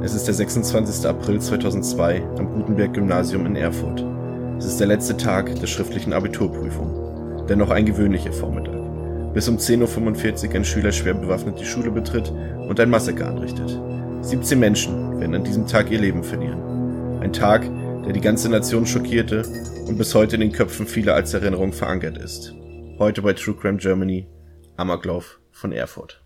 Es ist der 26. April 2002 am Gutenberg-Gymnasium in Erfurt. Es ist der letzte Tag der schriftlichen Abiturprüfung. Dennoch ein gewöhnlicher Vormittag. Bis um 10.45 Uhr ein Schüler schwer bewaffnet die Schule betritt und ein Massaker anrichtet. 17 Menschen werden an diesem Tag ihr Leben verlieren. Ein Tag, der die ganze Nation schockierte und bis heute in den Köpfen vieler als Erinnerung verankert ist. Heute bei True Crime Germany, Amoklauf von Erfurt.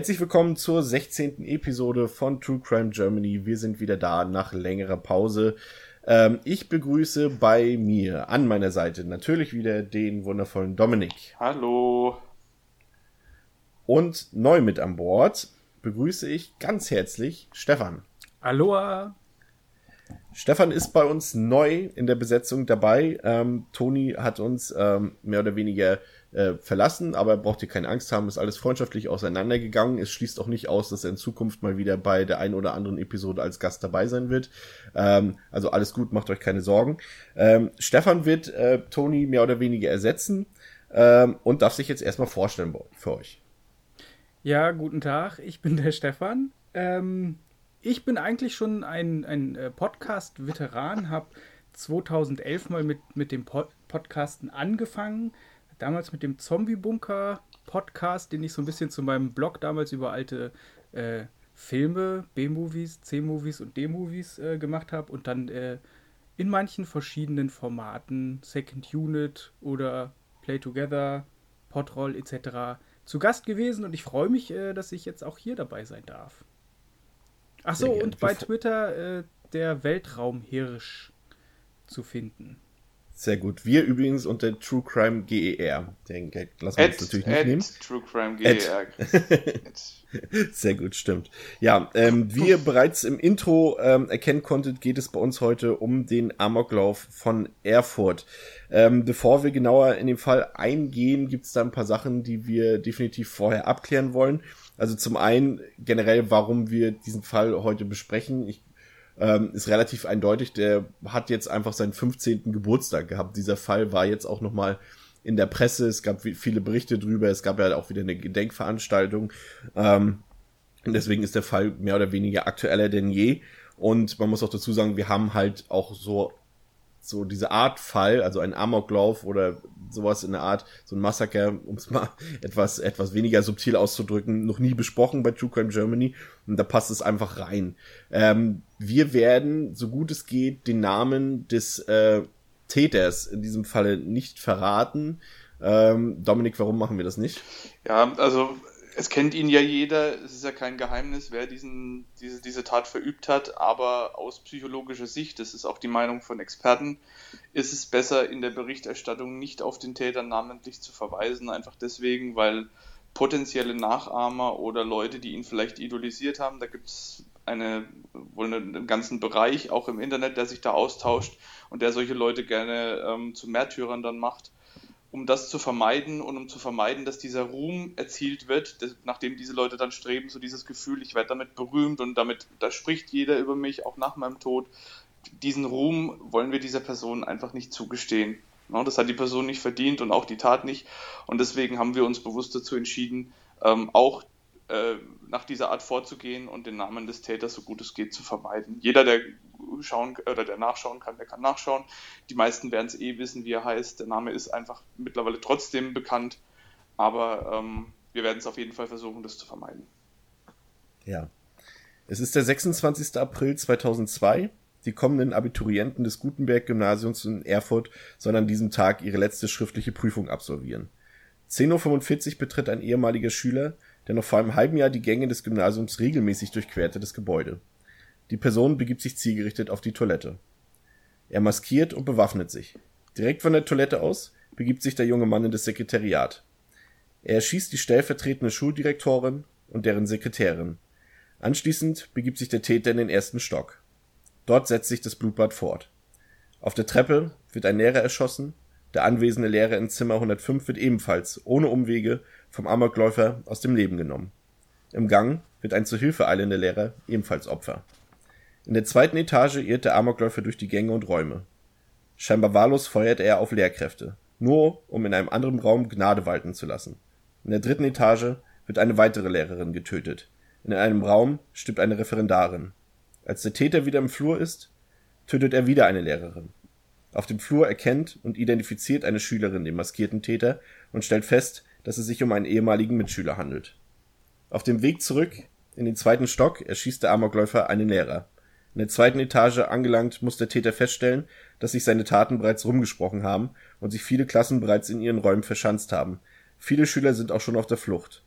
Herzlich willkommen zur 16. Episode von True Crime Germany. Wir sind wieder da nach längerer Pause. Ähm, ich begrüße bei mir an meiner Seite natürlich wieder den wundervollen Dominik. Hallo. Und neu mit an Bord begrüße ich ganz herzlich Stefan. Aloha. Stefan ist bei uns neu in der Besetzung dabei. Ähm, Toni hat uns ähm, mehr oder weniger äh, verlassen, aber er braucht hier keine Angst haben, ist alles freundschaftlich auseinandergegangen. Es schließt auch nicht aus, dass er in Zukunft mal wieder bei der einen oder anderen Episode als Gast dabei sein wird. Ähm, also alles gut, macht euch keine Sorgen. Ähm, Stefan wird äh, Toni mehr oder weniger ersetzen ähm, und darf sich jetzt erstmal vorstellen für euch. Ja, guten Tag, ich bin der Stefan. Ähm, ich bin eigentlich schon ein, ein äh, Podcast-Veteran, habe 2011 mal mit, mit dem Pod Podcasten angefangen damals mit dem Zombie-Bunker-Podcast, den ich so ein bisschen zu meinem Blog damals über alte äh, Filme, B-Movies, C-Movies und D-Movies äh, gemacht habe und dann äh, in manchen verschiedenen Formaten, Second Unit oder Play Together, Podroll etc. zu Gast gewesen und ich freue mich, äh, dass ich jetzt auch hier dabei sein darf. Achso, und bei Twitter äh, der Weltraumhirsch zu finden. Sehr gut. Wir übrigens unter True Crime GER. Den lassen wir uns natürlich nicht nehmen. True Crime GER. Sehr gut, stimmt. Ja, ähm, wie ihr bereits im Intro ähm, erkennen konntet, geht es bei uns heute um den Amoklauf von Erfurt. Ähm, bevor wir genauer in den Fall eingehen, gibt es da ein paar Sachen, die wir definitiv vorher abklären wollen. Also zum einen generell, warum wir diesen Fall heute besprechen. Ich ähm, ist relativ eindeutig. Der hat jetzt einfach seinen 15. Geburtstag gehabt. Dieser Fall war jetzt auch nochmal in der Presse. Es gab viele Berichte drüber. Es gab ja auch wieder eine Gedenkveranstaltung. Ähm, deswegen ist der Fall mehr oder weniger aktueller denn je. Und man muss auch dazu sagen, wir haben halt auch so so diese Art Fall, also ein Amoklauf oder sowas in der Art, so ein Massaker, um es mal etwas, etwas weniger subtil auszudrücken, noch nie besprochen bei True Crime Germany und da passt es einfach rein. Ähm, wir werden, so gut es geht, den Namen des äh, Täters in diesem Falle nicht verraten. Ähm, Dominik, warum machen wir das nicht? Ja, also es kennt ihn ja jeder, es ist ja kein Geheimnis, wer diesen, diese, diese Tat verübt hat, aber aus psychologischer Sicht, das ist auch die Meinung von Experten, ist es besser in der Berichterstattung nicht auf den Täter namentlich zu verweisen, einfach deswegen, weil potenzielle Nachahmer oder Leute, die ihn vielleicht idolisiert haben, da gibt es eine, wohl einen ganzen Bereich auch im Internet, der sich da austauscht und der solche Leute gerne ähm, zu Märtyrern dann macht um das zu vermeiden und um zu vermeiden, dass dieser Ruhm erzielt wird, dass, nachdem diese Leute dann streben, so dieses Gefühl, ich werde damit berühmt und damit, da spricht jeder über mich, auch nach meinem Tod. Diesen Ruhm wollen wir dieser Person einfach nicht zugestehen. Das hat die Person nicht verdient und auch die Tat nicht. Und deswegen haben wir uns bewusst dazu entschieden, ähm, auch äh, nach dieser Art vorzugehen und den Namen des Täters so gut es geht zu vermeiden. Jeder, der schauen oder der nachschauen kann, der kann nachschauen. Die meisten werden es eh wissen, wie er heißt. Der Name ist einfach mittlerweile trotzdem bekannt, aber ähm, wir werden es auf jeden Fall versuchen, das zu vermeiden. Ja. Es ist der 26. April 2002. Die kommenden Abiturienten des Gutenberg-Gymnasiums in Erfurt sollen an diesem Tag ihre letzte schriftliche Prüfung absolvieren. 10.45 Uhr betritt ein ehemaliger Schüler, der noch vor einem halben Jahr die Gänge des Gymnasiums regelmäßig durchquerte, das Gebäude. Die Person begibt sich zielgerichtet auf die Toilette. Er maskiert und bewaffnet sich. Direkt von der Toilette aus begibt sich der junge Mann in das Sekretariat. Er erschießt die stellvertretende Schuldirektorin und deren Sekretärin. Anschließend begibt sich der Täter in den ersten Stock. Dort setzt sich das Blutbad fort. Auf der Treppe wird ein Lehrer erschossen, der anwesende Lehrer in Zimmer 105 wird ebenfalls ohne Umwege vom Amokläufer aus dem Leben genommen. Im Gang wird ein zur Hilfe eilender Lehrer ebenfalls Opfer. In der zweiten Etage irrt der Amokläufer durch die Gänge und Räume. Scheinbar wahllos feuert er auf Lehrkräfte, nur um in einem anderen Raum Gnade walten zu lassen. In der dritten Etage wird eine weitere Lehrerin getötet. In einem Raum stirbt eine Referendarin. Als der Täter wieder im Flur ist, tötet er wieder eine Lehrerin. Auf dem Flur erkennt und identifiziert eine Schülerin den maskierten Täter und stellt fest, dass es sich um einen ehemaligen Mitschüler handelt. Auf dem Weg zurück in den zweiten Stock erschießt der Amokläufer einen Lehrer. In der zweiten Etage angelangt muss der Täter feststellen, dass sich seine Taten bereits rumgesprochen haben und sich viele Klassen bereits in ihren Räumen verschanzt haben. Viele Schüler sind auch schon auf der Flucht.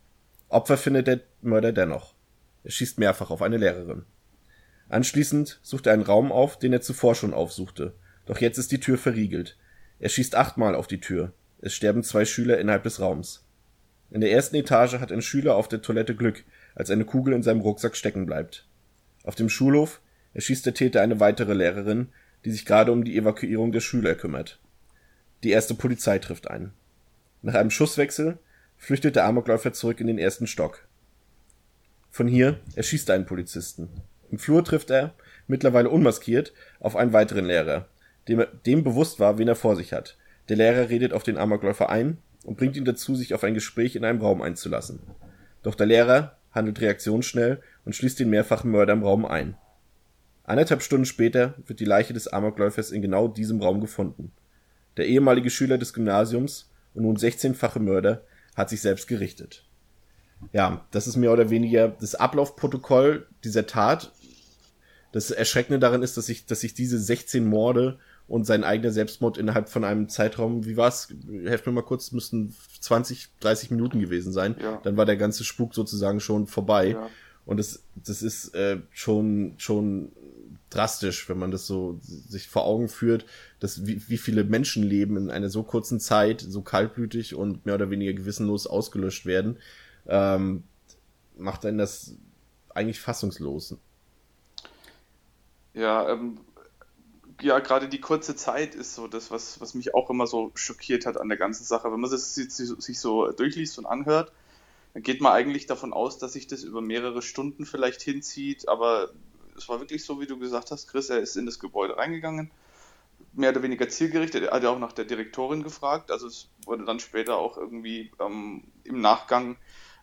Opfer findet der Mörder dennoch. Er schießt mehrfach auf eine Lehrerin. Anschließend sucht er einen Raum auf, den er zuvor schon aufsuchte. Doch jetzt ist die Tür verriegelt. Er schießt achtmal auf die Tür. Es sterben zwei Schüler innerhalb des Raums. In der ersten Etage hat ein Schüler auf der Toilette Glück, als eine Kugel in seinem Rucksack stecken bleibt. Auf dem Schulhof erschießt der Täter eine weitere Lehrerin, die sich gerade um die Evakuierung der Schüler kümmert. Die erste Polizei trifft ein. Nach einem Schusswechsel flüchtet der Amokläufer zurück in den ersten Stock. Von hier erschießt er einen Polizisten. Im Flur trifft er, mittlerweile unmaskiert, auf einen weiteren Lehrer, dem, dem bewusst war, wen er vor sich hat. Der Lehrer redet auf den Amokläufer ein und bringt ihn dazu, sich auf ein Gespräch in einem Raum einzulassen. Doch der Lehrer handelt reaktionsschnell und schließt den mehrfachen Mörder im Raum ein. Eineinhalb Stunden später wird die Leiche des Amokläufers in genau diesem Raum gefunden. Der ehemalige Schüler des Gymnasiums und nun 16-fache Mörder hat sich selbst gerichtet. Ja, das ist mehr oder weniger das Ablaufprotokoll dieser Tat. Das Erschreckende daran ist, dass sich, dass sich diese 16 Morde und sein eigener Selbstmord innerhalb von einem Zeitraum, wie war's? Helft mir mal kurz, müssten 20, 30 Minuten gewesen sein. Ja. Dann war der ganze Spuk sozusagen schon vorbei. Ja. Und das, das ist äh, schon, schon drastisch, wenn man das so sich vor Augen führt, dass wie, wie viele Menschenleben in einer so kurzen Zeit so kaltblütig und mehr oder weniger gewissenlos ausgelöscht werden, ähm, macht einen das eigentlich fassungslos. Ja, ähm, ja, gerade die kurze Zeit ist so das, was, was mich auch immer so schockiert hat an der ganzen Sache. Wenn man es sich so durchliest und anhört, dann geht man eigentlich davon aus, dass sich das über mehrere Stunden vielleicht hinzieht, aber es war wirklich so, wie du gesagt hast, Chris, er ist in das Gebäude reingegangen, mehr oder weniger zielgerichtet. Er hat ja auch nach der Direktorin gefragt, also es wurde dann später auch irgendwie ähm, im Nachgang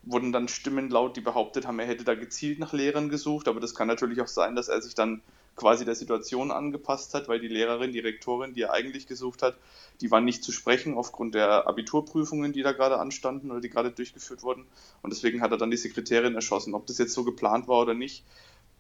wurden dann Stimmen laut, die behauptet haben, er hätte da gezielt nach Lehrern gesucht, aber das kann natürlich auch sein, dass er sich dann quasi der Situation angepasst hat, weil die Lehrerin, die Rektorin, die er eigentlich gesucht hat, die war nicht zu sprechen aufgrund der Abiturprüfungen, die da gerade anstanden oder die gerade durchgeführt wurden. Und deswegen hat er dann die Sekretärin erschossen. Ob das jetzt so geplant war oder nicht,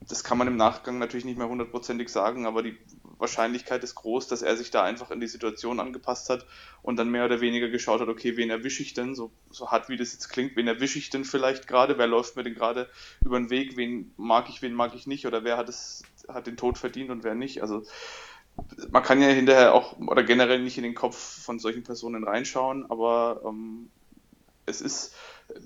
das kann man im Nachgang natürlich nicht mehr hundertprozentig sagen, aber die Wahrscheinlichkeit ist groß, dass er sich da einfach in die Situation angepasst hat und dann mehr oder weniger geschaut hat, okay, wen erwische ich denn, so, so hart wie das jetzt klingt, wen erwische ich denn vielleicht gerade, wer läuft mir denn gerade über den Weg, wen mag ich, wen mag ich nicht? Oder wer hat es, hat den Tod verdient und wer nicht. Also man kann ja hinterher auch oder generell nicht in den Kopf von solchen Personen reinschauen, aber ähm, es ist,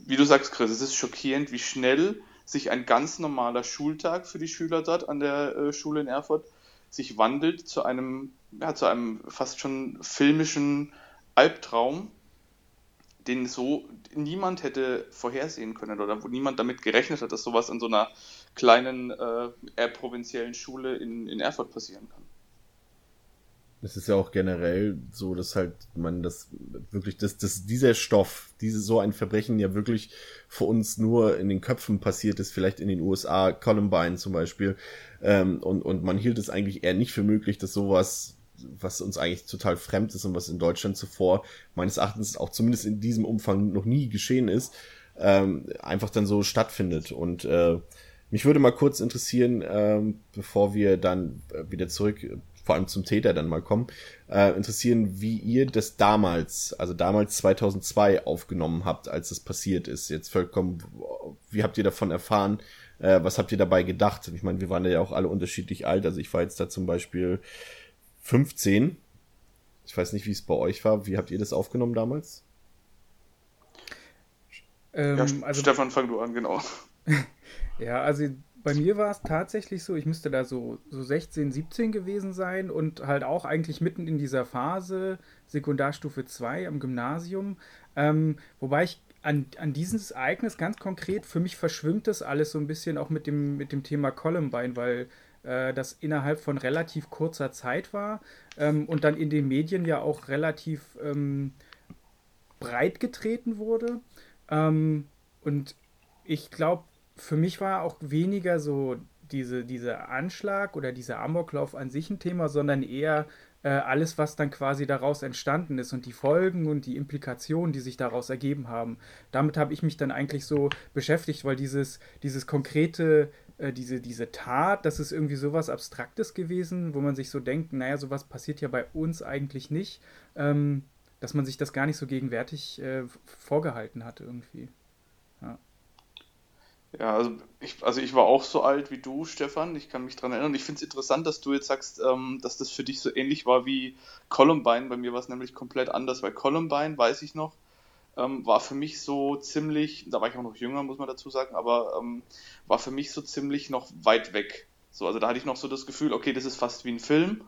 wie du sagst, Chris, es ist schockierend, wie schnell sich ein ganz normaler Schultag für die Schüler dort an der äh, Schule in Erfurt sich wandelt zu einem, ja, zu einem fast schon filmischen Albtraum, den so niemand hätte vorhersehen können oder wo niemand damit gerechnet hat, dass sowas an so einer kleinen, äh, eher provinziellen Schule in, in Erfurt passieren kann. Es ist ja auch generell so, dass halt man das wirklich, dass, dass dieser Stoff, diese so ein Verbrechen ja wirklich für uns nur in den Köpfen passiert ist, vielleicht in den USA, Columbine zum Beispiel. Ähm, und, und man hielt es eigentlich eher nicht für möglich, dass sowas, was uns eigentlich total fremd ist und was in Deutschland zuvor meines Erachtens auch zumindest in diesem Umfang noch nie geschehen ist, ähm, einfach dann so stattfindet. Und äh, mich würde mal kurz interessieren, ähm, bevor wir dann wieder zurück vor allem zum Täter dann mal kommen, äh, interessieren, wie ihr das damals, also damals 2002 aufgenommen habt, als es passiert ist. Jetzt vollkommen, wie habt ihr davon erfahren? Äh, was habt ihr dabei gedacht? Ich meine, wir waren ja auch alle unterschiedlich alt. Also ich war jetzt da zum Beispiel 15. Ich weiß nicht, wie es bei euch war. Wie habt ihr das aufgenommen damals? Ähm, ja, also, Stefan, fang du an, genau. ja, also bei mir war es tatsächlich so, ich müsste da so, so 16, 17 gewesen sein und halt auch eigentlich mitten in dieser Phase, Sekundarstufe 2 am Gymnasium. Ähm, wobei ich an, an dieses Ereignis ganz konkret, für mich verschwimmt das alles so ein bisschen auch mit dem, mit dem Thema Columbine, weil äh, das innerhalb von relativ kurzer Zeit war ähm, und dann in den Medien ja auch relativ ähm, breit getreten wurde. Ähm, und ich glaube, für mich war auch weniger so diese, dieser Anschlag oder dieser Amoklauf an sich ein Thema, sondern eher äh, alles, was dann quasi daraus entstanden ist und die Folgen und die Implikationen, die sich daraus ergeben haben. Damit habe ich mich dann eigentlich so beschäftigt, weil dieses, dieses konkrete, äh, diese, diese Tat, das ist irgendwie sowas Abstraktes gewesen, wo man sich so denkt, naja, sowas passiert ja bei uns eigentlich nicht, ähm, dass man sich das gar nicht so gegenwärtig äh, vorgehalten hatte irgendwie. Ja. Also ich, also ich war auch so alt wie du, Stefan. Ich kann mich daran erinnern. Ich finde es interessant, dass du jetzt sagst, ähm, dass das für dich so ähnlich war wie Columbine. Bei mir war es nämlich komplett anders, weil Columbine, weiß ich noch, ähm, war für mich so ziemlich, da war ich auch noch jünger, muss man dazu sagen, aber ähm, war für mich so ziemlich noch weit weg. So, also da hatte ich noch so das Gefühl, okay, das ist fast wie ein Film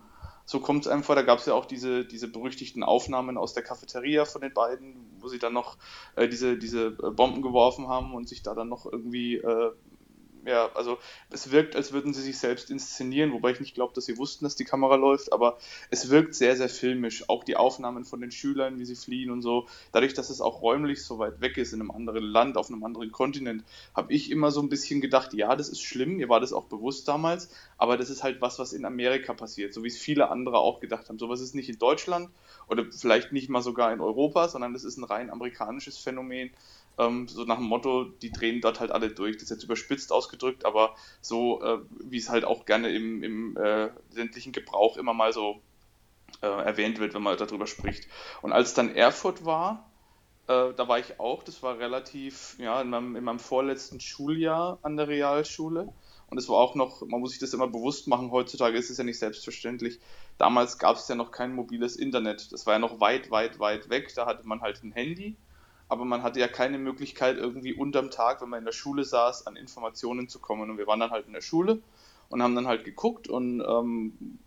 so kommt es einem vor. Da gab es ja auch diese, diese berüchtigten Aufnahmen aus der Cafeteria von den beiden, wo sie dann noch äh, diese, diese äh, Bomben geworfen haben und sich da dann noch irgendwie äh, ja, also es wirkt, als würden sie sich selbst inszenieren, wobei ich nicht glaube, dass sie wussten, dass die Kamera läuft, aber es wirkt sehr, sehr filmisch. Auch die Aufnahmen von den Schülern, wie sie fliehen und so. Dadurch, dass es auch räumlich so weit weg ist, in einem anderen Land, auf einem anderen Kontinent, habe ich immer so ein bisschen gedacht, ja, das ist schlimm, mir war das auch bewusst damals, aber das ist halt was, was in Amerika passiert, so wie es viele andere auch gedacht haben. Sowas ist nicht in Deutschland oder vielleicht nicht mal sogar in Europa, sondern das ist ein rein amerikanisches Phänomen ähm, so nach dem Motto, die drehen dort halt alle durch. Das ist jetzt überspitzt ausgedrückt, aber so, äh, wie es halt auch gerne im, im äh, ländlichen Gebrauch immer mal so äh, erwähnt wird, wenn man darüber spricht. Und als dann Erfurt war, äh, da war ich auch, das war relativ, ja, in meinem, in meinem vorletzten Schuljahr an der Realschule. Und es war auch noch, man muss sich das immer bewusst machen, heutzutage ist es ja nicht selbstverständlich. Damals gab es ja noch kein mobiles Internet. Das war ja noch weit, weit, weit weg. Da hatte man halt ein Handy aber man hatte ja keine Möglichkeit, irgendwie unterm Tag, wenn man in der Schule saß, an Informationen zu kommen. Und wir waren dann halt in der Schule und haben dann halt geguckt und ähm,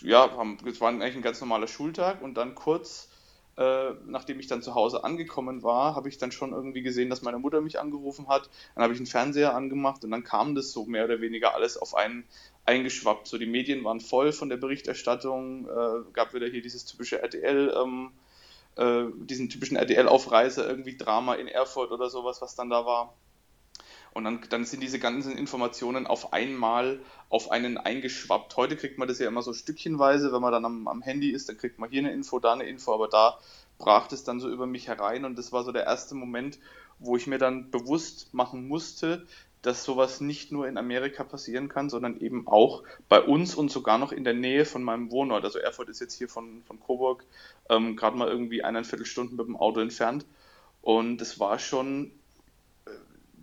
ja, haben, es war eigentlich ein ganz normaler Schultag und dann kurz äh, nachdem ich dann zu Hause angekommen war, habe ich dann schon irgendwie gesehen, dass meine Mutter mich angerufen hat. Dann habe ich einen Fernseher angemacht und dann kam das so mehr oder weniger alles auf einen eingeschwappt. So die Medien waren voll von der Berichterstattung, äh, gab wieder hier dieses typische RTL. Ähm, äh, diesen typischen RTL-Aufreißer, irgendwie Drama in Erfurt oder sowas, was dann da war. Und dann, dann sind diese ganzen Informationen auf einmal auf einen eingeschwappt. Heute kriegt man das ja immer so stückchenweise, wenn man dann am, am Handy ist, dann kriegt man hier eine Info, da eine Info, aber da brach das dann so über mich herein und das war so der erste Moment, wo ich mir dann bewusst machen musste, dass sowas nicht nur in Amerika passieren kann, sondern eben auch bei uns und sogar noch in der Nähe von meinem Wohnort. Also Erfurt ist jetzt hier von, von Coburg ähm, gerade mal irgendwie eineinviertel Stunden mit dem Auto entfernt. Und es war schon äh,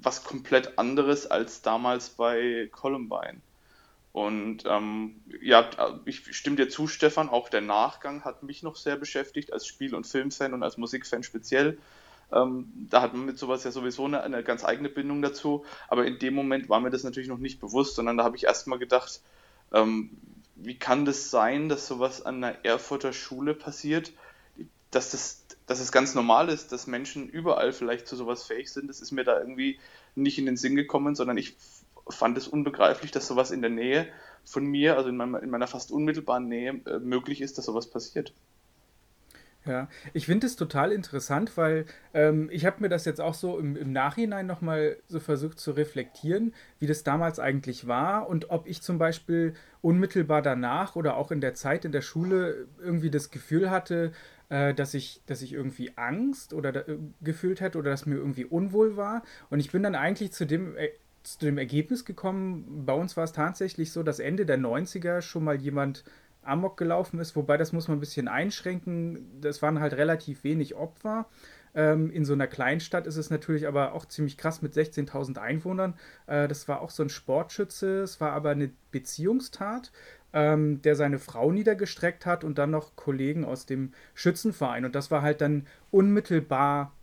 was komplett anderes als damals bei Columbine. Und ähm, ja, ich stimme dir zu, Stefan, auch der Nachgang hat mich noch sehr beschäftigt als Spiel- und Filmfan und als Musikfan speziell. Ähm, da hat man mit sowas ja sowieso eine, eine, ganz eigene Bindung dazu. Aber in dem Moment war mir das natürlich noch nicht bewusst, sondern da habe ich erstmal gedacht, ähm, wie kann das sein, dass sowas an einer Erfurter Schule passiert, dass das, dass es ganz normal ist, dass Menschen überall vielleicht zu sowas fähig sind. Das ist mir da irgendwie nicht in den Sinn gekommen, sondern ich fand es unbegreiflich, dass sowas in der Nähe von mir, also in meiner, in meiner fast unmittelbaren Nähe, äh, möglich ist, dass sowas passiert. Ja, ich finde es total interessant, weil ähm, ich habe mir das jetzt auch so im, im Nachhinein nochmal so versucht zu reflektieren, wie das damals eigentlich war und ob ich zum Beispiel unmittelbar danach oder auch in der Zeit in der Schule irgendwie das Gefühl hatte, äh, dass, ich, dass ich irgendwie Angst oder da, äh, gefühlt hätte oder dass mir irgendwie unwohl war. Und ich bin dann eigentlich zu dem, äh, zu dem Ergebnis gekommen, bei uns war es tatsächlich so, dass Ende der 90er schon mal jemand Amok gelaufen ist, wobei das muss man ein bisschen einschränken. Das waren halt relativ wenig Opfer. Ähm, in so einer Kleinstadt ist es natürlich aber auch ziemlich krass mit 16.000 Einwohnern. Äh, das war auch so ein Sportschütze, es war aber eine Beziehungstat, ähm, der seine Frau niedergestreckt hat und dann noch Kollegen aus dem Schützenverein. Und das war halt dann unmittelbar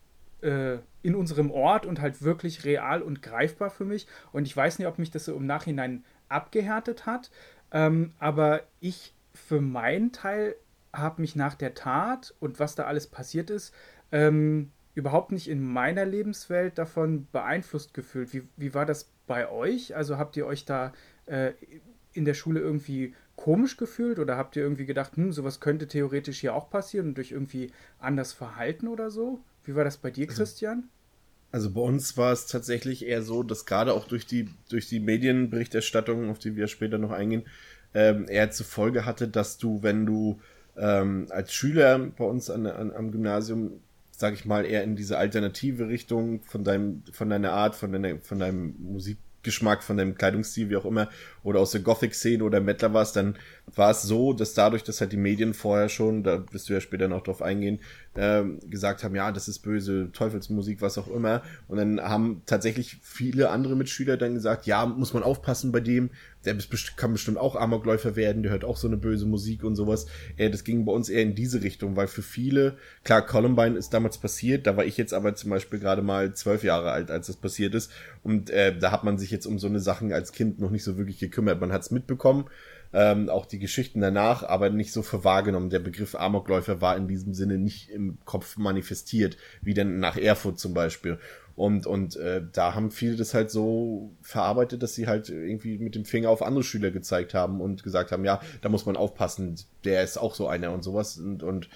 äh, in unserem Ort und halt wirklich real und greifbar für mich. Und ich weiß nicht, ob mich das so im Nachhinein abgehärtet hat. Ähm, aber ich für meinen Teil habe mich nach der Tat und was da alles passiert ist, ähm, überhaupt nicht in meiner Lebenswelt davon beeinflusst gefühlt. Wie, wie war das bei euch? Also habt ihr euch da äh, in der Schule irgendwie komisch gefühlt oder habt ihr irgendwie gedacht, hm, sowas könnte theoretisch hier auch passieren und durch irgendwie anders verhalten oder so? Wie war das bei dir, also Christian? Also bei uns war es tatsächlich eher so, dass gerade auch durch die, durch die Medienberichterstattung, auf die wir später noch eingehen, ähm, eher zur Folge hatte, dass du, wenn du ähm, als Schüler bei uns an, an, am Gymnasium, sag ich mal, eher in diese alternative Richtung von deinem, von deiner Art, von deiner, von deinem Musikgeschmack, von deinem Kleidungsstil, wie auch immer, oder aus der Gothic-Szene oder Mettler warst, dann war es so, dass dadurch, dass halt die Medien vorher schon, da wirst du ja später noch drauf eingehen, ähm, gesagt haben, ja, das ist böse Teufelsmusik, was auch immer. Und dann haben tatsächlich viele andere Mitschüler dann gesagt, ja, muss man aufpassen bei dem, der kann bestimmt auch Amokläufer werden, der hört auch so eine böse Musik und sowas. Äh, das ging bei uns eher in diese Richtung, weil für viele, klar, Columbine ist damals passiert, da war ich jetzt aber zum Beispiel gerade mal zwölf Jahre alt, als das passiert ist. Und äh, da hat man sich jetzt um so eine Sachen als Kind noch nicht so wirklich gekümmert. Man hat es mitbekommen, ähm, auch die Geschichten danach, aber nicht so für wahrgenommen. Der Begriff Amokläufer war in diesem Sinne nicht im Kopf manifestiert, wie denn nach Erfurt zum Beispiel. Und, und äh, da haben viele das halt so verarbeitet, dass sie halt irgendwie mit dem Finger auf andere Schüler gezeigt haben und gesagt haben, ja, da muss man aufpassen, der ist auch so einer und sowas. Und, und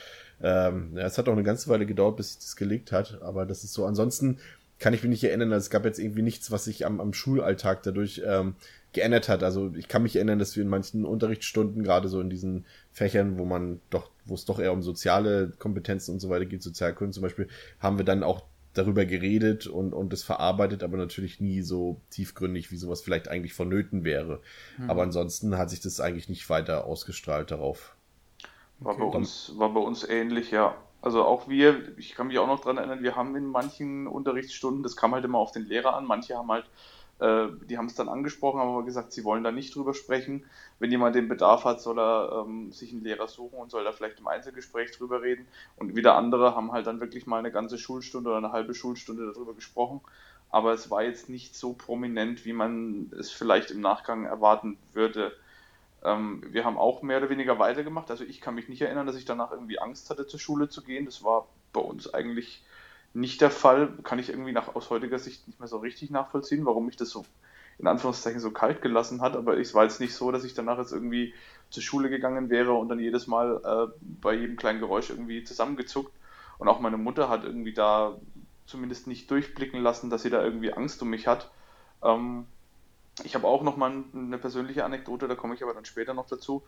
ähm, ja, es hat auch eine ganze Weile gedauert, bis sich das gelegt hat, aber das ist so. Ansonsten kann ich mich nicht erinnern, es gab jetzt irgendwie nichts, was sich am, am Schulalltag dadurch ähm, geändert hat. Also ich kann mich erinnern, dass wir in manchen Unterrichtsstunden, gerade so in diesen Fächern, wo man doch, wo es doch eher um soziale Kompetenzen und so weiter geht, Sozialkunde zum Beispiel, haben wir dann auch darüber geredet und, und das verarbeitet, aber natürlich nie so tiefgründig, wie sowas vielleicht eigentlich vonnöten wäre. Mhm. Aber ansonsten hat sich das eigentlich nicht weiter ausgestrahlt darauf. War, okay. bei uns, war bei uns ähnlich, ja. Also auch wir, ich kann mich auch noch dran erinnern, wir haben in manchen Unterrichtsstunden, das kam halt immer auf den Lehrer an, manche haben halt äh, die haben es dann angesprochen, haben aber gesagt, sie wollen da nicht drüber sprechen. Wenn jemand den Bedarf hat, soll er ähm, sich einen Lehrer suchen und soll da vielleicht im Einzelgespräch drüber reden. Und wieder andere haben halt dann wirklich mal eine ganze Schulstunde oder eine halbe Schulstunde darüber gesprochen. Aber es war jetzt nicht so prominent, wie man es vielleicht im Nachgang erwarten würde. Ähm, wir haben auch mehr oder weniger weitergemacht. Also ich kann mich nicht erinnern, dass ich danach irgendwie Angst hatte, zur Schule zu gehen. Das war bei uns eigentlich nicht der Fall. Kann ich irgendwie nach, aus heutiger Sicht nicht mehr so richtig nachvollziehen, warum mich das so in Anführungszeichen so kalt gelassen hat. Aber es war jetzt nicht so, dass ich danach jetzt irgendwie zur Schule gegangen wäre und dann jedes Mal äh, bei jedem kleinen Geräusch irgendwie zusammengezuckt. Und auch meine Mutter hat irgendwie da zumindest nicht durchblicken lassen, dass sie da irgendwie Angst um mich hat. Ähm, ich habe auch noch mal eine persönliche Anekdote, da komme ich aber dann später noch dazu,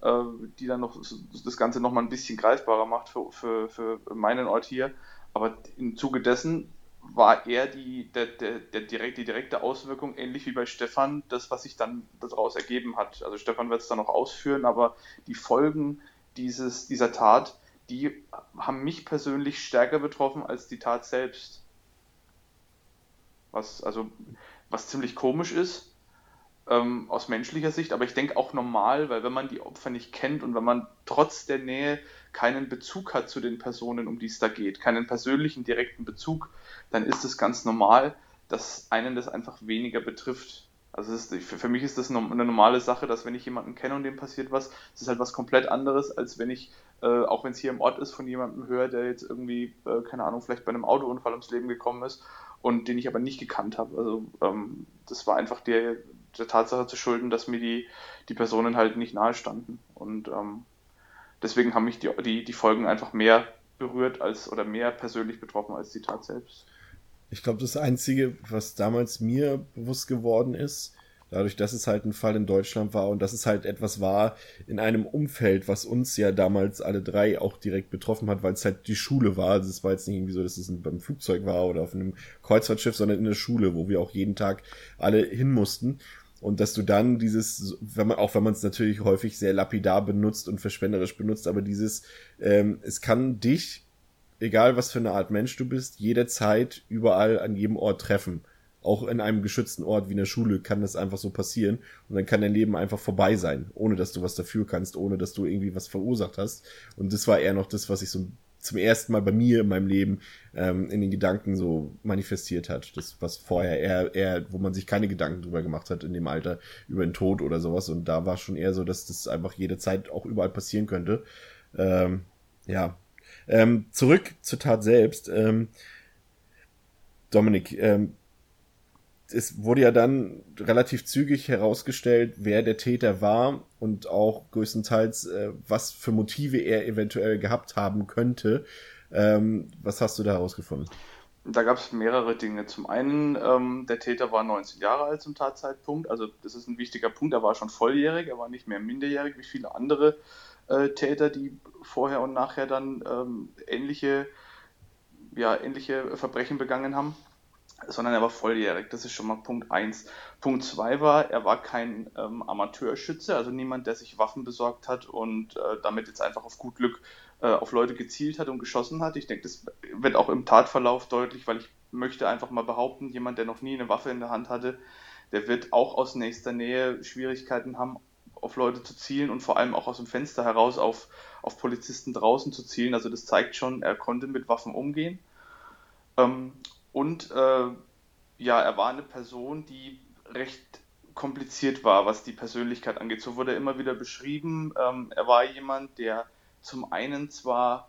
äh, die dann noch das Ganze noch mal ein bisschen greifbarer macht für, für, für meinen Ort hier. Aber im Zuge dessen war eher die, der, der, der direkt, die direkte Auswirkung, ähnlich wie bei Stefan, das, was sich dann daraus ergeben hat. Also Stefan wird es dann noch ausführen, aber die Folgen dieses, dieser Tat, die haben mich persönlich stärker betroffen als die Tat selbst. Was, also, was ziemlich komisch ist, ähm, aus menschlicher Sicht, aber ich denke auch normal, weil wenn man die Opfer nicht kennt und wenn man trotz der Nähe keinen Bezug hat zu den Personen, um die es da geht, keinen persönlichen direkten Bezug, dann ist es ganz normal, dass einen das einfach weniger betrifft. Also ist, für, mich ist das eine normale Sache, dass wenn ich jemanden kenne und dem passiert was, es ist halt was komplett anderes, als wenn ich, äh, auch wenn es hier im Ort ist, von jemandem höre, der jetzt irgendwie, äh, keine Ahnung, vielleicht bei einem Autounfall ums Leben gekommen ist und den ich aber nicht gekannt habe. Also ähm, das war einfach der, der Tatsache zu schulden, dass mir die, die Personen halt nicht nahe standen. Und ähm, deswegen haben mich die, die, die Folgen einfach mehr berührt als oder mehr persönlich betroffen als die Tat selbst. Ich glaube, das Einzige, was damals mir bewusst geworden ist, dadurch, dass es halt ein Fall in Deutschland war und dass es halt etwas war in einem Umfeld, was uns ja damals alle drei auch direkt betroffen hat, weil es halt die Schule war. Also es war jetzt nicht irgendwie so, dass es beim Flugzeug war oder auf einem Kreuzfahrtschiff, sondern in der Schule, wo wir auch jeden Tag alle hin mussten. Und dass du dann dieses, wenn man, auch wenn man es natürlich häufig sehr lapidar benutzt und verschwenderisch benutzt, aber dieses, ähm, es kann dich, egal was für eine Art Mensch du bist, jederzeit überall an jedem Ort treffen. Auch in einem geschützten Ort wie in der Schule kann das einfach so passieren und dann kann dein Leben einfach vorbei sein, ohne dass du was dafür kannst, ohne dass du irgendwie was verursacht hast. Und das war eher noch das, was ich so zum ersten Mal bei mir in meinem Leben ähm, in den Gedanken so manifestiert hat. Das, was vorher eher, eher, wo man sich keine Gedanken drüber gemacht hat in dem Alter über den Tod oder sowas. Und da war schon eher so, dass das einfach jederzeit auch überall passieren könnte. Ähm, ja. Ähm, zurück zur Tat selbst. Ähm, Dominik, ähm, es wurde ja dann relativ zügig herausgestellt, wer der Täter war und auch größtenteils, äh, was für Motive er eventuell gehabt haben könnte. Ähm, was hast du da herausgefunden? Da gab es mehrere Dinge. Zum einen, ähm, der Täter war 19 Jahre alt zum Tatzeitpunkt. Also das ist ein wichtiger Punkt. Er war schon volljährig, er war nicht mehr minderjährig wie viele andere äh, Täter, die vorher und nachher dann ähm, ähnliche, ja, ähnliche Verbrechen begangen haben sondern er war volljährig. Das ist schon mal Punkt 1. Punkt 2 war, er war kein ähm, Amateurschütze, also niemand, der sich Waffen besorgt hat und äh, damit jetzt einfach auf gut Glück äh, auf Leute gezielt hat und geschossen hat. Ich denke, das wird auch im Tatverlauf deutlich, weil ich möchte einfach mal behaupten, jemand, der noch nie eine Waffe in der Hand hatte, der wird auch aus nächster Nähe Schwierigkeiten haben, auf Leute zu zielen und vor allem auch aus dem Fenster heraus auf, auf Polizisten draußen zu zielen. Also das zeigt schon, er konnte mit Waffen umgehen. Ähm, und äh, ja, er war eine Person, die recht kompliziert war, was die Persönlichkeit angeht. So wurde er immer wieder beschrieben. Ähm, er war jemand, der zum einen zwar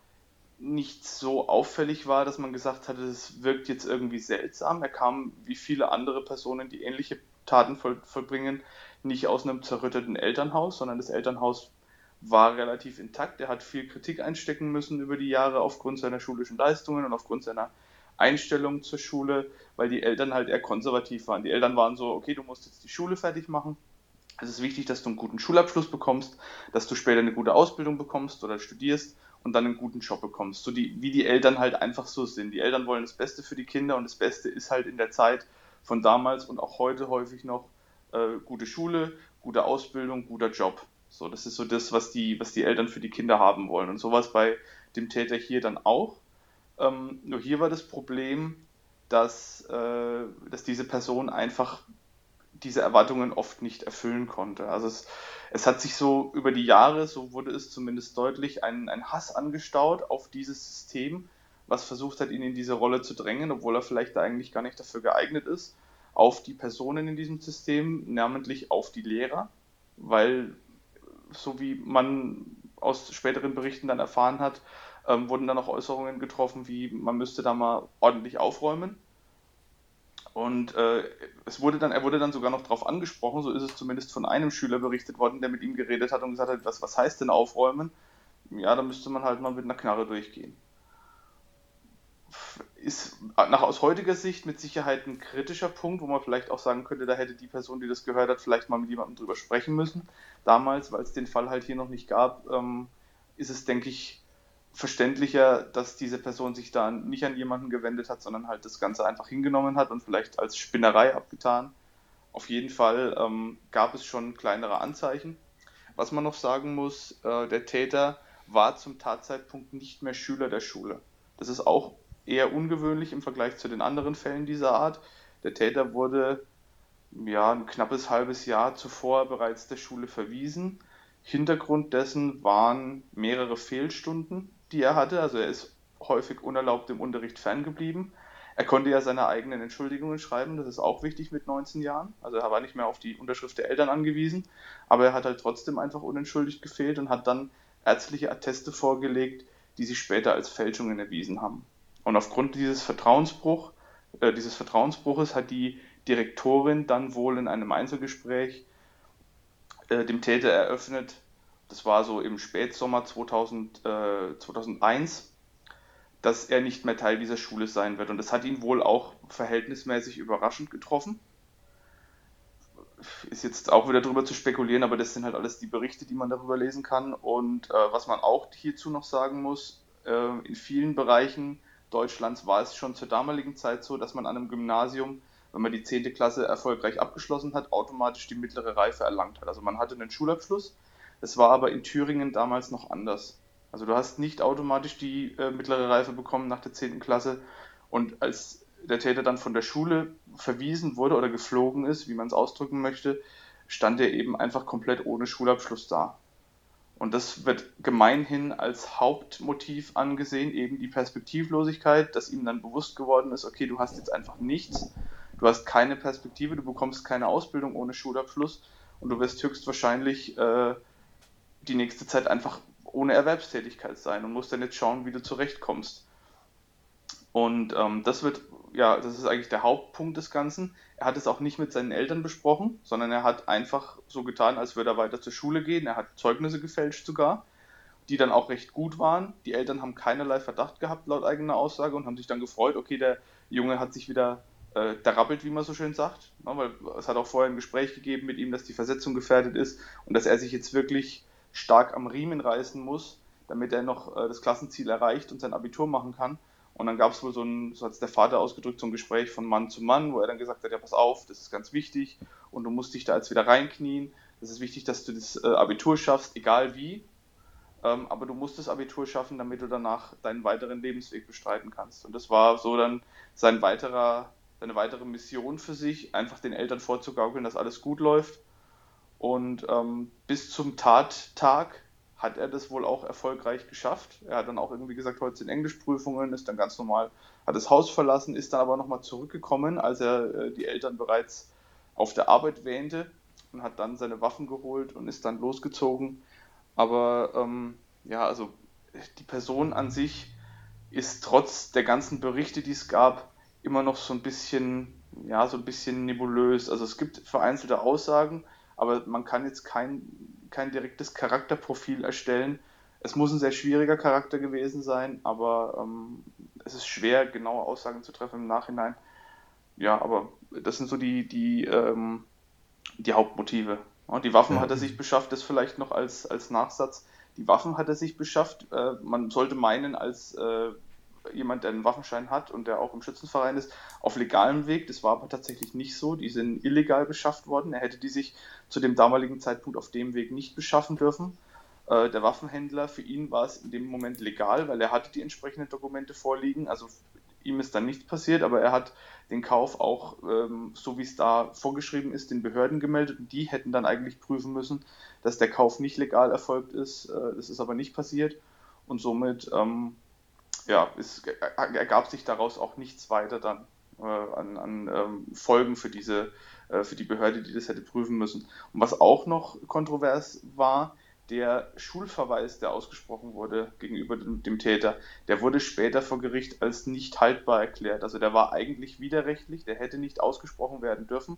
nicht so auffällig war, dass man gesagt hatte, es wirkt jetzt irgendwie seltsam. Er kam wie viele andere Personen, die ähnliche Taten voll, vollbringen, nicht aus einem zerrütteten Elternhaus, sondern das Elternhaus war relativ intakt. Er hat viel Kritik einstecken müssen über die Jahre aufgrund seiner schulischen Leistungen und aufgrund seiner Einstellung zur Schule, weil die Eltern halt eher konservativ waren. Die Eltern waren so, okay, du musst jetzt die Schule fertig machen. Es ist wichtig, dass du einen guten Schulabschluss bekommst, dass du später eine gute Ausbildung bekommst oder studierst und dann einen guten Job bekommst. So die, wie die Eltern halt einfach so sind. Die Eltern wollen das Beste für die Kinder und das Beste ist halt in der Zeit von damals und auch heute häufig noch äh, gute Schule, gute Ausbildung, guter Job. So, das ist so das, was die, was die Eltern für die Kinder haben wollen. Und sowas bei dem Täter hier dann auch. Ähm, nur hier war das Problem, dass, äh, dass diese Person einfach diese Erwartungen oft nicht erfüllen konnte. Also es, es hat sich so über die Jahre, so wurde es zumindest deutlich, ein, ein Hass angestaut auf dieses System, was versucht hat, ihn in diese Rolle zu drängen, obwohl er vielleicht eigentlich gar nicht dafür geeignet ist, auf die Personen in diesem System, namentlich auf die Lehrer, weil so wie man aus späteren Berichten dann erfahren hat, ähm, wurden dann auch Äußerungen getroffen, wie man müsste da mal ordentlich aufräumen. Und äh, es wurde dann, er wurde dann sogar noch darauf angesprochen, so ist es zumindest von einem Schüler berichtet worden, der mit ihm geredet hat und gesagt hat, was, was heißt denn aufräumen? Ja, da müsste man halt mal mit einer Knarre durchgehen. Ist nach aus heutiger Sicht mit Sicherheit ein kritischer Punkt, wo man vielleicht auch sagen könnte, da hätte die Person, die das gehört hat, vielleicht mal mit jemandem drüber sprechen müssen. Damals, weil es den Fall halt hier noch nicht gab, ähm, ist es, denke ich, verständlicher, dass diese Person sich da nicht an jemanden gewendet hat, sondern halt das Ganze einfach hingenommen hat und vielleicht als Spinnerei abgetan. Auf jeden Fall ähm, gab es schon kleinere Anzeichen. Was man noch sagen muss, äh, der Täter war zum Tatzeitpunkt nicht mehr Schüler der Schule. Das ist auch eher ungewöhnlich im Vergleich zu den anderen Fällen dieser Art. Der Täter wurde ja ein knappes halbes Jahr zuvor bereits der Schule verwiesen. Hintergrund dessen waren mehrere Fehlstunden, die er hatte. Also er ist häufig unerlaubt im Unterricht ferngeblieben. Er konnte ja seine eigenen Entschuldigungen schreiben, das ist auch wichtig mit 19 Jahren. Also er war nicht mehr auf die Unterschrift der Eltern angewiesen, aber er hat halt trotzdem einfach unentschuldigt gefehlt und hat dann ärztliche Atteste vorgelegt, die sich später als Fälschungen erwiesen haben. Und aufgrund dieses Vertrauensbruch, äh, dieses Vertrauensbruches hat die Direktorin dann wohl in einem Einzelgespräch äh, dem Täter eröffnet, das war so im Spätsommer 2000, äh, 2001, dass er nicht mehr Teil dieser Schule sein wird. Und das hat ihn wohl auch verhältnismäßig überraschend getroffen. Ist jetzt auch wieder darüber zu spekulieren, aber das sind halt alles die Berichte, die man darüber lesen kann. Und äh, was man auch hierzu noch sagen muss, äh, in vielen Bereichen Deutschlands war es schon zur damaligen Zeit so, dass man an einem Gymnasium, wenn man die 10. Klasse erfolgreich abgeschlossen hat, automatisch die mittlere Reife erlangt hat. Also man hatte einen Schulabschluss, es war aber in Thüringen damals noch anders. Also du hast nicht automatisch die äh, mittlere Reife bekommen nach der 10. Klasse. Und als der Täter dann von der Schule verwiesen wurde oder geflogen ist, wie man es ausdrücken möchte, stand er eben einfach komplett ohne Schulabschluss da. Und das wird gemeinhin als Hauptmotiv angesehen, eben die Perspektivlosigkeit, dass ihm dann bewusst geworden ist, okay, du hast jetzt einfach nichts, du hast keine Perspektive, du bekommst keine Ausbildung ohne Schulabschluss und du wirst höchstwahrscheinlich äh, die nächste Zeit einfach ohne Erwerbstätigkeit sein und musst dann jetzt schauen, wie du zurechtkommst. Und ähm, das wird, ja, das ist eigentlich der Hauptpunkt des Ganzen. Er hat es auch nicht mit seinen Eltern besprochen, sondern er hat einfach so getan, als würde er weiter zur Schule gehen. Er hat Zeugnisse gefälscht sogar, die dann auch recht gut waren. Die Eltern haben keinerlei Verdacht gehabt, laut eigener Aussage, und haben sich dann gefreut, okay, der Junge hat sich wieder äh, rappelt, wie man so schön sagt. Ne, weil es hat auch vorher ein Gespräch gegeben mit ihm, dass die Versetzung gefährdet ist und dass er sich jetzt wirklich stark am Riemen reißen muss, damit er noch äh, das Klassenziel erreicht und sein Abitur machen kann. Und dann gab es wohl so ein, so hat es der Vater ausgedrückt, so ein Gespräch von Mann zu Mann, wo er dann gesagt hat, ja pass auf, das ist ganz wichtig und du musst dich da jetzt wieder reinknien. Es ist wichtig, dass du das äh, Abitur schaffst, egal wie. Ähm, aber du musst das Abitur schaffen, damit du danach deinen weiteren Lebensweg bestreiten kannst. Und das war so dann sein weiterer, seine weitere Mission für sich, einfach den Eltern vorzugaukeln, dass alles gut läuft. Und ähm, bis zum Tattag hat er das wohl auch erfolgreich geschafft. Er hat dann auch irgendwie gesagt, heute sind Englischprüfungen, ist dann ganz normal, hat das Haus verlassen, ist dann aber nochmal zurückgekommen, als er äh, die Eltern bereits auf der Arbeit wähnte und hat dann seine Waffen geholt und ist dann losgezogen. Aber ähm, ja, also die Person an sich ist trotz der ganzen Berichte, die es gab, immer noch so ein bisschen, ja, so ein bisschen nebulös. Also es gibt vereinzelte Aussagen, aber man kann jetzt kein kein direktes Charakterprofil erstellen. Es muss ein sehr schwieriger Charakter gewesen sein, aber ähm, es ist schwer, genaue Aussagen zu treffen im Nachhinein. Ja, aber das sind so die, die, ähm, die Hauptmotive. Und die Waffen ja. hat er sich beschafft, das vielleicht noch als, als Nachsatz. Die Waffen hat er sich beschafft. Äh, man sollte meinen, als äh, jemand, der einen Waffenschein hat und der auch im Schützenverein ist, auf legalem Weg. Das war aber tatsächlich nicht so. Die sind illegal beschafft worden. Er hätte die sich zu dem damaligen Zeitpunkt auf dem Weg nicht beschaffen dürfen. Äh, der Waffenhändler, für ihn war es in dem Moment legal, weil er hatte die entsprechenden Dokumente vorliegen. Also ihm ist dann nichts passiert, aber er hat den Kauf auch, ähm, so wie es da vorgeschrieben ist, den Behörden gemeldet und die hätten dann eigentlich prüfen müssen, dass der Kauf nicht legal erfolgt ist. Äh, das ist aber nicht passiert und somit ähm, ja, es ergab sich daraus auch nichts weiter dann äh, an, an ähm, Folgen für diese, äh, für die Behörde, die das hätte prüfen müssen. Und was auch noch kontrovers war, der Schulverweis, der ausgesprochen wurde gegenüber dem, dem, Täter, der wurde später vor Gericht als nicht haltbar erklärt. Also der war eigentlich widerrechtlich, der hätte nicht ausgesprochen werden dürfen.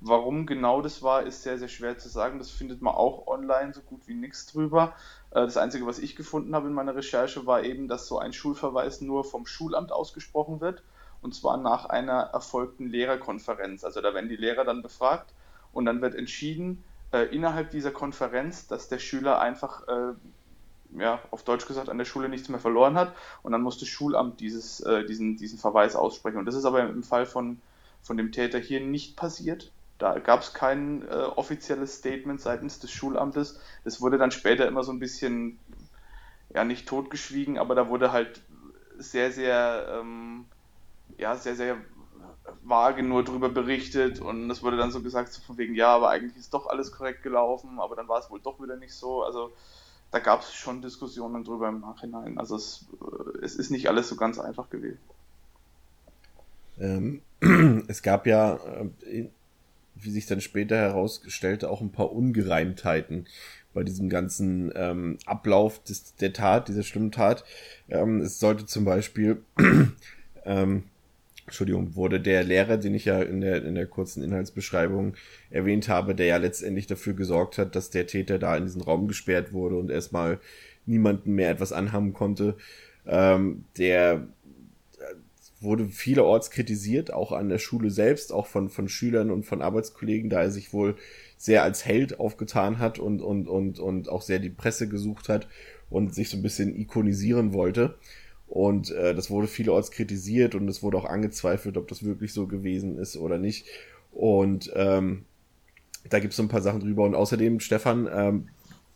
Warum genau das war, ist sehr, sehr schwer zu sagen. Das findet man auch online so gut wie nichts drüber. Äh, das Einzige, was ich gefunden habe in meiner Recherche, war eben, dass so ein Schulverweis nur vom Schulamt ausgesprochen wird. Und zwar nach einer erfolgten Lehrerkonferenz. Also da werden die Lehrer dann befragt und dann wird entschieden, äh, innerhalb dieser Konferenz, dass der Schüler einfach, äh, ja, auf Deutsch gesagt, an der Schule nichts mehr verloren hat. Und dann muss das Schulamt dieses, diesen, diesen Verweis aussprechen. Und das ist aber im Fall von, von dem Täter hier nicht passiert. Da gab es kein äh, offizielles Statement seitens des Schulamtes. Das wurde dann später immer so ein bisschen, ja, nicht totgeschwiegen, aber da wurde halt sehr, sehr, ähm, ja, sehr, sehr vage nur drüber berichtet und es wurde dann so gesagt, so von wegen, ja, aber eigentlich ist doch alles korrekt gelaufen, aber dann war es wohl doch wieder nicht so. Also da gab es schon Diskussionen drüber im Nachhinein. Also es, äh, es ist nicht alles so ganz einfach gewesen. Ähm, es gab ja äh, wie sich dann später herausstellte, auch ein paar Ungereimtheiten bei diesem ganzen ähm, Ablauf des, der Tat, dieser schlimmen Tat. Ähm, es sollte zum Beispiel, ähm, Entschuldigung, wurde der Lehrer, den ich ja in der, in der kurzen Inhaltsbeschreibung erwähnt habe, der ja letztendlich dafür gesorgt hat, dass der Täter da in diesen Raum gesperrt wurde und erstmal niemanden mehr etwas anhaben konnte, ähm, der wurde vielerorts kritisiert, auch an der Schule selbst, auch von, von Schülern und von Arbeitskollegen, da er sich wohl sehr als Held aufgetan hat und, und, und, und auch sehr die Presse gesucht hat und sich so ein bisschen ikonisieren wollte. Und äh, das wurde vielerorts kritisiert und es wurde auch angezweifelt, ob das wirklich so gewesen ist oder nicht. Und ähm, da gibt es so ein paar Sachen drüber. Und außerdem, Stefan, ähm,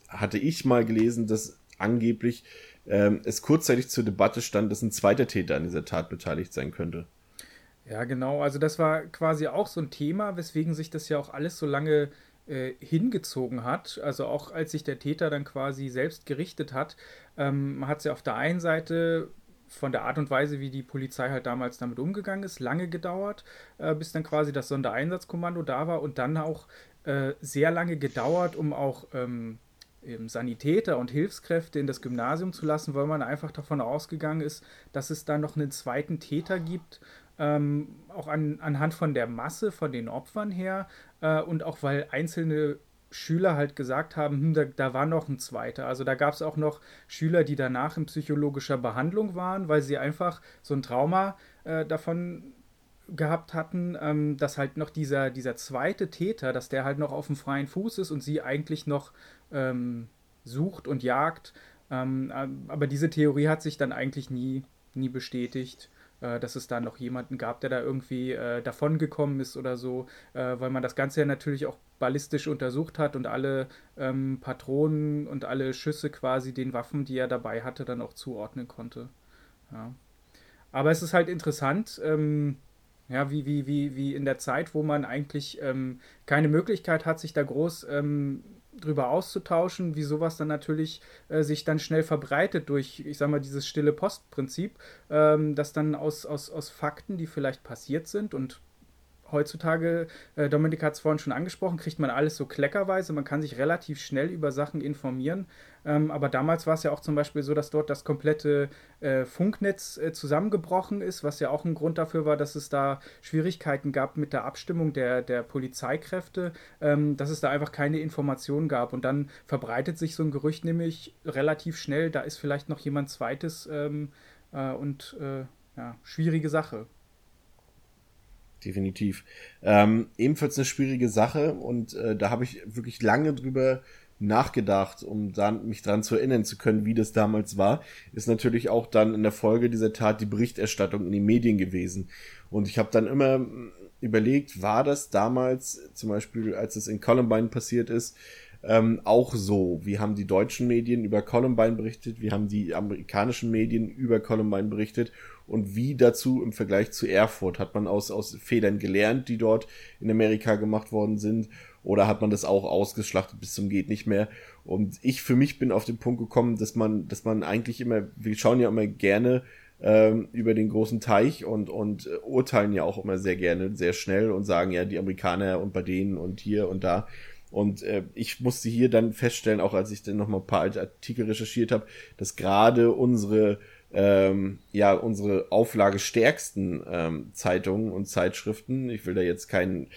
hatte ich mal gelesen, dass angeblich ähm, es kurzzeitig zur Debatte stand, dass ein zweiter Täter an dieser Tat beteiligt sein könnte. Ja, genau. Also das war quasi auch so ein Thema, weswegen sich das ja auch alles so lange äh, hingezogen hat. Also auch als sich der Täter dann quasi selbst gerichtet hat, ähm, hat sie auf der einen Seite von der Art und Weise, wie die Polizei halt damals damit umgegangen ist, lange gedauert, äh, bis dann quasi das Sondereinsatzkommando da war und dann auch äh, sehr lange gedauert, um auch ähm, Sanitäter und Hilfskräfte in das Gymnasium zu lassen, weil man einfach davon ausgegangen ist, dass es da noch einen zweiten Täter gibt, ähm, auch an, anhand von der Masse von den Opfern her äh, und auch weil einzelne Schüler halt gesagt haben, hm, da, da, war noch ein zweiter. Also da gab es auch noch Schüler, die danach in psychologischer Behandlung waren, weil sie einfach so ein Trauma äh, davon gehabt hatten, ähm, dass halt noch dieser, dieser zweite Täter, dass der halt noch auf dem freien Fuß ist und sie eigentlich noch ähm, sucht und jagt. Ähm, aber diese Theorie hat sich dann eigentlich nie, nie bestätigt äh, dass es da noch jemanden gab, der da irgendwie äh, davongekommen ist oder so, äh, weil man das Ganze ja natürlich auch ballistisch untersucht hat und alle ähm, Patronen und alle Schüsse quasi den Waffen, die er dabei hatte, dann auch zuordnen konnte. Ja. Aber es ist halt interessant, ähm, ja, wie, wie, wie, wie in der Zeit, wo man eigentlich ähm, keine Möglichkeit hat, sich da groß ähm, drüber auszutauschen, wie sowas dann natürlich äh, sich dann schnell verbreitet durch, ich sag mal, dieses stille Postprinzip, ähm, dass dann aus, aus, aus Fakten, die vielleicht passiert sind und heutzutage, äh, Dominik hat es vorhin schon angesprochen, kriegt man alles so kleckerweise. Man kann sich relativ schnell über Sachen informieren. Ähm, aber damals war es ja auch zum Beispiel so, dass dort das komplette äh, Funknetz äh, zusammengebrochen ist, was ja auch ein Grund dafür war, dass es da Schwierigkeiten gab mit der Abstimmung der, der Polizeikräfte, ähm, dass es da einfach keine Informationen gab. Und dann verbreitet sich so ein Gerücht nämlich relativ schnell, da ist vielleicht noch jemand Zweites ähm, äh, und äh, ja, schwierige Sache definitiv. Ähm, ebenfalls eine schwierige Sache und äh, da habe ich wirklich lange drüber nachgedacht, um dann mich daran zu erinnern zu können, wie das damals war, ist natürlich auch dann in der Folge dieser Tat die Berichterstattung in den Medien gewesen. Und ich habe dann immer überlegt, war das damals, zum Beispiel als es in Columbine passiert ist, ähm, auch so. Wie haben die deutschen Medien über Columbine berichtet? Wie haben die amerikanischen Medien über Columbine berichtet? Und wie dazu im Vergleich zu Erfurt? Hat man aus, aus Fehlern gelernt, die dort in Amerika gemacht worden sind? Oder hat man das auch ausgeschlachtet bis zum geht nicht mehr? Und ich für mich bin auf den Punkt gekommen, dass man, dass man eigentlich immer, wir schauen ja immer gerne ähm, über den großen Teich und, und äh, urteilen ja auch immer sehr gerne, sehr schnell und sagen ja, die Amerikaner und bei denen und hier und da. Und äh, ich musste hier dann feststellen, auch als ich dann noch mal ein paar alte Artikel recherchiert habe, dass gerade unsere ähm, ja unsere auflagestärksten ähm, Zeitungen und Zeitschriften, ich will da jetzt keinen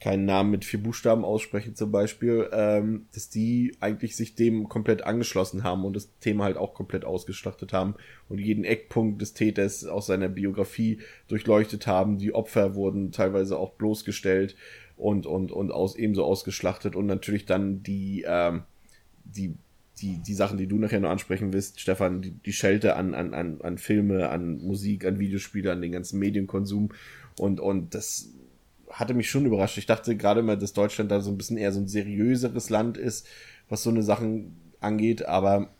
keinen Namen mit vier Buchstaben aussprechen zum Beispiel, ähm, dass die eigentlich sich dem komplett angeschlossen haben und das Thema halt auch komplett ausgeschlachtet haben und jeden Eckpunkt des Täters aus seiner Biografie durchleuchtet haben. Die Opfer wurden teilweise auch bloßgestellt und, und, und aus, ebenso ausgeschlachtet und natürlich dann die, ähm, die, die, die Sachen, die du nachher noch ansprechen willst, Stefan, die, die Schelte an, an, an, an Filme, an Musik, an Videospiele, an den ganzen Medienkonsum und, und das hatte mich schon überrascht. Ich dachte gerade mal, dass Deutschland da so ein bisschen eher so ein seriöseres Land ist, was so eine Sachen angeht, aber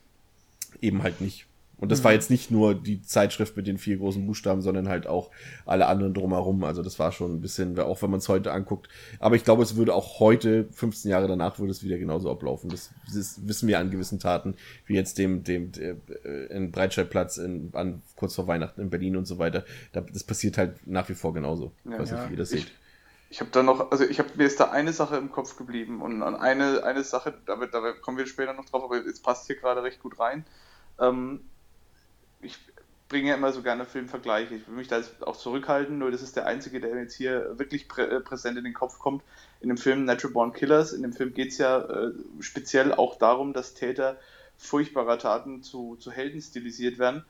eben halt nicht. Und das mhm. war jetzt nicht nur die Zeitschrift mit den vier großen Buchstaben, sondern halt auch alle anderen drumherum. Also das war schon ein bisschen, auch wenn man es heute anguckt. Aber ich glaube, es würde auch heute, 15 Jahre danach, würde es wieder genauso ablaufen. Das, das wissen wir an gewissen Taten, wie jetzt dem, dem, äh, in Breitscheidplatz in, an, kurz vor Weihnachten in Berlin und so weiter. das passiert halt nach wie vor genauso. Ja, weiß nicht, wie ihr das seht. Ich habe da noch, also ich habe mir ist da eine Sache im Kopf geblieben und an eine, eine Sache, da, da kommen wir später noch drauf, aber es passt hier gerade recht gut rein. Ähm, ich bringe ja immer so gerne Filmvergleiche. Ich will mich da jetzt auch zurückhalten, nur das ist der einzige, der mir jetzt hier wirklich prä äh, präsent in den Kopf kommt. In dem Film Natural Born Killers, in dem Film geht es ja äh, speziell auch darum, dass Täter furchtbarer Taten zu, zu Helden stilisiert werden.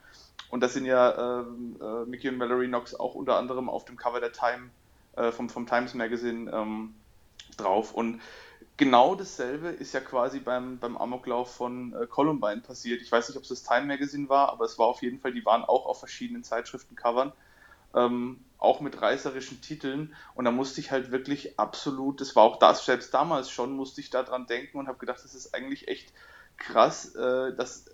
Und das sind ja ähm, äh, Mickey und Mallory Knox auch unter anderem auf dem Cover der Time, äh, vom, vom Times Magazine ähm, drauf. Und genau dasselbe ist ja quasi beim, beim Amoklauf von äh, Columbine passiert. Ich weiß nicht, ob es das Time Magazine war, aber es war auf jeden Fall, die waren auch auf verschiedenen Zeitschriftencovern. Ähm, auch mit reißerischen Titeln und da musste ich halt wirklich absolut, das war auch das selbst damals schon, musste ich daran denken und habe gedacht, das ist eigentlich echt krass, äh, dass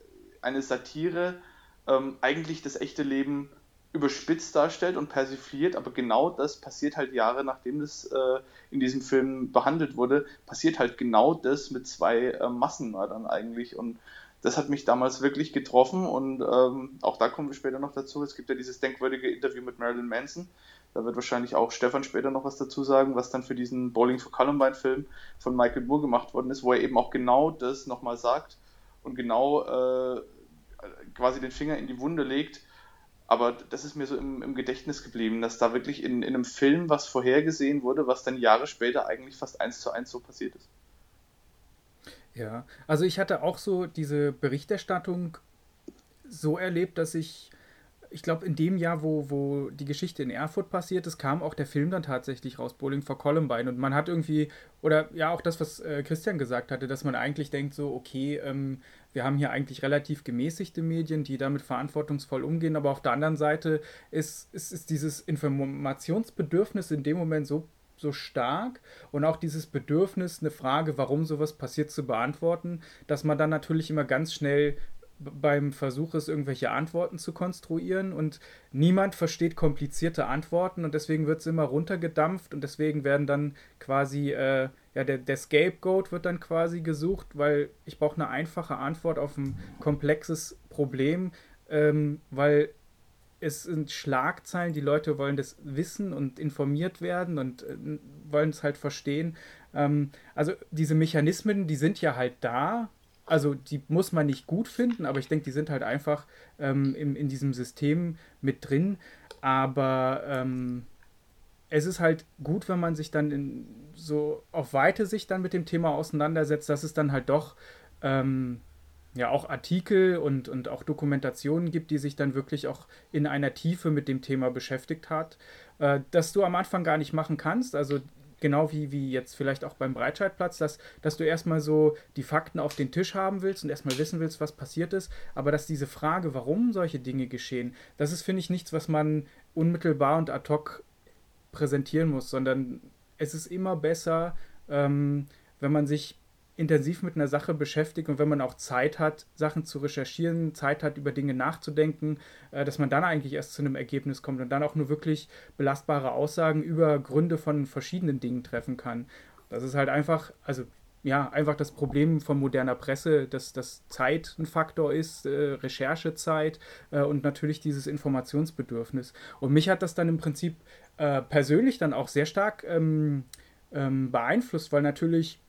eine Satire ähm, eigentlich das echte Leben überspitzt darstellt und persifliert, aber genau das passiert halt Jahre nachdem das äh, in diesem Film behandelt wurde, passiert halt genau das mit zwei äh, Massenmördern eigentlich und das hat mich damals wirklich getroffen und ähm, auch da kommen wir später noch dazu. Es gibt ja dieses denkwürdige Interview mit Marilyn Manson. Da wird wahrscheinlich auch Stefan später noch was dazu sagen, was dann für diesen Bowling for Columbine Film von Michael Moore gemacht worden ist, wo er eben auch genau das nochmal sagt und genau äh, quasi den Finger in die Wunde legt. Aber das ist mir so im, im Gedächtnis geblieben, dass da wirklich in, in einem Film was vorhergesehen wurde, was dann Jahre später eigentlich fast eins zu eins so passiert ist. Ja, also ich hatte auch so diese Berichterstattung so erlebt, dass ich, ich glaube, in dem Jahr, wo, wo die Geschichte in Erfurt passiert ist, kam auch der Film dann tatsächlich raus, Bowling for Columbine. Und man hat irgendwie, oder ja, auch das, was äh, Christian gesagt hatte, dass man eigentlich denkt, so, okay, ähm, wir haben hier eigentlich relativ gemäßigte Medien, die damit verantwortungsvoll umgehen, aber auf der anderen Seite ist, ist, ist dieses Informationsbedürfnis in dem Moment so so stark und auch dieses Bedürfnis, eine Frage, warum sowas passiert, zu beantworten, dass man dann natürlich immer ganz schnell beim Versuch ist, irgendwelche Antworten zu konstruieren und niemand versteht komplizierte Antworten und deswegen wird es immer runtergedampft und deswegen werden dann quasi, äh, ja, der, der Scapegoat wird dann quasi gesucht, weil ich brauche eine einfache Antwort auf ein komplexes Problem, ähm, weil es sind Schlagzeilen, die Leute wollen das wissen und informiert werden und äh, wollen es halt verstehen. Ähm, also diese Mechanismen, die sind ja halt da. Also die muss man nicht gut finden, aber ich denke, die sind halt einfach ähm, im, in diesem System mit drin. Aber ähm, es ist halt gut, wenn man sich dann in, so auf weite Sicht dann mit dem Thema auseinandersetzt, dass es dann halt doch ähm, ja auch Artikel und, und auch Dokumentationen gibt, die sich dann wirklich auch in einer Tiefe mit dem Thema beschäftigt hat, äh, dass du am Anfang gar nicht machen kannst. Also genau wie, wie jetzt vielleicht auch beim Breitscheidplatz, dass, dass du erstmal so die Fakten auf den Tisch haben willst und erstmal wissen willst, was passiert ist, aber dass diese Frage, warum solche Dinge geschehen, das ist, finde ich, nichts, was man unmittelbar und ad hoc präsentieren muss, sondern es ist immer besser, ähm, wenn man sich intensiv mit einer Sache beschäftigt und wenn man auch Zeit hat, Sachen zu recherchieren, Zeit hat, über Dinge nachzudenken, äh, dass man dann eigentlich erst zu einem Ergebnis kommt und dann auch nur wirklich belastbare Aussagen über Gründe von verschiedenen Dingen treffen kann. Das ist halt einfach, also ja, einfach das Problem von moderner Presse, dass, dass Zeit ein Faktor ist, äh, Recherchezeit äh, und natürlich dieses Informationsbedürfnis. Und mich hat das dann im Prinzip äh, persönlich dann auch sehr stark ähm, ähm, beeinflusst, weil natürlich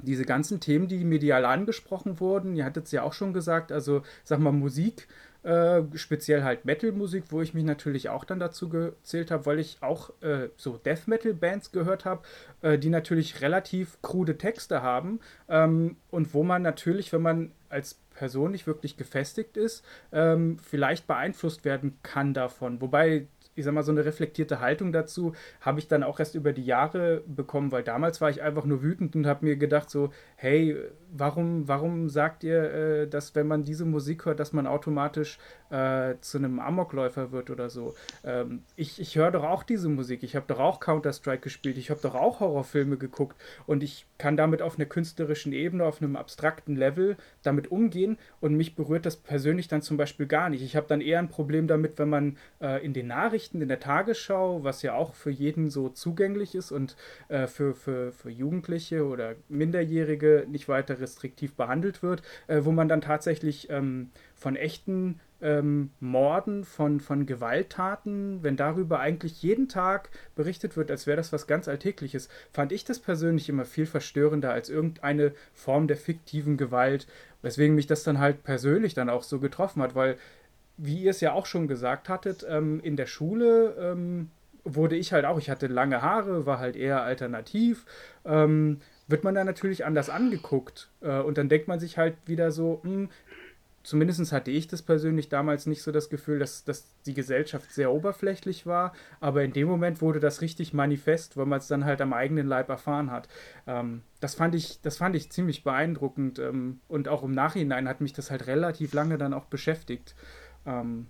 diese ganzen Themen, die medial angesprochen wurden, ihr hattet es ja auch schon gesagt, also sag mal Musik, äh, speziell halt Metal-Musik, wo ich mich natürlich auch dann dazu gezählt habe, weil ich auch äh, so Death Metal-Bands gehört habe, äh, die natürlich relativ krude Texte haben ähm, und wo man natürlich, wenn man als Person nicht wirklich gefestigt ist, ähm, vielleicht beeinflusst werden kann davon. Wobei ich sag mal, so eine reflektierte Haltung dazu habe ich dann auch erst über die Jahre bekommen, weil damals war ich einfach nur wütend und habe mir gedacht so, hey, warum, warum sagt ihr, äh, dass wenn man diese Musik hört, dass man automatisch äh, zu einem Amokläufer wird oder so? Ähm, ich ich höre doch auch diese Musik, ich habe doch auch Counter-Strike gespielt, ich habe doch auch Horrorfilme geguckt und ich kann damit auf einer künstlerischen Ebene, auf einem abstrakten Level damit umgehen und mich berührt das persönlich dann zum Beispiel gar nicht. Ich habe dann eher ein Problem damit, wenn man äh, in den Nachrichten, in der Tagesschau, was ja auch für jeden so zugänglich ist und äh, für, für, für Jugendliche oder Minderjährige nicht weiter restriktiv behandelt wird, äh, wo man dann tatsächlich ähm, von echten ähm, Morden, von, von Gewalttaten, wenn darüber eigentlich jeden Tag berichtet wird, als wäre das was ganz Alltägliches, fand ich das persönlich immer viel verstörender als irgendeine Form der fiktiven Gewalt, weswegen mich das dann halt persönlich dann auch so getroffen hat, weil, wie ihr es ja auch schon gesagt hattet, ähm, in der Schule ähm, wurde ich halt auch, ich hatte lange Haare, war halt eher alternativ, ähm, wird man da natürlich anders angeguckt. Äh, und dann denkt man sich halt wieder so, hm, zumindest hatte ich das persönlich damals nicht so das Gefühl, dass, dass die Gesellschaft sehr oberflächlich war, aber in dem Moment wurde das richtig manifest, weil man es dann halt am eigenen Leib erfahren hat. Ähm, das, fand ich, das fand ich ziemlich beeindruckend ähm, und auch im Nachhinein hat mich das halt relativ lange dann auch beschäftigt. Ähm,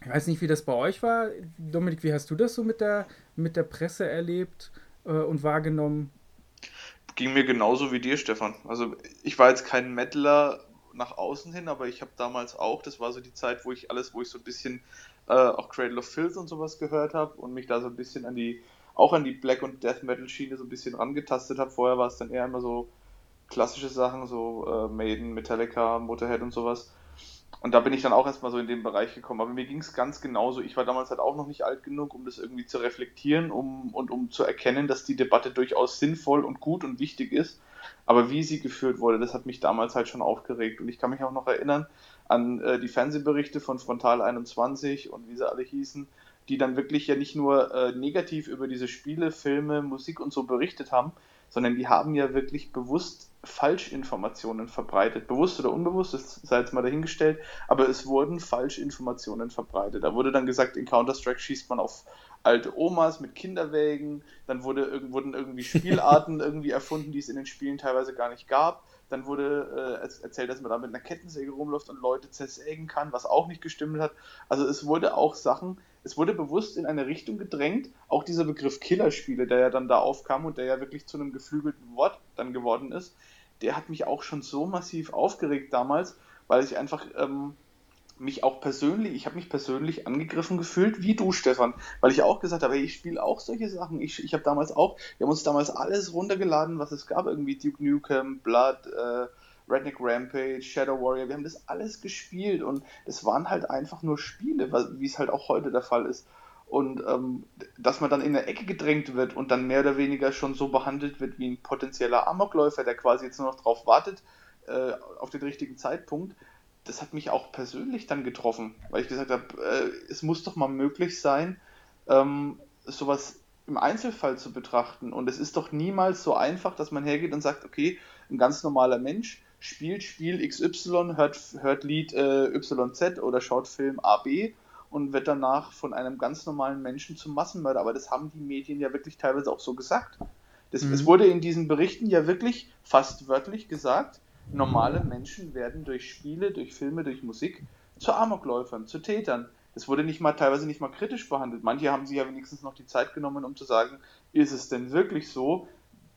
ich weiß nicht, wie das bei euch war. Dominik, wie hast du das so mit der, mit der Presse erlebt äh, und wahrgenommen? Ging mir genauso wie dir, Stefan. Also ich war jetzt kein Mettler nach außen hin, aber ich habe damals auch, das war so die Zeit, wo ich alles, wo ich so ein bisschen äh, auch Cradle of Filth und sowas gehört habe und mich da so ein bisschen an die, auch an die Black und Death Metal Schiene so ein bisschen rangetastet habe. Vorher war es dann eher immer so klassische Sachen, so äh, Maiden, Metallica, Motorhead und sowas. Und da bin ich dann auch erstmal so in den Bereich gekommen. Aber mir ging es ganz genauso. Ich war damals halt auch noch nicht alt genug, um das irgendwie zu reflektieren um, und um zu erkennen, dass die Debatte durchaus sinnvoll und gut und wichtig ist. Aber wie sie geführt wurde, das hat mich damals halt schon aufgeregt. Und ich kann mich auch noch erinnern an äh, die Fernsehberichte von Frontal 21 und wie sie alle hießen, die dann wirklich ja nicht nur äh, negativ über diese Spiele, Filme, Musik und so berichtet haben, sondern die haben ja wirklich bewusst Falschinformationen verbreitet. Bewusst oder unbewusst, das sei jetzt mal dahingestellt, aber es wurden Falschinformationen verbreitet. Da wurde dann gesagt, in Counter-Strike schießt man auf alte Omas mit Kinderwägen, dann wurde, wurden irgendwie Spielarten irgendwie erfunden, die es in den Spielen teilweise gar nicht gab. Dann wurde äh, erzählt, dass man da mit einer Kettensäge rumläuft und Leute zersägen kann, was auch nicht gestimmt hat. Also es wurde auch Sachen es wurde bewusst in eine Richtung gedrängt, auch dieser Begriff Killerspiele, der ja dann da aufkam und der ja wirklich zu einem geflügelten Wort dann geworden ist, der hat mich auch schon so massiv aufgeregt damals, weil ich einfach ähm, mich auch persönlich, ich habe mich persönlich angegriffen gefühlt, wie du, Stefan, weil ich auch gesagt habe, ich spiele auch solche Sachen. Ich, ich habe damals auch, wir haben uns damals alles runtergeladen, was es gab, irgendwie Duke Nukem, Blood, äh, Redneck Rampage, Shadow Warrior, wir haben das alles gespielt und es waren halt einfach nur Spiele, wie es halt auch heute der Fall ist. Und ähm, dass man dann in eine Ecke gedrängt wird und dann mehr oder weniger schon so behandelt wird wie ein potenzieller Amokläufer, der quasi jetzt nur noch drauf wartet, äh, auf den richtigen Zeitpunkt, das hat mich auch persönlich dann getroffen, weil ich gesagt habe, äh, es muss doch mal möglich sein, ähm, sowas im Einzelfall zu betrachten. Und es ist doch niemals so einfach, dass man hergeht und sagt, okay, ein ganz normaler Mensch spielt Spiel XY, hört, hört Lied äh, YZ oder schaut Film AB und wird danach von einem ganz normalen Menschen zum Massenmörder. Aber das haben die Medien ja wirklich teilweise auch so gesagt. Das, mhm. Es wurde in diesen Berichten ja wirklich fast wörtlich gesagt, normale Menschen werden durch Spiele, durch Filme, durch Musik zu Amokläufern, zu Tätern. Das wurde nicht mal teilweise nicht mal kritisch behandelt. Manche haben sich ja wenigstens noch die Zeit genommen, um zu sagen, ist es denn wirklich so?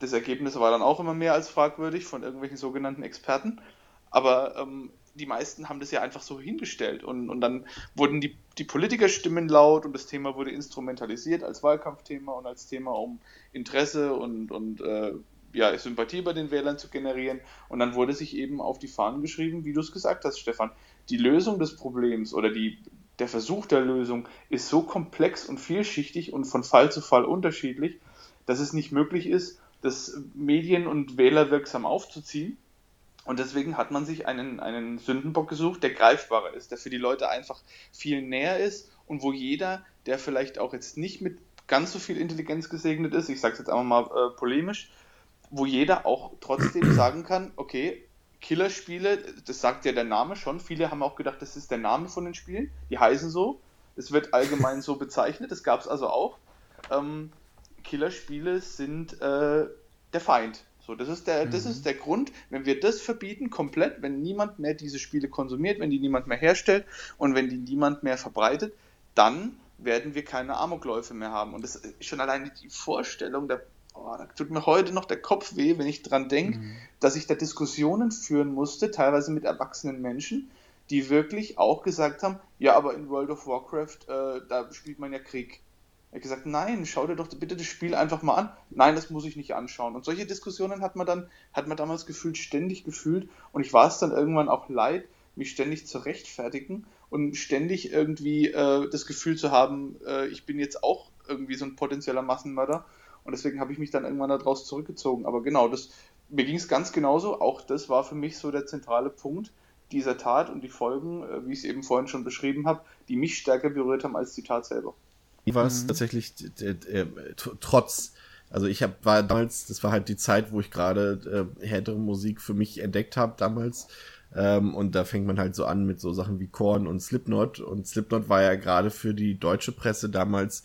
Das Ergebnis war dann auch immer mehr als fragwürdig von irgendwelchen sogenannten Experten. Aber ähm, die meisten haben das ja einfach so hingestellt und, und dann wurden die, die Politikerstimmen laut und das Thema wurde instrumentalisiert als Wahlkampfthema und als Thema, um Interesse und, und äh, ja, Sympathie bei den Wählern zu generieren. Und dann wurde sich eben auf die Fahnen geschrieben, wie du es gesagt hast, Stefan, die Lösung des Problems oder die, der Versuch der Lösung ist so komplex und vielschichtig und von Fall zu Fall unterschiedlich, dass es nicht möglich ist, das Medien- und Wähler wirksam aufzuziehen. Und deswegen hat man sich einen, einen Sündenbock gesucht, der greifbarer ist, der für die Leute einfach viel näher ist und wo jeder, der vielleicht auch jetzt nicht mit ganz so viel Intelligenz gesegnet ist, ich sage es jetzt einmal mal äh, polemisch, wo jeder auch trotzdem sagen kann, okay, Killerspiele, das sagt ja der Name schon, viele haben auch gedacht, das ist der Name von den Spielen, die heißen so, es wird allgemein so bezeichnet, das gab es also auch. Ähm, Killerspiele sind äh, der Feind so, das ist der, mhm. das ist der Grund, wenn wir das verbieten, komplett, wenn niemand mehr diese Spiele konsumiert, wenn die niemand mehr herstellt und wenn die niemand mehr verbreitet, dann werden wir keine Amokläufe mehr haben. Und das ist schon alleine die Vorstellung, da, oh, da tut mir heute noch der Kopf weh, wenn ich dran denke, mhm. dass ich da Diskussionen führen musste, teilweise mit erwachsenen Menschen, die wirklich auch gesagt haben, ja, aber in World of Warcraft, äh, da spielt man ja Krieg. Er hat gesagt, nein, schau dir doch bitte das Spiel einfach mal an. Nein, das muss ich nicht anschauen. Und solche Diskussionen hat man dann, hat man damals gefühlt, ständig gefühlt. Und ich war es dann irgendwann auch leid, mich ständig zu rechtfertigen und ständig irgendwie äh, das Gefühl zu haben, äh, ich bin jetzt auch irgendwie so ein potenzieller Massenmörder. Und deswegen habe ich mich dann irgendwann daraus zurückgezogen. Aber genau, das, mir ging es ganz genauso. Auch das war für mich so der zentrale Punkt dieser Tat und die Folgen, äh, wie ich es eben vorhin schon beschrieben habe, die mich stärker berührt haben als die Tat selber war es mhm. tatsächlich äh, trotz, also ich hab, war damals, das war halt die Zeit, wo ich gerade äh, härtere Musik für mich entdeckt habe damals. Ähm, und da fängt man halt so an mit so Sachen wie Korn und Slipknot. Und Slipknot war ja gerade für die deutsche Presse damals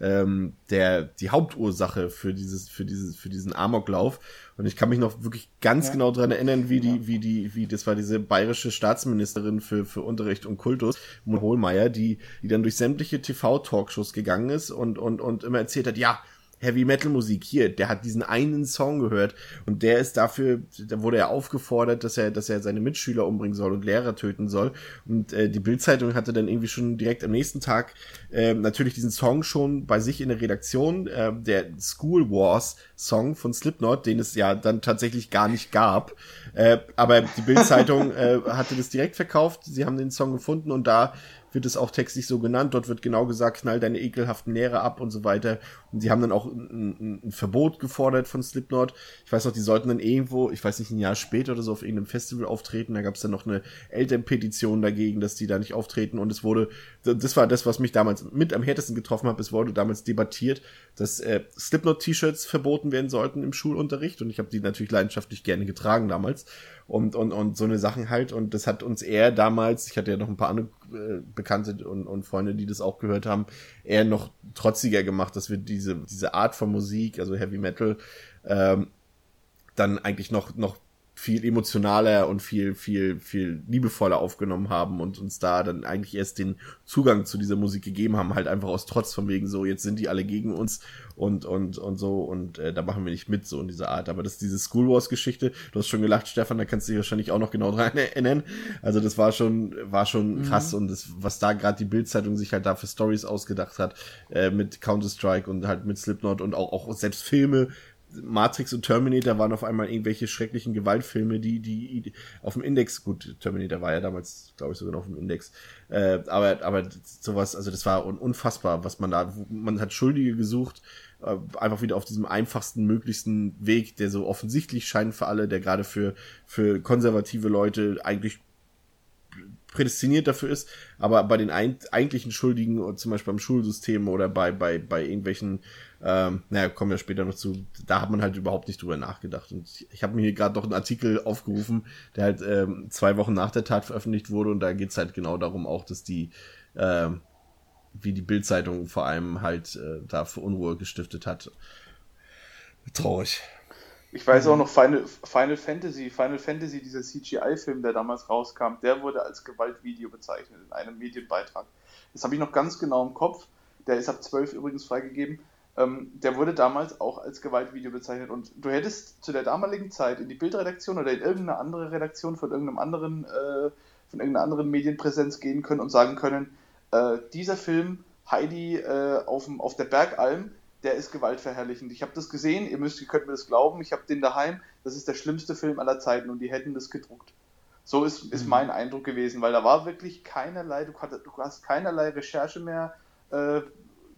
ähm, der die Hauptursache für dieses für dieses für diesen Amoklauf und ich kann mich noch wirklich ganz ja. genau dran erinnern wie die wie die wie das war diese bayerische Staatsministerin für für Unterricht und Kultus Hohlmeier die die dann durch sämtliche TV Talkshows gegangen ist und und und immer erzählt hat ja Heavy Metal Musik hier, der hat diesen einen Song gehört und der ist dafür, da wurde er aufgefordert, dass er, dass er seine Mitschüler umbringen soll und Lehrer töten soll. Und äh, die Bildzeitung hatte dann irgendwie schon direkt am nächsten Tag äh, natürlich diesen Song schon bei sich in der Redaktion, äh, der School Wars Song von Slipknot, den es ja dann tatsächlich gar nicht gab. Äh, aber die Bildzeitung äh, hatte das direkt verkauft. Sie haben den Song gefunden und da wird es auch textlich so genannt. Dort wird genau gesagt, knall deine ekelhaften Nähre ab und so weiter. Und sie haben dann auch ein, ein, ein, Verbot gefordert von Slipknot. Ich weiß noch, die sollten dann irgendwo, ich weiß nicht, ein Jahr später oder so auf irgendeinem Festival auftreten. Da gab es dann noch eine Elternpetition dagegen, dass die da nicht auftreten. Und es wurde, das war das, was mich damals mit am härtesten getroffen hat. Es wurde damals debattiert, dass äh, Slipknot-T-Shirts verboten werden sollten im Schulunterricht. Und ich habe die natürlich leidenschaftlich gerne getragen damals und, und, und so eine Sachen halt. Und das hat uns eher damals, ich hatte ja noch ein paar andere äh, Bekannte und, und Freunde, die das auch gehört haben, eher noch trotziger gemacht, dass wir diese, diese Art von Musik, also Heavy Metal, ähm, dann eigentlich noch, noch viel emotionaler und viel, viel, viel liebevoller aufgenommen haben und uns da dann eigentlich erst den Zugang zu dieser Musik gegeben haben, halt einfach aus Trotz von wegen so, jetzt sind die alle gegen uns und, und, und so und äh, da machen wir nicht mit, so in dieser Art. Aber das ist diese School Wars Geschichte, du hast schon gelacht, Stefan, da kannst du dich wahrscheinlich auch noch genau dran erinnern. Also das war schon, war schon mhm. krass und das, was da gerade die Bildzeitung sich halt da für Stories ausgedacht hat, äh, mit Counter-Strike und halt mit Slipknot und auch, auch selbst Filme, Matrix und Terminator waren auf einmal irgendwelche schrecklichen Gewaltfilme, die, die, auf dem Index, gut, Terminator war ja damals, glaube ich, sogar noch auf dem Index, äh, aber, aber sowas, also das war unfassbar, was man da, man hat Schuldige gesucht, äh, einfach wieder auf diesem einfachsten, möglichsten Weg, der so offensichtlich scheint für alle, der gerade für, für konservative Leute eigentlich prädestiniert dafür ist, aber bei den ein, eigentlichen Schuldigen, zum Beispiel beim Schulsystem oder bei, bei, bei irgendwelchen ähm, naja, kommen wir später noch zu. Da hat man halt überhaupt nicht drüber nachgedacht. Und ich, ich habe mir hier gerade noch einen Artikel aufgerufen, der halt ähm, zwei Wochen nach der Tat veröffentlicht wurde. Und da geht's halt genau darum auch, dass die, ähm, wie die Bildzeitung vor allem halt äh, da für Unruhe gestiftet hat. Traurig. Ich weiß auch noch Final, Final Fantasy, Final Fantasy, dieser CGI-Film, der damals rauskam, der wurde als Gewaltvideo bezeichnet in einem Medienbeitrag. Das habe ich noch ganz genau im Kopf. Der ist ab 12 übrigens freigegeben ähm, der wurde damals auch als Gewaltvideo bezeichnet. Und du hättest zu der damaligen Zeit in die Bildredaktion oder in irgendeine andere Redaktion von irgendeinem anderen, äh, von irgendeiner anderen Medienpräsenz gehen können und sagen können, äh, dieser Film Heidi äh, auf, auf der Bergalm, der ist gewaltverherrlichend. Ich habe das gesehen, ihr müsst, ihr könnt mir das glauben, ich habe den daheim, das ist der schlimmste Film aller Zeiten und die hätten das gedruckt. So ist, ist mhm. mein Eindruck gewesen, weil da war wirklich keinerlei, du, du hast keinerlei Recherche mehr äh,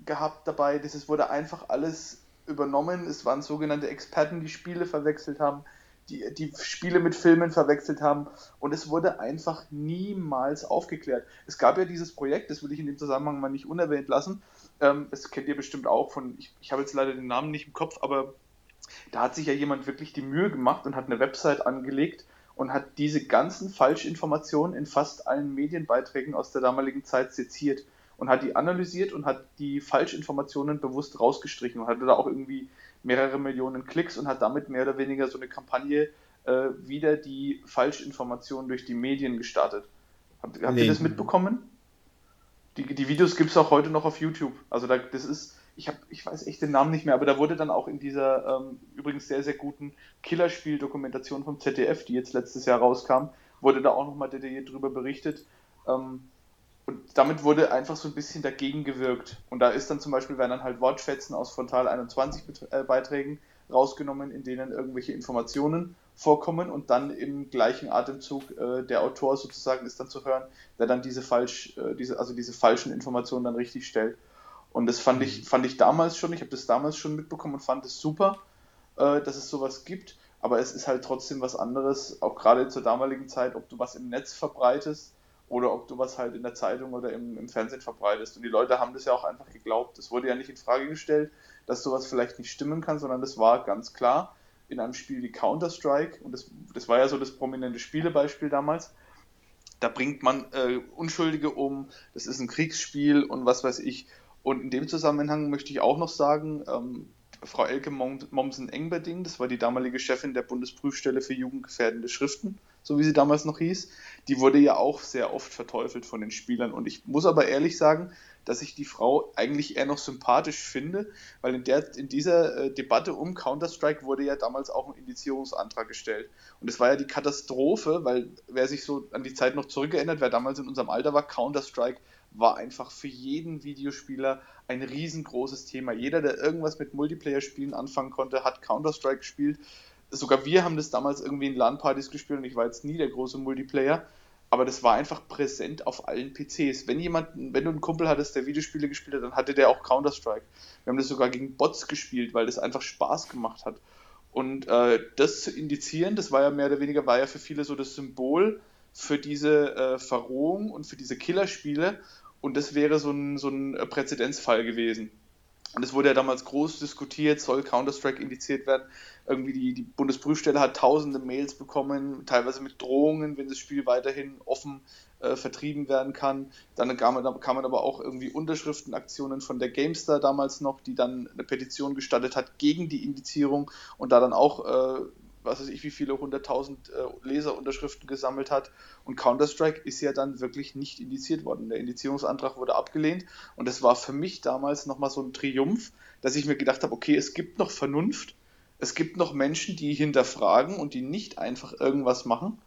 gehabt dabei. Das wurde einfach alles übernommen. Es waren sogenannte Experten, die Spiele verwechselt haben, die, die Spiele mit Filmen verwechselt haben und es wurde einfach niemals aufgeklärt. Es gab ja dieses Projekt, das will ich in dem Zusammenhang mal nicht unerwähnt lassen. Ähm, das kennt ihr bestimmt auch von, ich, ich habe jetzt leider den Namen nicht im Kopf, aber da hat sich ja jemand wirklich die Mühe gemacht und hat eine Website angelegt und hat diese ganzen Falschinformationen in fast allen Medienbeiträgen aus der damaligen Zeit seziert und hat die analysiert und hat die Falschinformationen bewusst rausgestrichen und hatte da auch irgendwie mehrere Millionen Klicks und hat damit mehr oder weniger so eine Kampagne äh, wieder die Falschinformationen durch die Medien gestartet. Habt, habt ihr das mitbekommen? Die, die Videos gibt es auch heute noch auf YouTube. Also da, das ist, ich habe, ich weiß echt den Namen nicht mehr, aber da wurde dann auch in dieser ähm, übrigens sehr, sehr guten Killerspiel-Dokumentation vom ZDF, die jetzt letztes Jahr rauskam, wurde da auch nochmal detailliert drüber berichtet. Ähm, und damit wurde einfach so ein bisschen dagegen gewirkt. Und da ist dann zum Beispiel, werden dann halt Wortschätzen aus Frontal 21 äh, Beiträgen rausgenommen, in denen irgendwelche Informationen vorkommen und dann im gleichen Atemzug äh, der Autor sozusagen ist dann zu hören, der dann diese falsch, äh, diese, also diese falschen Informationen dann richtig stellt. Und das fand ich, mhm. fand ich damals schon, ich habe das damals schon mitbekommen und fand es super, äh, dass es sowas gibt. Aber es ist halt trotzdem was anderes, auch gerade zur damaligen Zeit, ob du was im Netz verbreitest oder ob du was halt in der Zeitung oder im, im, Fernsehen verbreitest. Und die Leute haben das ja auch einfach geglaubt. Es wurde ja nicht in Frage gestellt, dass sowas vielleicht nicht stimmen kann, sondern das war ganz klar in einem Spiel wie Counter-Strike, und das, das war ja so das prominente Spielebeispiel damals, da bringt man äh, Unschuldige um, das ist ein Kriegsspiel und was weiß ich. Und in dem Zusammenhang möchte ich auch noch sagen, ähm, Frau Elke Mommsen-Engberding, das war die damalige Chefin der Bundesprüfstelle für jugendgefährdende Schriften, so wie sie damals noch hieß, die wurde ja auch sehr oft verteufelt von den Spielern. Und ich muss aber ehrlich sagen, dass ich die Frau eigentlich eher noch sympathisch finde, weil in, der, in dieser äh, Debatte um Counter-Strike wurde ja damals auch ein Indizierungsantrag gestellt. Und es war ja die Katastrophe, weil wer sich so an die Zeit noch zurückerinnert, wer damals in unserem Alter war, Counter-Strike war einfach für jeden Videospieler ein riesengroßes Thema. Jeder, der irgendwas mit Multiplayer-Spielen anfangen konnte, hat Counter-Strike gespielt. Sogar wir haben das damals irgendwie in LAN-Partys gespielt und ich war jetzt nie der große Multiplayer aber das war einfach präsent auf allen PCs. Wenn jemand, wenn du einen Kumpel hattest, der Videospiele gespielt hat, dann hatte der auch Counter-Strike. Wir haben das sogar gegen Bots gespielt, weil das einfach Spaß gemacht hat. Und äh, das zu indizieren, das war ja mehr oder weniger, war ja für viele so das Symbol für diese äh, Verrohung und für diese Killerspiele. Und das wäre so ein, so ein Präzedenzfall gewesen. Und es wurde ja damals groß diskutiert, soll Counter-Strike indiziert werden. Irgendwie die, die Bundesprüfstelle hat tausende Mails bekommen, teilweise mit Drohungen, wenn das Spiel weiterhin offen äh, vertrieben werden kann. Dann kam man, kam man aber auch irgendwie Unterschriftenaktionen von der GameStar damals noch, die dann eine Petition gestattet hat gegen die Indizierung und da dann auch äh, was weiß ich, wie viele hunderttausend äh, Leserunterschriften gesammelt hat. Und Counter-Strike ist ja dann wirklich nicht indiziert worden. Der Indizierungsantrag wurde abgelehnt. Und das war für mich damals nochmal so ein Triumph, dass ich mir gedacht habe, okay, es gibt noch Vernunft. Es gibt noch Menschen, die hinterfragen und die nicht einfach irgendwas machen.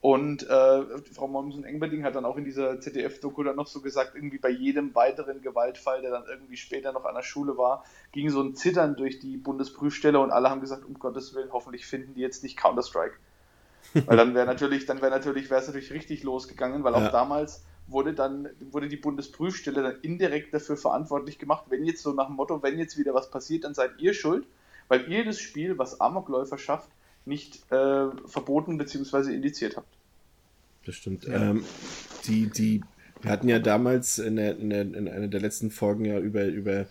Und äh, Frau Mommsen-Engberding hat dann auch in dieser ZDF-Doku dann noch so gesagt, irgendwie bei jedem weiteren Gewaltfall, der dann irgendwie später noch an der Schule war, ging so ein Zittern durch die Bundesprüfstelle und alle haben gesagt, um Gottes Willen, hoffentlich finden die jetzt nicht Counter-Strike. weil dann wäre natürlich, dann wäre natürlich, wäre es natürlich richtig losgegangen, weil ja. auch damals wurde dann, wurde die Bundesprüfstelle dann indirekt dafür verantwortlich gemacht, wenn jetzt so nach dem Motto, wenn jetzt wieder was passiert, dann seid ihr schuld, weil ihr das Spiel, was Amokläufer schafft, nicht äh, verboten bzw. indiziert habt. Das stimmt. Ja. Ähm, die, die, wir hatten ja damals in, der, in, der, in einer der letzten Folgen ja über, über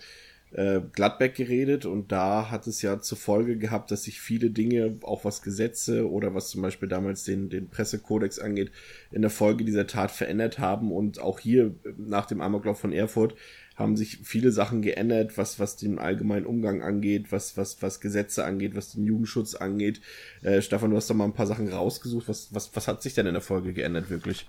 äh, Gladbeck geredet und da hat es ja zur Folge gehabt, dass sich viele Dinge, auch was Gesetze oder was zum Beispiel damals den, den Pressekodex angeht, in der Folge dieser Tat verändert haben und auch hier nach dem Amoklauf von Erfurt haben sich viele Sachen geändert, was, was den allgemeinen Umgang angeht, was, was, was Gesetze angeht, was den Jugendschutz angeht. Äh, Stefan, du hast doch mal ein paar Sachen rausgesucht. Was, was, was hat sich denn in der Folge geändert, wirklich?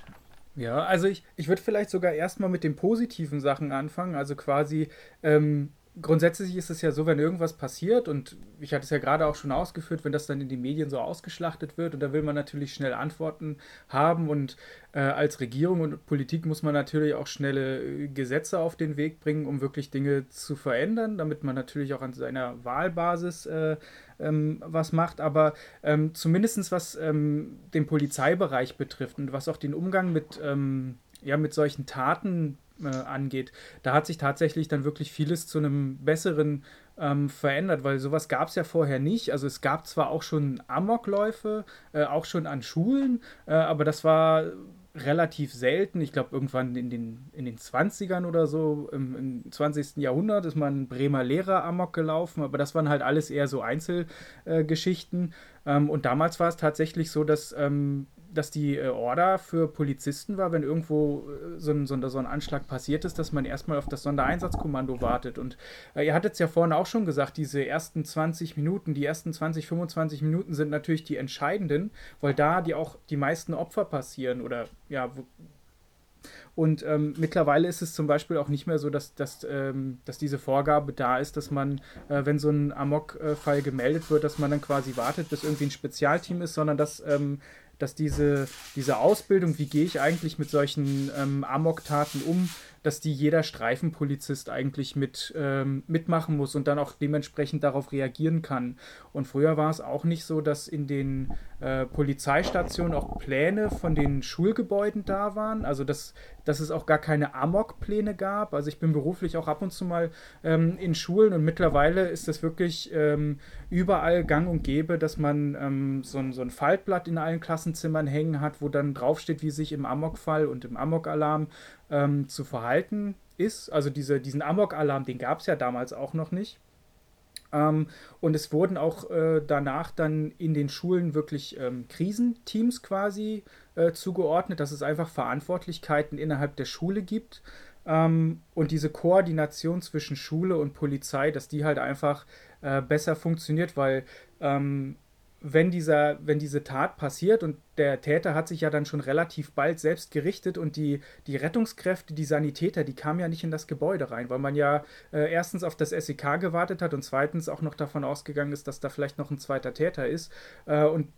Ja, also ich, ich würde vielleicht sogar erstmal mit den positiven Sachen anfangen. Also quasi ähm, grundsätzlich ist es ja so, wenn irgendwas passiert, und ich hatte es ja gerade auch schon ausgeführt, wenn das dann in den Medien so ausgeschlachtet wird, und da will man natürlich schnell Antworten haben, und äh, als Regierung und Politik muss man natürlich auch schnelle äh, Gesetze auf den Weg bringen, um wirklich Dinge zu verändern, damit man natürlich auch an seiner Wahlbasis äh, ähm, was macht, aber ähm, zumindest was ähm, den Polizeibereich betrifft und was auch den Umgang mit, ähm, ja, mit solchen Taten äh, angeht, da hat sich tatsächlich dann wirklich vieles zu einem besseren ähm, verändert, weil sowas gab es ja vorher nicht. Also es gab zwar auch schon Amokläufe, äh, auch schon an Schulen, äh, aber das war relativ selten. Ich glaube, irgendwann in den, in den 20ern oder so, im, im 20. Jahrhundert, ist mal ein Bremer Lehrer Amok gelaufen, aber das waren halt alles eher so Einzelgeschichten. Äh, ähm, und damals war es tatsächlich so, dass ähm, dass die äh, Order für Polizisten war, wenn irgendwo äh, so ein, so, ein, so ein, Anschlag passiert ist, dass man erstmal auf das Sondereinsatzkommando wartet. Und äh, ihr hattet es ja vorhin auch schon gesagt, diese ersten 20 Minuten, die ersten 20, 25 Minuten sind natürlich die entscheidenden, weil da die auch die meisten Opfer passieren oder ja, wo, und ähm, mittlerweile ist es zum Beispiel auch nicht mehr so, dass, dass, ähm, dass diese Vorgabe da ist, dass man, äh, wenn so ein Amok-Fall gemeldet wird, dass man dann quasi wartet, bis irgendwie ein Spezialteam ist, sondern dass ähm, dass diese, diese Ausbildung, wie gehe ich eigentlich mit solchen ähm, Amok-Taten um, dass die jeder Streifenpolizist eigentlich mit, ähm, mitmachen muss und dann auch dementsprechend darauf reagieren kann. Und früher war es auch nicht so, dass in den äh, Polizeistationen auch Pläne von den Schulgebäuden da waren. Also dass, dass es auch gar keine Amok-Pläne gab. Also ich bin beruflich auch ab und zu mal ähm, in Schulen und mittlerweile ist das wirklich ähm, überall gang und gäbe, dass man ähm, so, ein, so ein Faltblatt in allen Klassenzimmern hängen hat, wo dann draufsteht, wie sich im Amok-Fall und im Amok-Alarm ähm, zu verhalten ist. Also diese, diesen Amok-Alarm, den gab es ja damals auch noch nicht. Ähm, und es wurden auch äh, danach dann in den Schulen wirklich ähm, Krisenteams quasi äh, zugeordnet, dass es einfach Verantwortlichkeiten innerhalb der Schule gibt. Ähm, und diese Koordination zwischen Schule und Polizei, dass die halt einfach äh, besser funktioniert, weil ähm, wenn, dieser, wenn diese Tat passiert und der Täter hat sich ja dann schon relativ bald selbst gerichtet und die, die Rettungskräfte, die Sanitäter, die kamen ja nicht in das Gebäude rein, weil man ja äh, erstens auf das SEK gewartet hat und zweitens auch noch davon ausgegangen ist, dass da vielleicht noch ein zweiter Täter ist. Äh, und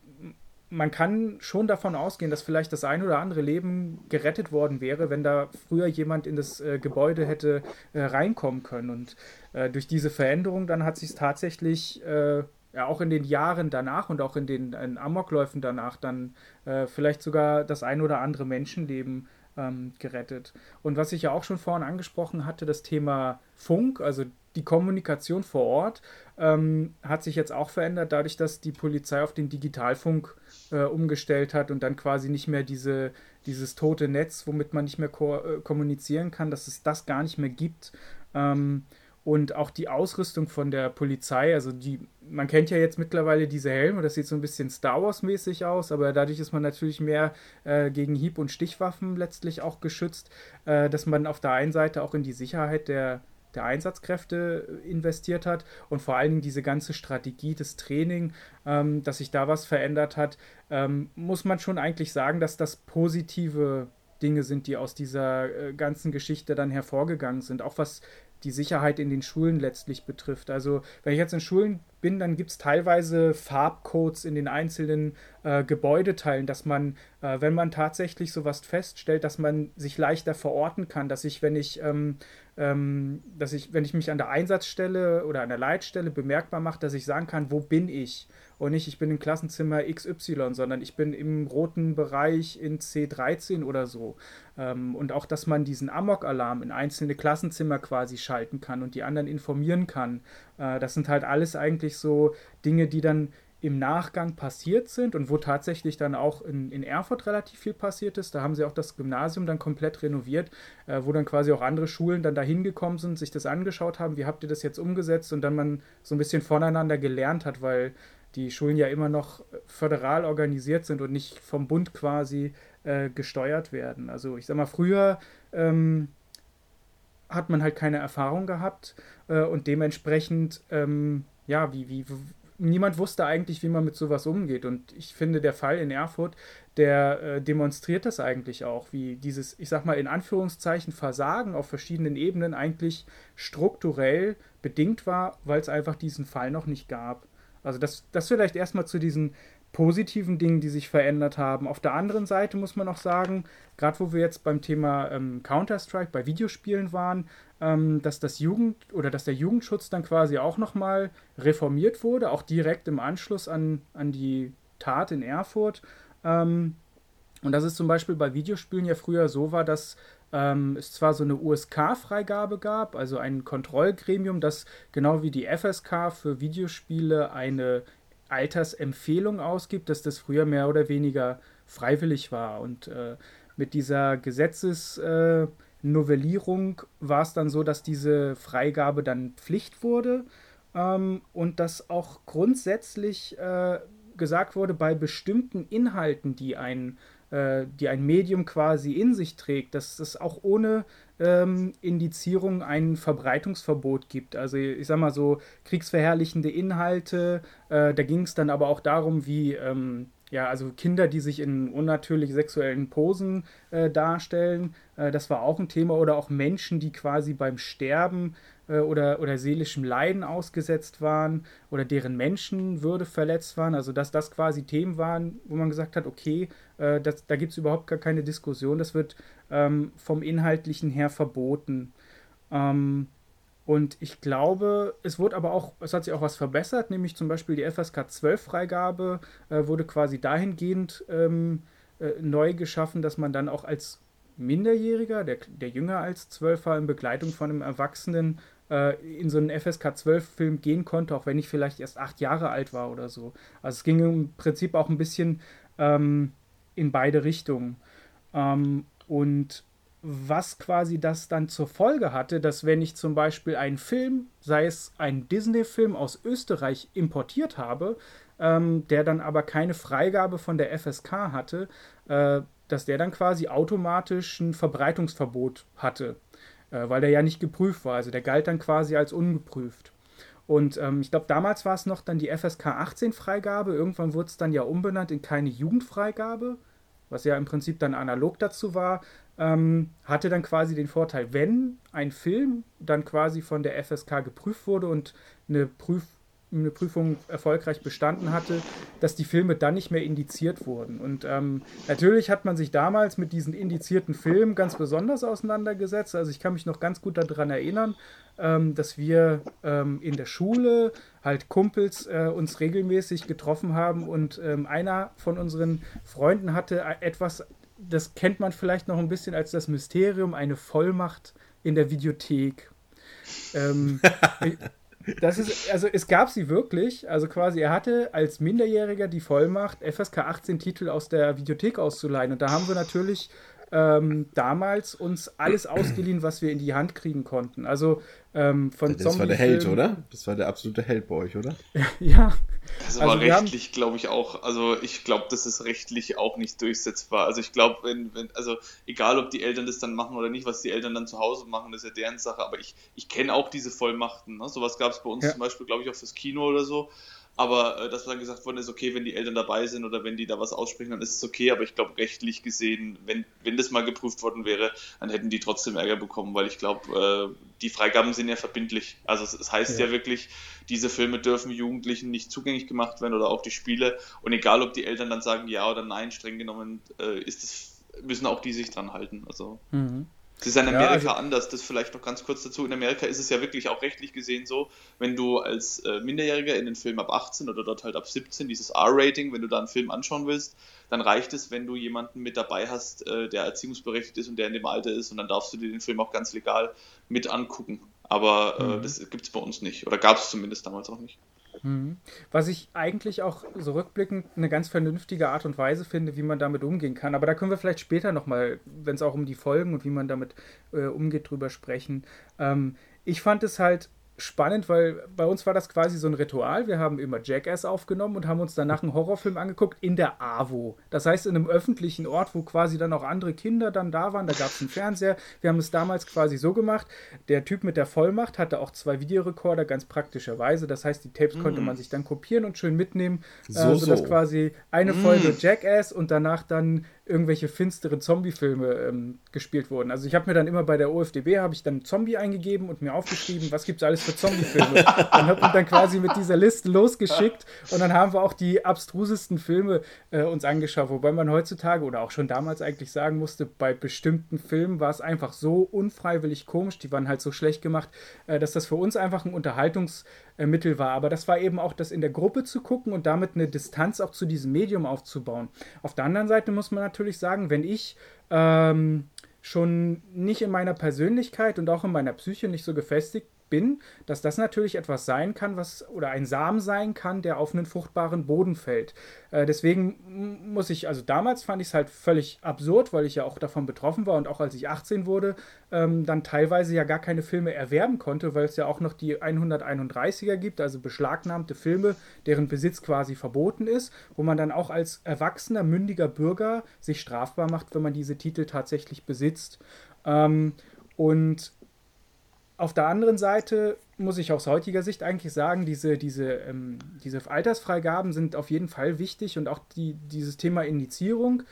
man kann schon davon ausgehen, dass vielleicht das ein oder andere Leben gerettet worden wäre, wenn da früher jemand in das äh, Gebäude hätte äh, reinkommen können. Und äh, durch diese Veränderung dann hat sich es tatsächlich äh, ja auch in den Jahren danach und auch in den in Amokläufen danach dann äh, vielleicht sogar das ein oder andere Menschenleben ähm, gerettet. Und was ich ja auch schon vorhin angesprochen hatte, das Thema Funk, also die Kommunikation vor Ort, ähm, hat sich jetzt auch verändert, dadurch, dass die Polizei auf den Digitalfunk äh, umgestellt hat und dann quasi nicht mehr diese, dieses tote Netz, womit man nicht mehr ko äh, kommunizieren kann, dass es das gar nicht mehr gibt. Ähm, und auch die Ausrüstung von der Polizei, also die, man kennt ja jetzt mittlerweile diese Helme, das sieht so ein bisschen Star Wars-mäßig aus, aber dadurch ist man natürlich mehr äh, gegen Hieb- und Stichwaffen letztlich auch geschützt, äh, dass man auf der einen Seite auch in die Sicherheit der, der Einsatzkräfte investiert hat und vor allen Dingen diese ganze Strategie des Training, ähm, dass sich da was verändert hat, ähm, muss man schon eigentlich sagen, dass das positive Dinge sind, die aus dieser äh, ganzen Geschichte dann hervorgegangen sind. Auch was die Sicherheit in den Schulen letztlich betrifft. Also wenn ich jetzt in Schulen bin, dann gibt es teilweise Farbcodes in den einzelnen äh, Gebäudeteilen, dass man, äh, wenn man tatsächlich sowas feststellt, dass man sich leichter verorten kann, dass ich, wenn ich, ähm, ähm, dass ich, wenn ich mich an der Einsatzstelle oder an der Leitstelle bemerkbar mache, dass ich sagen kann, wo bin ich? Und nicht, ich bin im Klassenzimmer XY, sondern ich bin im roten Bereich in C13 oder so. Ähm, und auch, dass man diesen Amok-Alarm in einzelne Klassenzimmer quasi schalten kann und die anderen informieren kann. Äh, das sind halt alles eigentlich so Dinge, die dann im Nachgang passiert sind und wo tatsächlich dann auch in, in Erfurt relativ viel passiert ist. Da haben sie auch das Gymnasium dann komplett renoviert, äh, wo dann quasi auch andere Schulen dann dahin gekommen sind, sich das angeschaut haben, wie habt ihr das jetzt umgesetzt und dann man so ein bisschen voneinander gelernt hat, weil die Schulen ja immer noch föderal organisiert sind und nicht vom Bund quasi äh, gesteuert werden. Also ich sag mal, früher ähm, hat man halt keine Erfahrung gehabt äh, und dementsprechend, ähm, ja, wie, wie, niemand wusste eigentlich, wie man mit sowas umgeht. Und ich finde, der Fall in Erfurt, der äh, demonstriert das eigentlich auch, wie dieses, ich sag mal, in Anführungszeichen Versagen auf verschiedenen Ebenen eigentlich strukturell bedingt war, weil es einfach diesen Fall noch nicht gab. Also das, das vielleicht erstmal zu diesen positiven Dingen, die sich verändert haben. Auf der anderen Seite muss man auch sagen, gerade wo wir jetzt beim Thema ähm, Counter-Strike bei Videospielen waren, ähm, dass das Jugend oder dass der Jugendschutz dann quasi auch nochmal reformiert wurde, auch direkt im Anschluss an, an die Tat in Erfurt. Ähm, und dass es zum Beispiel bei Videospielen ja früher so war, dass ähm, es zwar so eine USK-Freigabe gab, also ein Kontrollgremium, das genau wie die FSK für Videospiele eine Altersempfehlung ausgibt, dass das früher mehr oder weniger freiwillig war. Und äh, mit dieser Gesetzesnovellierung äh, war es dann so, dass diese Freigabe dann Pflicht wurde ähm, und dass auch grundsätzlich äh, gesagt wurde, bei bestimmten Inhalten, die ein äh, die ein Medium quasi in sich trägt, dass es auch ohne ähm, Indizierung ein Verbreitungsverbot gibt. Also ich sag mal so kriegsverherrlichende Inhalte, äh, da ging es dann aber auch darum, wie ähm, ja, also Kinder, die sich in unnatürlich sexuellen Posen äh, darstellen, äh, das war auch ein Thema. Oder auch Menschen, die quasi beim Sterben oder, oder seelischem Leiden ausgesetzt waren oder deren Menschenwürde verletzt waren. Also dass das quasi Themen waren, wo man gesagt hat, okay, äh, das, da gibt es überhaupt gar keine Diskussion, das wird ähm, vom Inhaltlichen her verboten. Ähm, und ich glaube, es wurde aber auch, es hat sich auch was verbessert, nämlich zum Beispiel die FSK 12 Freigabe äh, wurde quasi dahingehend ähm, äh, neu geschaffen, dass man dann auch als Minderjähriger, der, der jünger als 12 war, in Begleitung von einem Erwachsenen äh, in so einen FSK 12-Film gehen konnte, auch wenn ich vielleicht erst acht Jahre alt war oder so. Also es ging im Prinzip auch ein bisschen ähm, in beide Richtungen. Ähm, und was quasi das dann zur Folge hatte, dass wenn ich zum Beispiel einen Film, sei es ein Disney-Film aus Österreich, importiert habe, ähm, der dann aber keine Freigabe von der FSK hatte, äh, dass der dann quasi automatisch ein Verbreitungsverbot hatte, äh, weil der ja nicht geprüft war. Also der galt dann quasi als ungeprüft. Und ähm, ich glaube, damals war es noch dann die FSK 18 Freigabe. Irgendwann wurde es dann ja umbenannt in keine Jugendfreigabe, was ja im Prinzip dann analog dazu war. Ähm, hatte dann quasi den Vorteil, wenn ein Film dann quasi von der FSK geprüft wurde und eine Prüf eine Prüfung erfolgreich bestanden hatte, dass die Filme dann nicht mehr indiziert wurden. Und ähm, natürlich hat man sich damals mit diesen indizierten Filmen ganz besonders auseinandergesetzt. Also ich kann mich noch ganz gut daran erinnern, ähm, dass wir ähm, in der Schule halt Kumpels äh, uns regelmäßig getroffen haben und ähm, einer von unseren Freunden hatte etwas, das kennt man vielleicht noch ein bisschen als das Mysterium, eine Vollmacht in der Videothek. Ähm, Das ist, also es gab sie wirklich. Also quasi, er hatte als Minderjähriger die Vollmacht, FSK 18 Titel aus der Videothek auszuleihen. Und da haben wir natürlich ähm, damals uns alles ausgeliehen, was wir in die Hand kriegen konnten. Also ähm, von Das war der Held, oder? Das war der absolute Held bei euch, oder? ja. Das also war rechtlich, glaube ich, auch, also ich glaube, das ist rechtlich auch nicht durchsetzbar. Also ich glaube, wenn, wenn, also egal ob die Eltern das dann machen oder nicht, was die Eltern dann zu Hause machen, das ist ja deren Sache, aber ich, ich kenne auch diese Vollmachten. Ne? Sowas gab es bei uns ja. zum Beispiel, glaube ich, auch fürs Kino oder so. Aber äh, dass dann gesagt worden ist, okay, wenn die Eltern dabei sind oder wenn die da was aussprechen, dann ist es okay. Aber ich glaube, rechtlich gesehen, wenn, wenn das mal geprüft worden wäre, dann hätten die trotzdem Ärger bekommen, weil ich glaube, äh, die Freigaben sind ja verbindlich. Also es, es heißt ja. ja. wirklich, diese Filme dürfen Jugendlichen nicht zugänglich gemacht werden oder auch die Spiele. Und egal, ob die Eltern dann sagen ja oder nein, streng genommen, äh, ist es, müssen auch die sich dran halten. Also. Mhm. Es ist in Amerika ja, also, anders, das vielleicht noch ganz kurz dazu. In Amerika ist es ja wirklich auch rechtlich gesehen so, wenn du als äh, Minderjähriger in den Film ab 18 oder dort halt ab 17, dieses R-Rating, wenn du da einen Film anschauen willst, dann reicht es, wenn du jemanden mit dabei hast, äh, der erziehungsberechtigt ist und der in dem Alter ist und dann darfst du dir den Film auch ganz legal mit angucken. Aber äh, mhm. das gibt es bei uns nicht oder gab es zumindest damals auch nicht. Mhm. Was ich eigentlich auch so rückblickend eine ganz vernünftige Art und Weise finde, wie man damit umgehen kann. Aber da können wir vielleicht später nochmal, wenn es auch um die Folgen und wie man damit äh, umgeht, drüber sprechen. Ähm, ich fand es halt spannend, weil bei uns war das quasi so ein Ritual. Wir haben immer Jackass aufgenommen und haben uns danach einen Horrorfilm angeguckt in der AWO. Das heißt, in einem öffentlichen Ort, wo quasi dann auch andere Kinder dann da waren. Da gab es einen Fernseher. Wir haben es damals quasi so gemacht. Der Typ mit der Vollmacht hatte auch zwei Videorekorder, ganz praktischerweise. Das heißt, die Tapes mm. konnte man sich dann kopieren und schön mitnehmen, so, äh, sodass so. quasi eine mm. Folge Jackass und danach dann irgendwelche finsteren Zombie-Filme ähm, gespielt wurden. Also ich habe mir dann immer bei der OFDB habe ich dann Zombie eingegeben und mir aufgeschrieben, was gibt es alles für Zombie-Filme. dann habe ich dann quasi mit dieser Liste losgeschickt und dann haben wir auch die abstrusesten Filme äh, uns angeschaut, wobei man heutzutage oder auch schon damals eigentlich sagen musste, bei bestimmten Filmen war es einfach so unfreiwillig komisch, die waren halt so schlecht gemacht, äh, dass das für uns einfach ein Unterhaltungs- Mittel war. Aber das war eben auch das in der Gruppe zu gucken und damit eine Distanz auch zu diesem Medium aufzubauen. Auf der anderen Seite muss man natürlich sagen, wenn ich ähm, schon nicht in meiner Persönlichkeit und auch in meiner Psyche nicht so gefestigt bin, dass das natürlich etwas sein kann, was oder ein Samen sein kann, der auf einen fruchtbaren Boden fällt. Äh, deswegen muss ich, also damals fand ich es halt völlig absurd, weil ich ja auch davon betroffen war und auch als ich 18 wurde, ähm, dann teilweise ja gar keine Filme erwerben konnte, weil es ja auch noch die 131er gibt, also beschlagnahmte Filme, deren Besitz quasi verboten ist, wo man dann auch als erwachsener, mündiger Bürger sich strafbar macht, wenn man diese Titel tatsächlich besitzt. Ähm, und auf der anderen Seite muss ich aus heutiger Sicht eigentlich sagen, diese, diese, ähm, diese Altersfreigaben sind auf jeden Fall wichtig und auch die, dieses Thema Indizierung.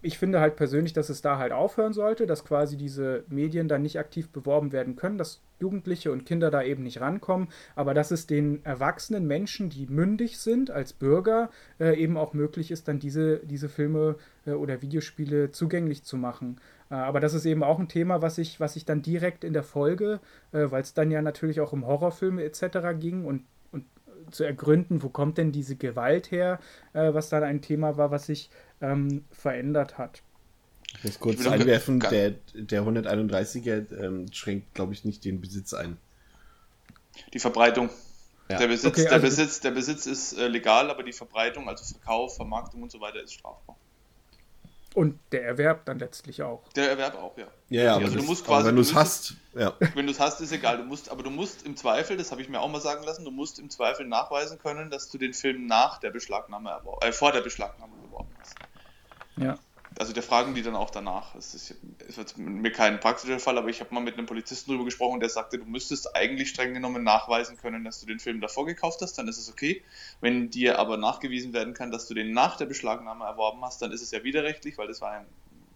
Ich finde halt persönlich, dass es da halt aufhören sollte, dass quasi diese Medien dann nicht aktiv beworben werden können, dass Jugendliche und Kinder da eben nicht rankommen, aber dass es den erwachsenen Menschen, die mündig sind als Bürger, äh, eben auch möglich ist, dann diese, diese Filme äh, oder Videospiele zugänglich zu machen. Äh, aber das ist eben auch ein Thema, was ich, was ich dann direkt in der Folge, äh, weil es dann ja natürlich auch um Horrorfilme etc. ging und, und zu ergründen, wo kommt denn diese Gewalt her, äh, was dann ein Thema war, was sich ähm, verändert hat. Ich muss kurz ich einwerfen, der, der 131er ähm, schränkt, glaube ich, nicht den Besitz ein. Die Verbreitung. Ja. Der, Besitz, okay, also der, Besitz, der Besitz ist äh, legal, aber die Verbreitung, also Verkauf, Vermarktung und so weiter, ist strafbar. Und der Erwerb dann letztlich auch. Der Erwerb auch, ja. Ja, ja, also du musst quasi, wenn du es hast, ja. Wenn du es hast, ist egal. Du musst, aber du musst im Zweifel, das habe ich mir auch mal sagen lassen, du musst im Zweifel nachweisen können, dass du den Film nach der Beschlagnahme äh, vor der Beschlagnahme beworben hast. Ja. Also der fragen die dann auch danach. Es ist, ist jetzt mir kein praktischer Fall, aber ich habe mal mit einem Polizisten darüber gesprochen, der sagte, du müsstest eigentlich streng genommen nachweisen können, dass du den Film davor gekauft hast, dann ist es okay. Wenn dir aber nachgewiesen werden kann, dass du den nach der Beschlagnahme erworben hast, dann ist es ja widerrechtlich, weil das war ein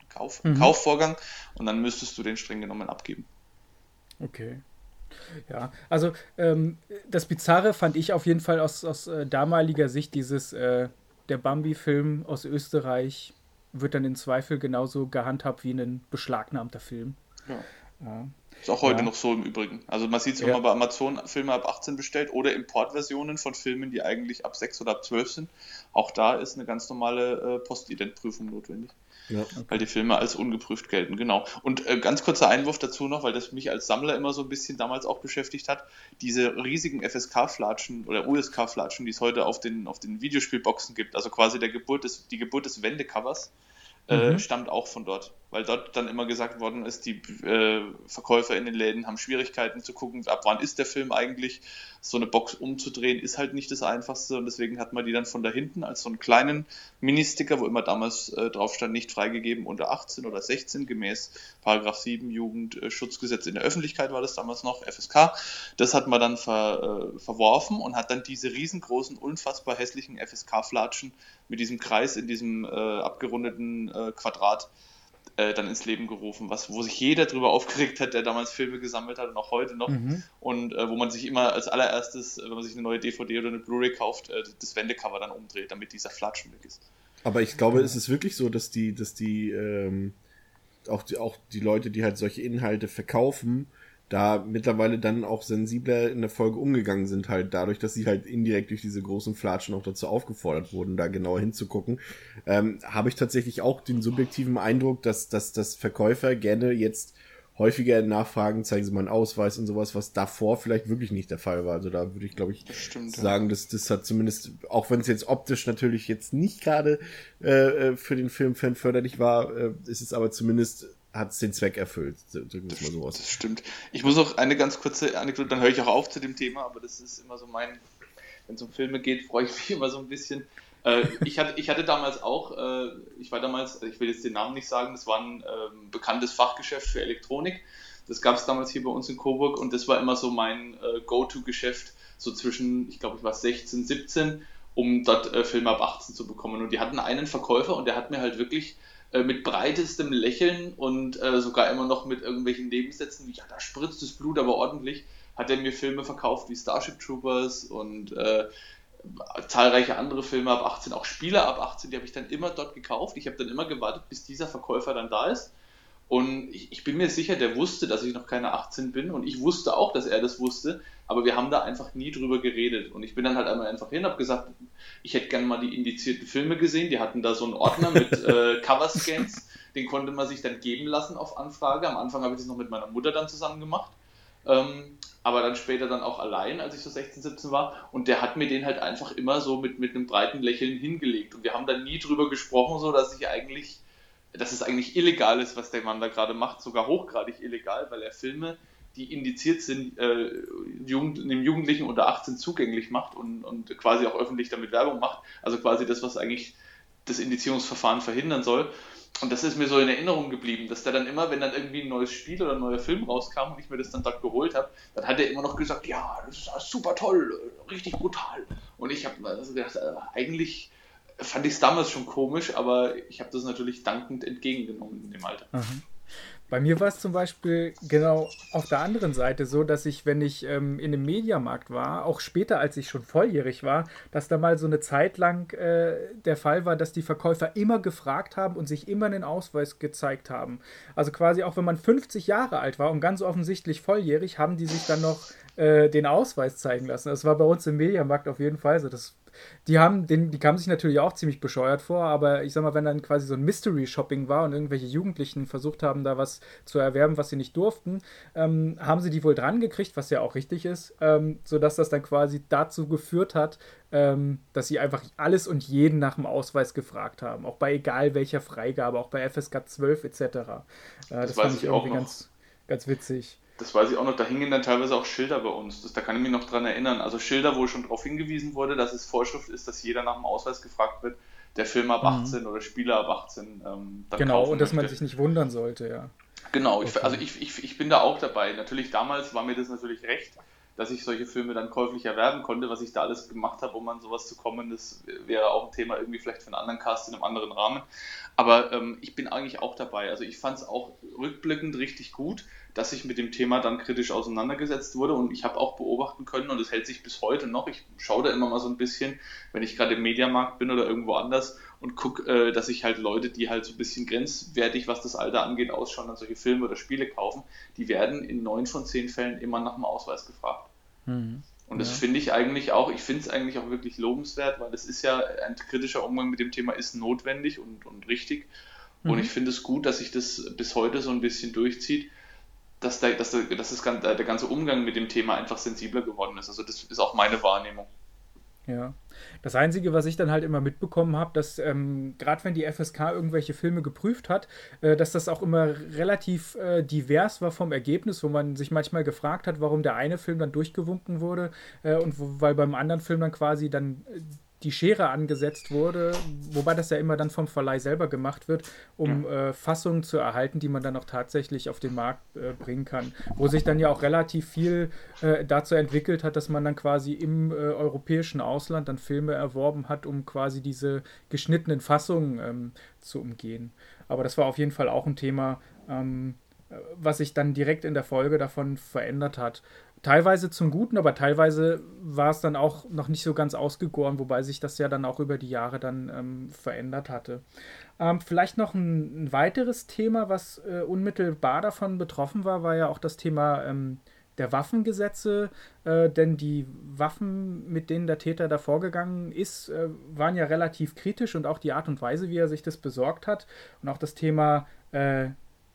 Kauf, mhm. Kaufvorgang und dann müsstest du den streng genommen abgeben. Okay. Ja, also ähm, das Bizarre fand ich auf jeden Fall aus, aus äh, damaliger Sicht dieses, äh, der Bambi-Film aus Österreich wird dann in Zweifel genauso gehandhabt wie ein beschlagnahmter Film. Ja. ja. Ist auch heute ja. noch so im Übrigen. Also man sieht es, wenn ja. man bei Amazon Filme ab 18 bestellt oder Importversionen von Filmen, die eigentlich ab 6 oder ab 12 sind. Auch da ist eine ganz normale äh, Postident-Prüfung notwendig. Ja. Weil die Filme als ungeprüft gelten, genau. Und äh, ganz kurzer Einwurf dazu noch, weil das mich als Sammler immer so ein bisschen damals auch beschäftigt hat. Diese riesigen FSK-Flatschen oder USK-Flatschen, die es heute auf den, auf den Videospielboxen gibt, also quasi der Geburt des, die Geburt des Wendecovers, äh, mhm. stammt auch von dort, weil dort dann immer gesagt worden ist, die äh, Verkäufer in den Läden haben Schwierigkeiten zu gucken, ab wann ist der Film eigentlich. So eine Box umzudrehen ist halt nicht das Einfachste und deswegen hat man die dann von da hinten als so einen kleinen Mini-Sticker, wo immer damals äh, drauf stand, nicht freigegeben unter 18 oder 16 gemäß Paragraph 7 Jugendschutzgesetz in der Öffentlichkeit war das damals noch, FSK. Das hat man dann ver, äh, verworfen und hat dann diese riesengroßen, unfassbar hässlichen FSK-Flatschen mit diesem Kreis in diesem äh, abgerundeten äh, Quadrat äh, dann ins Leben gerufen, was, wo sich jeder darüber aufgeregt hat, der damals Filme gesammelt hat und auch heute noch. Mhm. Und äh, wo man sich immer als allererstes, wenn man sich eine neue DVD oder eine Blu-ray kauft, äh, das Wendecover dann umdreht, damit dieser Flatschen weg ist. Aber ich glaube, ist es wirklich so, dass die, dass die, ähm, auch die, auch die Leute, die halt solche Inhalte verkaufen, da mittlerweile dann auch sensibler in der Folge umgegangen sind, halt dadurch, dass sie halt indirekt durch diese großen Flatschen auch dazu aufgefordert wurden, da genauer hinzugucken, ähm, habe ich tatsächlich auch den subjektiven Eindruck, dass, dass, dass Verkäufer gerne jetzt häufiger nachfragen, zeigen Sie mal einen Ausweis und sowas, was davor vielleicht wirklich nicht der Fall war. Also da würde ich, glaube ich, stimmt, sagen, ja. dass das hat zumindest, auch wenn es jetzt optisch natürlich jetzt nicht gerade äh, äh für den Filmfan förderlich war, äh, ist es aber zumindest hat es den Zweck erfüllt. Drücken wir es mal so aus. Das stimmt. Ich muss auch eine ganz kurze Anekdote, dann höre ich auch auf zu dem Thema, aber das ist immer so mein, wenn es um Filme geht, freue ich mich immer so ein bisschen. Äh, ich, hatte, ich hatte damals auch, äh, ich war damals, ich will jetzt den Namen nicht sagen, das war ein äh, bekanntes Fachgeschäft für Elektronik. Das gab es damals hier bei uns in Coburg und das war immer so mein äh, Go-To-Geschäft, so zwischen, ich glaube, ich war 16, 17, um dort äh, Filme ab 18 zu bekommen. Und die hatten einen Verkäufer und der hat mir halt wirklich äh, mit breitestem Lächeln und äh, sogar immer noch mit irgendwelchen Nebensätzen wie, ja, da spritzt das Blut aber ordentlich, hat er mir Filme verkauft wie Starship Troopers und äh, zahlreiche andere Filme ab 18, auch Spiele ab 18, die habe ich dann immer dort gekauft. Ich habe dann immer gewartet, bis dieser Verkäufer dann da ist. Und ich, ich, bin mir sicher, der wusste, dass ich noch keine 18 bin und ich wusste auch, dass er das wusste, aber wir haben da einfach nie drüber geredet. Und ich bin dann halt einmal einfach hin, habe gesagt, ich hätte gerne mal die indizierten Filme gesehen. Die hatten da so einen Ordner mit äh, Coverscans, den konnte man sich dann geben lassen auf Anfrage. Am Anfang habe ich das noch mit meiner Mutter dann zusammen gemacht. Ähm, aber dann später dann auch allein, als ich so 16, 17 war. Und der hat mir den halt einfach immer so mit, mit einem breiten Lächeln hingelegt. Und wir haben dann nie drüber gesprochen, so dass ich eigentlich dass es eigentlich illegal ist, was der Mann da gerade macht, sogar hochgradig illegal, weil er Filme, die indiziert sind, äh, Jugend, dem Jugendlichen unter 18 zugänglich macht und, und quasi auch öffentlich damit Werbung macht. Also quasi das, was eigentlich das Indizierungsverfahren verhindern soll. Und das ist mir so in Erinnerung geblieben, dass der dann immer, wenn dann irgendwie ein neues Spiel oder ein neuer Film rauskam und ich mir das dann dort geholt habe, dann hat er immer noch gesagt, ja, das ist super toll, richtig brutal. Und ich habe also gedacht, äh, eigentlich fand ich es damals schon komisch, aber ich habe das natürlich dankend entgegengenommen in dem Alter. Mhm. Bei mir war es zum Beispiel genau auf der anderen Seite so, dass ich, wenn ich ähm, in einem Mediamarkt war, auch später, als ich schon volljährig war, dass da mal so eine Zeit lang äh, der Fall war, dass die Verkäufer immer gefragt haben und sich immer einen Ausweis gezeigt haben. Also quasi auch wenn man 50 Jahre alt war und ganz offensichtlich volljährig, haben die sich dann noch äh, den Ausweis zeigen lassen. Das war bei uns im Mediamarkt auf jeden Fall so. Das die haben, den, die kamen sich natürlich auch ziemlich bescheuert vor, aber ich sag mal, wenn dann quasi so ein Mystery-Shopping war und irgendwelche Jugendlichen versucht haben, da was zu erwerben, was sie nicht durften, ähm, haben sie die wohl dran gekriegt, was ja auch richtig ist, ähm, sodass das dann quasi dazu geführt hat, ähm, dass sie einfach alles und jeden nach dem Ausweis gefragt haben, auch bei egal welcher Freigabe, auch bei FSK 12 etc. Äh, das, das fand ich irgendwie ganz, ganz witzig das weiß ich auch noch, da hingen dann teilweise auch Schilder bei uns. Das, da kann ich mich noch dran erinnern. Also Schilder, wo schon darauf hingewiesen wurde, dass es Vorschrift ist, dass jeder nach dem Ausweis gefragt wird. der Film ab 18 mhm. oder Spieler ab 18. Ähm, genau, und dass möchte. man sich nicht wundern sollte, ja. Genau, okay. ich, also ich, ich, ich bin da auch dabei. Natürlich, damals war mir das natürlich recht, dass ich solche Filme dann käuflich erwerben konnte. Was ich da alles gemacht habe, um an sowas zu kommen, das wäre auch ein Thema irgendwie vielleicht für einen anderen Cast in einem anderen Rahmen. Aber ähm, ich bin eigentlich auch dabei. Also ich fand es auch rückblickend richtig gut, dass sich mit dem Thema dann kritisch auseinandergesetzt wurde und ich habe auch beobachten können und es hält sich bis heute noch. Ich schaue da immer mal so ein bisschen, wenn ich gerade im Mediamarkt bin oder irgendwo anders und gucke, äh, dass ich halt Leute, die halt so ein bisschen grenzwertig, was das Alter angeht, ausschauen, dann solche Filme oder Spiele kaufen, die werden in neun von zehn Fällen immer nach dem Ausweis gefragt. Mhm. Und das ja. finde ich eigentlich auch, ich finde es eigentlich auch wirklich lobenswert, weil das ist ja ein kritischer Umgang mit dem Thema ist notwendig und, und richtig. Mhm. Und ich finde es gut, dass sich das bis heute so ein bisschen durchzieht, dass, der, dass, der, dass das, der ganze Umgang mit dem Thema einfach sensibler geworden ist. Also das ist auch meine Wahrnehmung. Ja. Das Einzige, was ich dann halt immer mitbekommen habe, dass ähm, gerade wenn die FSK irgendwelche Filme geprüft hat, äh, dass das auch immer relativ äh, divers war vom Ergebnis, wo man sich manchmal gefragt hat, warum der eine Film dann durchgewunken wurde äh, und wo, weil beim anderen Film dann quasi dann äh, die Schere angesetzt wurde, wobei das ja immer dann vom Verleih selber gemacht wird, um ja. äh, Fassungen zu erhalten, die man dann auch tatsächlich auf den Markt äh, bringen kann. Wo sich dann ja auch relativ viel äh, dazu entwickelt hat, dass man dann quasi im äh, europäischen Ausland dann Filme erworben hat, um quasi diese geschnittenen Fassungen ähm, zu umgehen. Aber das war auf jeden Fall auch ein Thema, ähm, was sich dann direkt in der Folge davon verändert hat teilweise zum Guten, aber teilweise war es dann auch noch nicht so ganz ausgegoren, wobei sich das ja dann auch über die Jahre dann ähm, verändert hatte. Ähm, vielleicht noch ein, ein, weiteres Thema, was äh, unmittelbar davon betroffen war, war ja auch das Thema ähm, der Waffengesetze, äh, denn die Waffen, mit denen der Täter da vorgegangen ist, äh, waren ja relativ kritisch und auch die Art und Weise, wie er sich das besorgt hat und auch das Thema äh,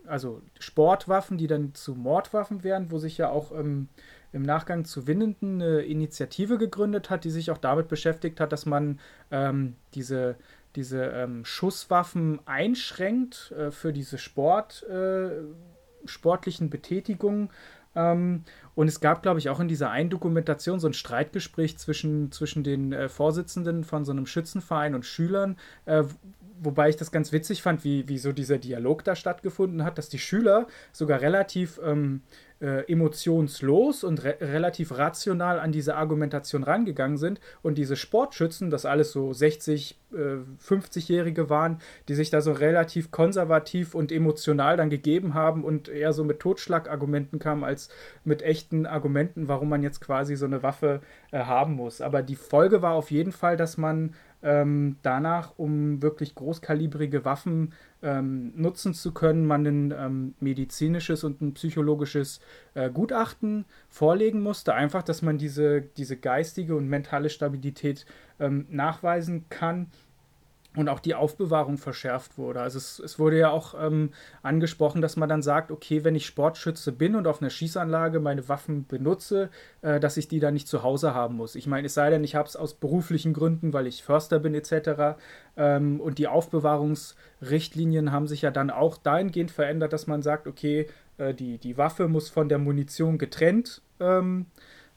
also Sportwaffen, die dann zu Mordwaffen wären, wo sich ja auch ähm, im Nachgang zu Winnenden eine Initiative gegründet hat, die sich auch damit beschäftigt hat, dass man ähm, diese, diese ähm, Schusswaffen einschränkt äh, für diese Sport, äh, sportlichen Betätigungen. Ähm, und es gab, glaube ich, auch in dieser einen Dokumentation so ein Streitgespräch zwischen, zwischen den äh, Vorsitzenden von so einem Schützenverein und Schülern, äh, wobei ich das ganz witzig fand, wie, wie so dieser Dialog da stattgefunden hat, dass die Schüler sogar relativ ähm, äh, emotionslos und re relativ rational an diese Argumentation rangegangen sind und diese Sportschützen, das alles so 60, äh, 50-Jährige waren, die sich da so relativ konservativ und emotional dann gegeben haben und eher so mit Totschlagargumenten kamen als mit echten Argumenten, warum man jetzt quasi so eine Waffe äh, haben muss. Aber die Folge war auf jeden Fall, dass man ähm, danach, um wirklich großkalibrige Waffen ähm, nutzen zu können, man ein ähm, medizinisches und ein psychologisches äh, Gutachten vorlegen musste. Einfach, dass man diese, diese geistige und mentale Stabilität ähm, nachweisen kann und auch die Aufbewahrung verschärft wurde. Also es, es wurde ja auch ähm, angesprochen, dass man dann sagt, okay, wenn ich Sportschütze bin und auf einer Schießanlage meine Waffen benutze, äh, dass ich die dann nicht zu Hause haben muss. Ich meine, es sei denn, ich habe es aus beruflichen Gründen, weil ich Förster bin etc. Ähm, und die Aufbewahrungsrichtlinien haben sich ja dann auch dahingehend verändert, dass man sagt, okay, äh, die, die Waffe muss von der Munition getrennt ähm,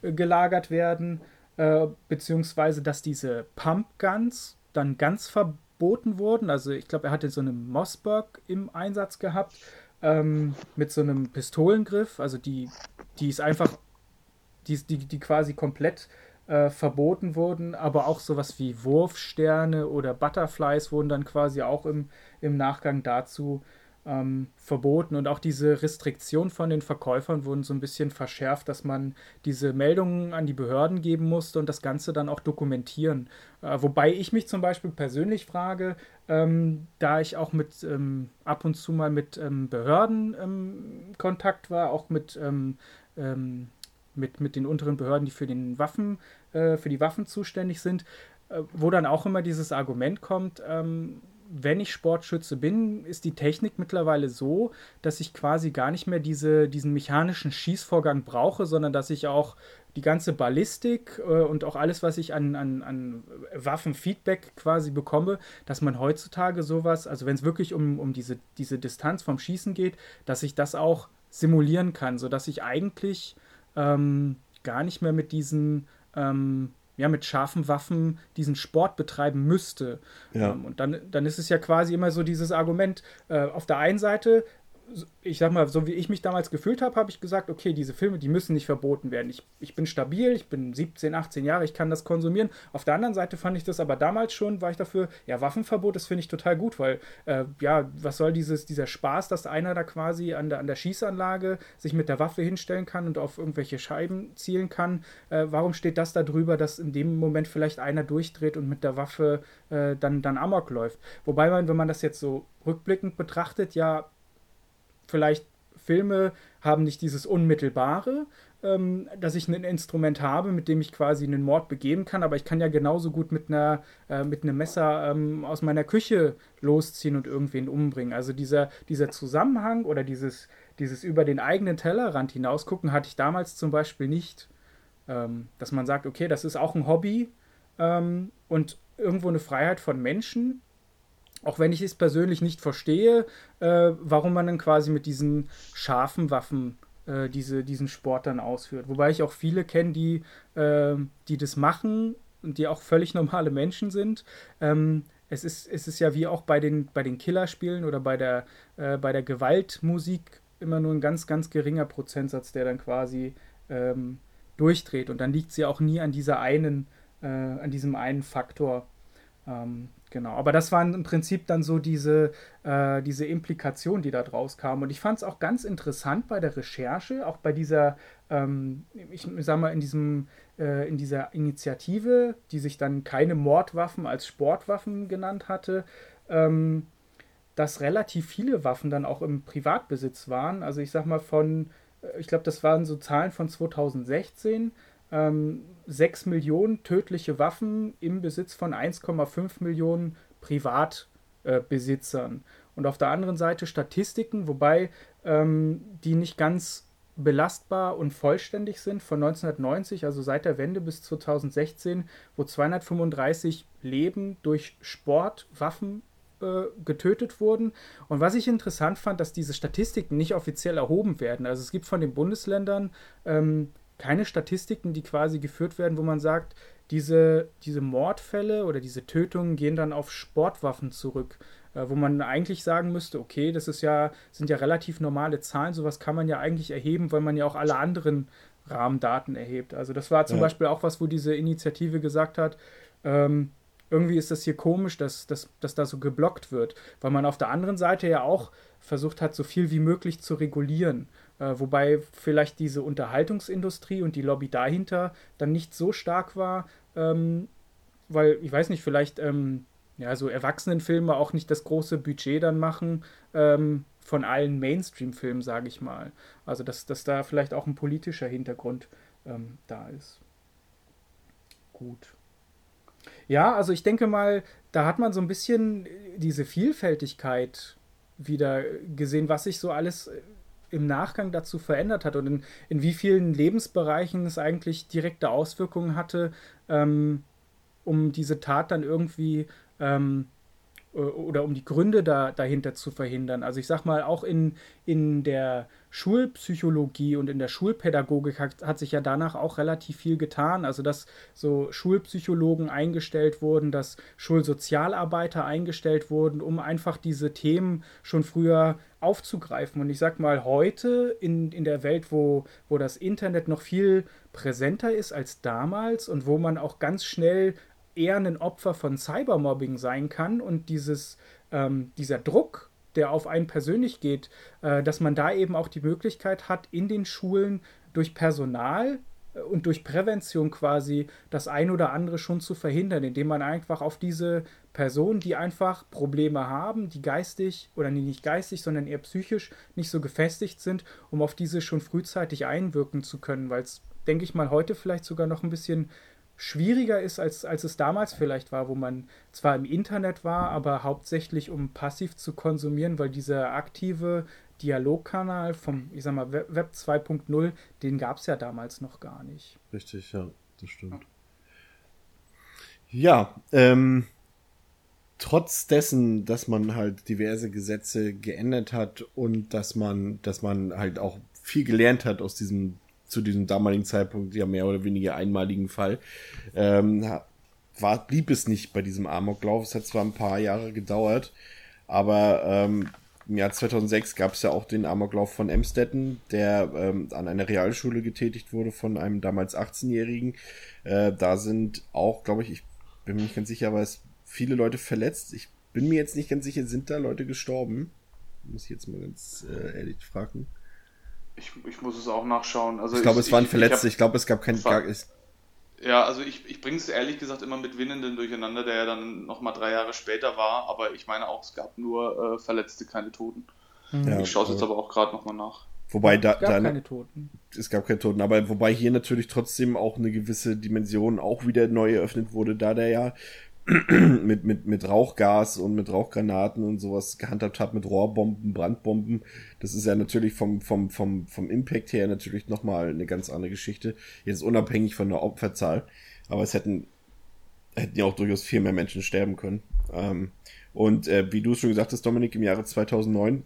gelagert werden, äh, beziehungsweise dass diese Pumpguns dann ganz verboten verboten wurden. Also ich glaube, er hatte so eine Mossberg im Einsatz gehabt ähm, mit so einem Pistolengriff. Also die, die ist einfach, die, die, die quasi komplett äh, verboten wurden, aber auch sowas wie Wurfsterne oder Butterflies wurden dann quasi auch im, im Nachgang dazu ähm, verboten und auch diese Restriktion von den Verkäufern wurden so ein bisschen verschärft, dass man diese Meldungen an die Behörden geben musste und das Ganze dann auch dokumentieren. Äh, wobei ich mich zum Beispiel persönlich frage, ähm, da ich auch mit ähm, ab und zu mal mit ähm, Behörden ähm, Kontakt war, auch mit ähm, ähm, mit, mit den unteren Behörden, die für den Waffen, äh, für die Waffen zuständig sind, äh, wo dann auch immer dieses Argument kommt, wenn ich Sportschütze bin, ist die Technik mittlerweile so, dass ich quasi gar nicht mehr diese, diesen mechanischen Schießvorgang brauche, sondern dass ich auch die ganze Ballistik äh, und auch alles, was ich an, an, an Waffenfeedback quasi bekomme, dass man heutzutage sowas, also wenn es wirklich um, um diese, diese Distanz vom Schießen geht, dass ich das auch simulieren kann, sodass ich eigentlich ähm, gar nicht mehr mit diesen ähm, ja, mit scharfen Waffen diesen Sport betreiben müsste. Ja. Ähm, und dann, dann ist es ja quasi immer so dieses Argument, äh, auf der einen Seite ich sag mal, so wie ich mich damals gefühlt habe, habe ich gesagt, okay, diese Filme, die müssen nicht verboten werden. Ich, ich bin stabil, ich bin 17, 18 Jahre, ich kann das konsumieren. Auf der anderen Seite fand ich das aber damals schon, war ich dafür, ja, Waffenverbot, das finde ich total gut, weil, äh, ja, was soll dieses, dieser Spaß, dass einer da quasi an der, an der Schießanlage sich mit der Waffe hinstellen kann und auf irgendwelche Scheiben zielen kann? Äh, warum steht das da drüber, dass in dem Moment vielleicht einer durchdreht und mit der Waffe äh, dann, dann Amok läuft? Wobei man, wenn man das jetzt so rückblickend betrachtet, ja, vielleicht Filme haben nicht dieses Unmittelbare, ähm, dass ich ein Instrument habe, mit dem ich quasi einen Mord begehen kann, aber ich kann ja genauso gut mit, einer, äh, mit einem Messer ähm, aus meiner Küche losziehen und irgendwen umbringen. Also dieser, dieser Zusammenhang oder dieses, dieses über den eigenen Tellerrand hinausgucken hatte ich damals zum Beispiel nicht. Ähm, dass man sagt, okay, das ist auch ein Hobby ähm, und irgendwo eine Freiheit von Menschen, auch wenn ich es persönlich nicht verstehe, äh, warum man dann quasi mit diesen scharfen Waffen äh, diese, diesen Sport dann ausführt. Wobei ich auch viele kenne, die, äh, die das machen und die auch völlig normale Menschen sind. Ähm, es, ist, es ist ja wie auch bei den, bei den Killerspielen oder bei der, äh, bei der Gewaltmusik immer nur ein ganz, ganz geringer Prozentsatz, der dann quasi ähm, durchdreht. Und dann liegt sie ja auch nie an dieser einen, äh, an diesem einen Faktor. Ähm, Genau, aber das waren im Prinzip dann so diese, äh, diese Implikationen, die da draus kamen. Und ich fand es auch ganz interessant bei der Recherche, auch bei dieser, ähm, ich sag mal, in, diesem, äh, in dieser Initiative, die sich dann keine Mordwaffen als Sportwaffen genannt hatte, ähm, dass relativ viele Waffen dann auch im Privatbesitz waren. Also ich sag mal von, äh, ich glaube, das waren so Zahlen von 2016 ähm, 6 Millionen tödliche Waffen im Besitz von 1,5 Millionen Privatbesitzern. Äh, und auf der anderen Seite Statistiken, wobei ähm, die nicht ganz belastbar und vollständig sind von 1990, also seit der Wende bis 2016, wo 235 Leben durch Sportwaffen äh, getötet wurden. Und was ich interessant fand, dass diese Statistiken nicht offiziell erhoben werden. Also es gibt von den Bundesländern ähm, keine Statistiken, die quasi geführt werden, wo man sagt, diese, diese Mordfälle oder diese Tötungen gehen dann auf Sportwaffen zurück, äh, wo man eigentlich sagen müsste, okay, das ist ja, sind ja relativ normale Zahlen, sowas kann man ja eigentlich erheben, weil man ja auch alle anderen Rahmendaten erhebt. Also das war zum ja. Beispiel auch was, wo diese Initiative gesagt hat, ähm, irgendwie ist das hier komisch, dass, dass, dass da so geblockt wird, weil man auf der anderen Seite ja auch versucht hat, so viel wie möglich zu regulieren. Äh, wobei vielleicht diese Unterhaltungsindustrie und die Lobby dahinter dann nicht so stark war, ähm, weil ich weiß nicht, vielleicht ähm, ja, so Erwachsenenfilme auch nicht das große Budget dann machen ähm, von allen Mainstream-Filmen, sage ich mal. Also dass, dass da vielleicht auch ein politischer Hintergrund ähm, da ist. Gut. Ja, also ich denke mal, da hat man so ein bisschen diese Vielfältigkeit wieder gesehen, was sich so alles im Nachgang dazu verändert hat und in, in wie vielen Lebensbereichen es eigentlich direkte Auswirkungen hatte, ähm, um diese Tat dann irgendwie ähm, oder um die Gründe da, dahinter zu verhindern. Also ich sag mal, auch in, in der Schulpsychologie und in der Schulpädagogik hat, hat, sich ja danach auch relativ viel getan. Also dass so Schulpsychologen eingestellt wurden, dass Schulsozialarbeiter eingestellt wurden, um einfach diese Themen schon früher aufzugreifen. Und ich sag mal, heute in, in der Welt, wo, wo das Internet noch viel präsenter ist als damals und wo man auch ganz schnell eher ein Opfer von Cybermobbing sein kann und dieses, ähm, dieser Druck, der auf einen persönlich geht, äh, dass man da eben auch die Möglichkeit hat, in den Schulen durch Personal äh, und durch Prävention quasi das ein oder andere schon zu verhindern, indem man einfach auf diese Personen, die einfach Probleme haben, die geistig oder nicht geistig, sondern eher psychisch nicht so gefestigt sind, um auf diese schon frühzeitig einwirken zu können, weil es, denke ich mal, heute vielleicht sogar noch ein bisschen schwieriger ist, als, als es damals vielleicht war, wo man zwar im Internet war, aber hauptsächlich um passiv zu konsumieren, weil dieser aktive Dialogkanal vom, ich sag mal, Web 2.0, den gab es ja damals noch gar nicht. Richtig, ja, das stimmt. Ja, ähm, trotz dessen, dass man halt diverse Gesetze geändert hat und dass man, dass man halt auch viel gelernt hat aus diesem zu diesem damaligen Zeitpunkt ja mehr oder weniger einmaligen Fall, ähm, war, blieb es nicht bei diesem Amoklauf. Es hat zwar ein paar Jahre gedauert, aber ähm, im Jahr 2006 gab es ja auch den Amoklauf von Emstetten, der ähm, an einer Realschule getätigt wurde von einem damals 18-Jährigen. Äh, da sind auch, glaube ich, ich bin mir nicht ganz sicher, aber es viele Leute verletzt. Ich bin mir jetzt nicht ganz sicher, sind da Leute gestorben? Muss ich jetzt mal ganz äh, ehrlich fragen. Ich, ich muss es auch nachschauen. Also ich glaube, es waren Verletzte. Ich, ich glaube, es gab kein. Gar, ja, also ich, ich bringe es ehrlich gesagt immer mit Winnenden durcheinander, der ja dann nochmal drei Jahre später war, aber ich meine auch, es gab nur äh, Verletzte, keine Toten. Ja, ich schaue es jetzt aber auch gerade nochmal nach. Wobei da, es gab da, keine Toten. Es gab keine Toten, aber wobei hier natürlich trotzdem auch eine gewisse Dimension auch wieder neu eröffnet wurde, da der ja mit, mit, mit Rauchgas und mit Rauchgranaten und sowas gehandhabt hat, mit Rohrbomben, Brandbomben. Das ist ja natürlich vom, vom, vom, vom Impact her natürlich nochmal eine ganz andere Geschichte. Jetzt unabhängig von der Opferzahl. Aber es hätten, hätten ja auch durchaus viel mehr Menschen sterben können. Ähm, und äh, wie du es schon gesagt hast, Dominik, im Jahre 2009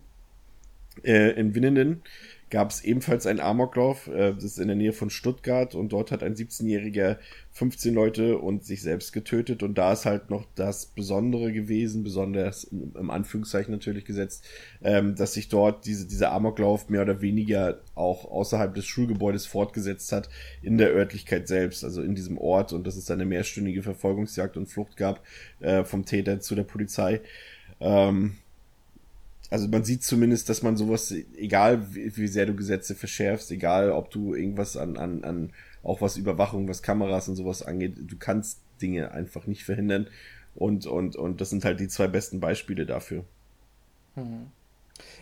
äh, in Winnenden gab es ebenfalls einen Amoklauf. Äh, das ist in der Nähe von Stuttgart und dort hat ein 17-Jähriger 15 Leute und sich selbst getötet. Und da ist halt noch das Besondere gewesen, besonders im Anführungszeichen natürlich gesetzt, ähm, dass sich dort diese, dieser Amoklauf mehr oder weniger auch außerhalb des Schulgebäudes fortgesetzt hat, in der Örtlichkeit selbst, also in diesem Ort. Und dass es eine mehrstündige Verfolgungsjagd und Flucht gab äh, vom Täter zu der Polizei. Ähm, also man sieht zumindest, dass man sowas, egal wie, wie sehr du Gesetze verschärfst, egal ob du irgendwas an, an, an auch was Überwachung, was Kameras und sowas angeht, du kannst Dinge einfach nicht verhindern. Und, und, und das sind halt die zwei besten Beispiele dafür. Mhm.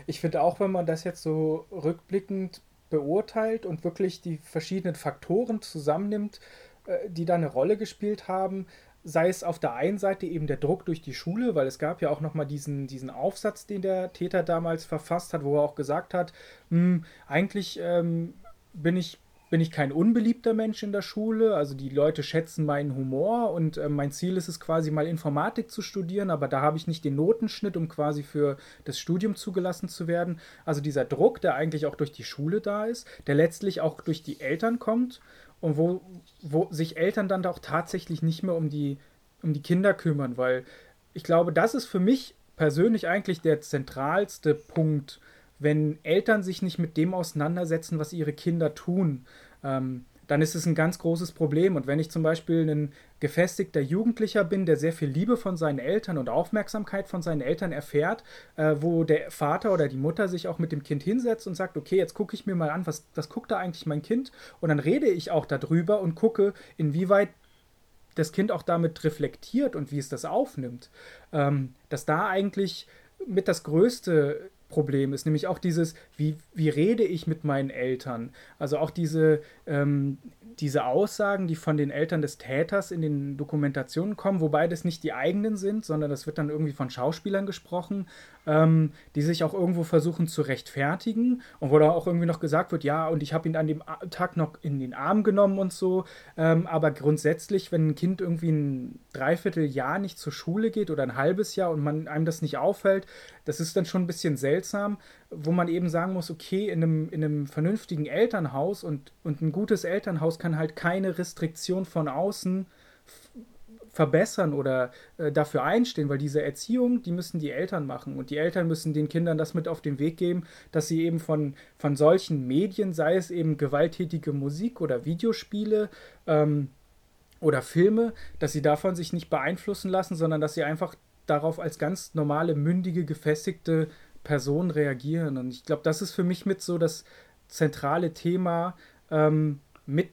Ich finde auch, wenn man das jetzt so rückblickend beurteilt und wirklich die verschiedenen Faktoren zusammennimmt, äh, die da eine Rolle gespielt haben, sei es auf der einen Seite eben der Druck durch die Schule, weil es gab ja auch nochmal diesen, diesen Aufsatz, den der Täter damals verfasst hat, wo er auch gesagt hat, hm, eigentlich ähm, bin ich bin ich kein unbeliebter Mensch in der Schule. Also die Leute schätzen meinen Humor und äh, mein Ziel ist es quasi mal Informatik zu studieren, aber da habe ich nicht den Notenschnitt, um quasi für das Studium zugelassen zu werden. Also dieser Druck, der eigentlich auch durch die Schule da ist, der letztlich auch durch die Eltern kommt und wo, wo sich Eltern dann auch tatsächlich nicht mehr um die, um die Kinder kümmern, weil ich glaube, das ist für mich persönlich eigentlich der zentralste Punkt, wenn Eltern sich nicht mit dem auseinandersetzen, was ihre Kinder tun. Ähm, dann ist es ein ganz großes Problem. Und wenn ich zum Beispiel ein gefestigter Jugendlicher bin, der sehr viel Liebe von seinen Eltern und Aufmerksamkeit von seinen Eltern erfährt, äh, wo der Vater oder die Mutter sich auch mit dem Kind hinsetzt und sagt, okay, jetzt gucke ich mir mal an, was, was guckt da eigentlich mein Kind? Und dann rede ich auch darüber und gucke, inwieweit das Kind auch damit reflektiert und wie es das aufnimmt. Ähm, dass da eigentlich mit das größte Problem ist, nämlich auch dieses, wie, wie rede ich mit meinen Eltern? Also auch diese, ähm, diese Aussagen, die von den Eltern des Täters in den Dokumentationen kommen, wobei das nicht die eigenen sind, sondern das wird dann irgendwie von Schauspielern gesprochen, ähm, die sich auch irgendwo versuchen zu rechtfertigen und wo da auch irgendwie noch gesagt wird, ja, und ich habe ihn an dem Tag noch in den Arm genommen und so. Ähm, aber grundsätzlich, wenn ein Kind irgendwie ein Dreivierteljahr nicht zur Schule geht oder ein halbes Jahr und man einem das nicht auffällt, das ist dann schon ein bisschen seltsam, wo man eben sagen muss, okay, in einem, in einem vernünftigen Elternhaus und, und ein gutes Elternhaus kann halt keine Restriktion von außen verbessern oder äh, dafür einstehen, weil diese Erziehung, die müssen die Eltern machen und die Eltern müssen den Kindern das mit auf den Weg geben, dass sie eben von, von solchen Medien, sei es eben gewalttätige Musik oder Videospiele ähm, oder Filme, dass sie davon sich nicht beeinflussen lassen, sondern dass sie einfach darauf als ganz normale, mündige, gefestigte Personen reagieren. Und ich glaube, das ist für mich mit so das zentrale Thema ähm, mit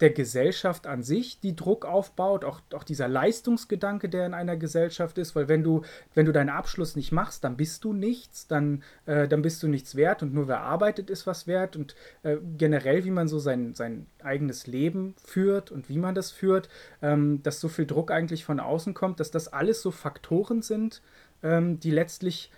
der Gesellschaft an sich, die Druck aufbaut, auch, auch dieser Leistungsgedanke, der in einer Gesellschaft ist, weil wenn du, wenn du deinen Abschluss nicht machst, dann bist du nichts, dann, äh, dann bist du nichts wert und nur wer arbeitet, ist was wert und äh, generell, wie man so sein, sein eigenes Leben führt und wie man das führt, ähm, dass so viel Druck eigentlich von außen kommt, dass das alles so Faktoren sind, ähm, die letztlich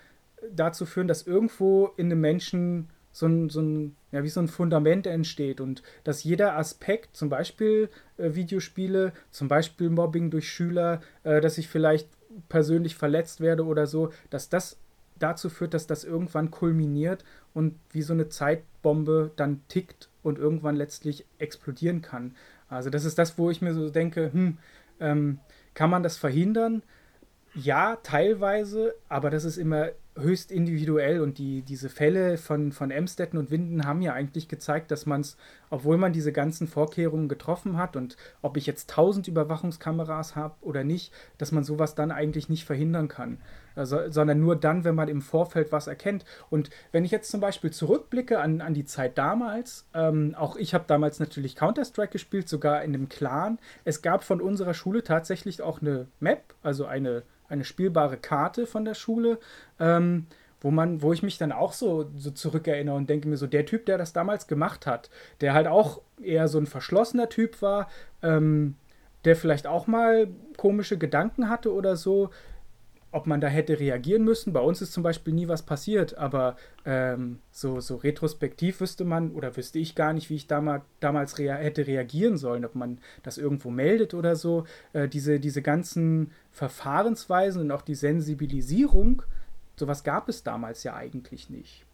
dazu führen, dass irgendwo in einem Menschen so ein, so ein, ja, wie so ein Fundament entsteht und dass jeder Aspekt, zum Beispiel äh, Videospiele, zum Beispiel Mobbing durch Schüler, äh, dass ich vielleicht persönlich verletzt werde oder so, dass das dazu führt, dass das irgendwann kulminiert und wie so eine Zeitbombe dann tickt und irgendwann letztlich explodieren kann. Also das ist das, wo ich mir so denke, hm, ähm, kann man das verhindern? Ja, teilweise, aber das ist immer höchst individuell und die, diese Fälle von, von Emstetten und Winden haben ja eigentlich gezeigt, dass man es, obwohl man diese ganzen Vorkehrungen getroffen hat und ob ich jetzt tausend Überwachungskameras habe oder nicht, dass man sowas dann eigentlich nicht verhindern kann, also, sondern nur dann, wenn man im Vorfeld was erkennt. Und wenn ich jetzt zum Beispiel zurückblicke an, an die Zeit damals, ähm, auch ich habe damals natürlich Counter-Strike gespielt, sogar in einem Clan. Es gab von unserer Schule tatsächlich auch eine Map, also eine eine spielbare Karte von der Schule, ähm, wo man, wo ich mich dann auch so, so zurückerinnere und denke mir so, der Typ, der das damals gemacht hat, der halt auch eher so ein verschlossener Typ war, ähm, der vielleicht auch mal komische Gedanken hatte oder so, ob man da hätte reagieren müssen. Bei uns ist zum Beispiel nie was passiert, aber ähm, so, so retrospektiv wüsste man oder wüsste ich gar nicht, wie ich damals, damals rea hätte reagieren sollen, ob man das irgendwo meldet oder so. Äh, diese, diese ganzen Verfahrensweisen und auch die Sensibilisierung, sowas gab es damals ja eigentlich nicht.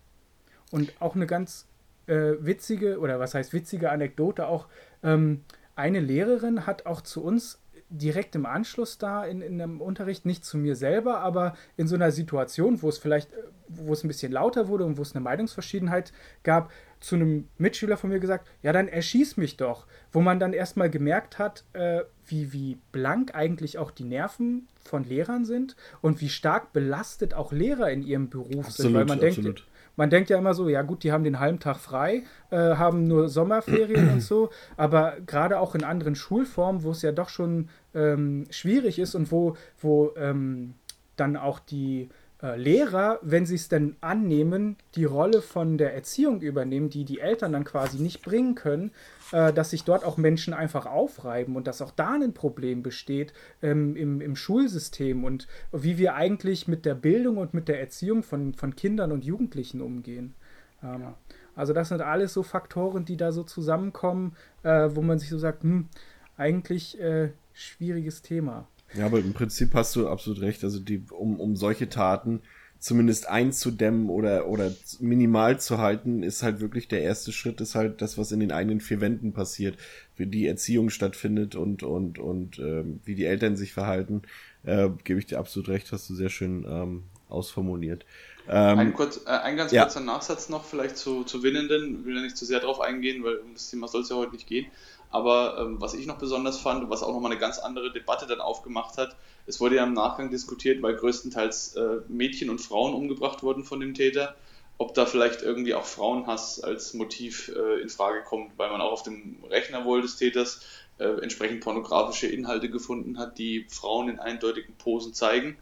Und auch eine ganz äh, witzige, oder was heißt witzige Anekdote, auch ähm, eine Lehrerin hat auch zu uns direkt im Anschluss da in, in einem Unterricht, nicht zu mir selber, aber in so einer Situation, wo es vielleicht, wo es ein bisschen lauter wurde und wo es eine Meinungsverschiedenheit gab, zu einem Mitschüler von mir gesagt, ja, dann erschieß mich doch. Wo man dann erstmal gemerkt hat, äh, wie, wie blank eigentlich auch die Nerven von Lehrern sind und wie stark belastet auch Lehrer in ihrem Beruf absolut, sind. Weil man absolut. denkt, man denkt ja immer so, ja gut, die haben den halben Tag frei, äh, haben nur Sommerferien und so, aber gerade auch in anderen Schulformen, wo es ja doch schon ähm, schwierig ist und wo, wo ähm, dann auch die Lehrer, wenn sie es denn annehmen, die Rolle von der Erziehung übernehmen, die die Eltern dann quasi nicht bringen können, äh, dass sich dort auch Menschen einfach aufreiben und dass auch da ein Problem besteht ähm, im, im Schulsystem und wie wir eigentlich mit der Bildung und mit der Erziehung von, von Kindern und Jugendlichen umgehen. Ähm, ja. Also das sind alles so Faktoren, die da so zusammenkommen, äh, wo man sich so sagt, hm, eigentlich äh, schwieriges Thema. Ja, aber im Prinzip hast du absolut recht. Also die, um, um solche Taten zumindest einzudämmen oder, oder minimal zu halten, ist halt wirklich der erste Schritt, ist halt das, was in den eigenen vier Wänden passiert, wie die Erziehung stattfindet und, und, und ähm, wie die Eltern sich verhalten. Äh, Gebe ich dir absolut recht, hast du sehr schön ähm, ausformuliert. Ähm, ein, kurz, äh, ein ganz ja. kurzer Nachsatz noch vielleicht zu, zu Winnenden, will ja nicht zu sehr drauf eingehen, weil um das Thema soll es ja heute nicht gehen. Aber ähm, was ich noch besonders fand, was auch nochmal eine ganz andere Debatte dann aufgemacht hat, es wurde ja im Nachgang diskutiert, weil größtenteils äh, Mädchen und Frauen umgebracht wurden von dem Täter, ob da vielleicht irgendwie auch Frauenhass als Motiv äh, in Frage kommt, weil man auch auf dem Rechner wohl des Täters äh, entsprechend pornografische Inhalte gefunden hat, die Frauen in eindeutigen Posen zeigen.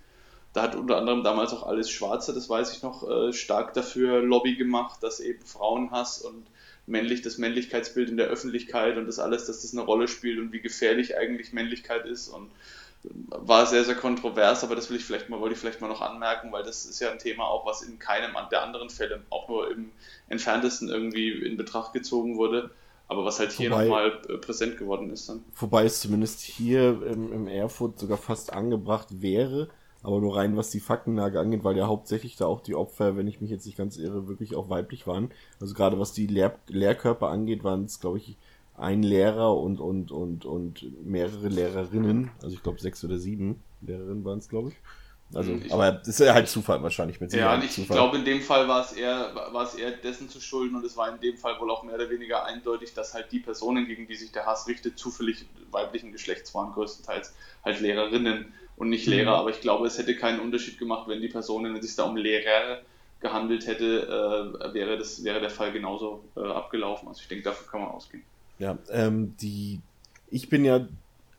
Da hat unter anderem damals auch alles Schwarze, das weiß ich noch, äh, stark dafür Lobby gemacht, dass eben Frauenhass und männlich, das Männlichkeitsbild in der Öffentlichkeit und das alles, dass das eine Rolle spielt und wie gefährlich eigentlich Männlichkeit ist und war sehr, sehr kontrovers, aber das will ich vielleicht mal, wollte ich vielleicht mal noch anmerken, weil das ist ja ein Thema auch, was in keinem der anderen Fälle auch nur im entferntesten irgendwie in Betracht gezogen wurde, aber was halt hier nochmal äh, präsent geworden ist dann. Wobei es zumindest hier im, im Erfurt sogar fast angebracht wäre, aber nur rein was die Faktenlage angeht, weil ja hauptsächlich da auch die Opfer, wenn ich mich jetzt nicht ganz irre, wirklich auch weiblich waren. Also gerade was die Lehr Lehrkörper angeht, waren es, glaube ich, ein Lehrer und, und, und, und mehrere Lehrerinnen. Also ich glaube sechs oder sieben Lehrerinnen waren es, glaube ich. Also, ich, aber das ist ja halt Zufall wahrscheinlich mit Ja, ich Zufall. glaube, in dem Fall war es eher, war es eher dessen zu schulden und es war in dem Fall wohl auch mehr oder weniger eindeutig, dass halt die Personen, gegen die sich der Hass richtet, zufällig weiblichen Geschlechts waren, größtenteils halt Lehrerinnen und nicht Lehrer. Mhm. Aber ich glaube, es hätte keinen Unterschied gemacht, wenn die Personen, wenn es sich da um Lehrer gehandelt hätte, äh, wäre, das, wäre der Fall genauso äh, abgelaufen. Also ich denke, dafür kann man ausgehen. Ja, ähm, die, ich bin ja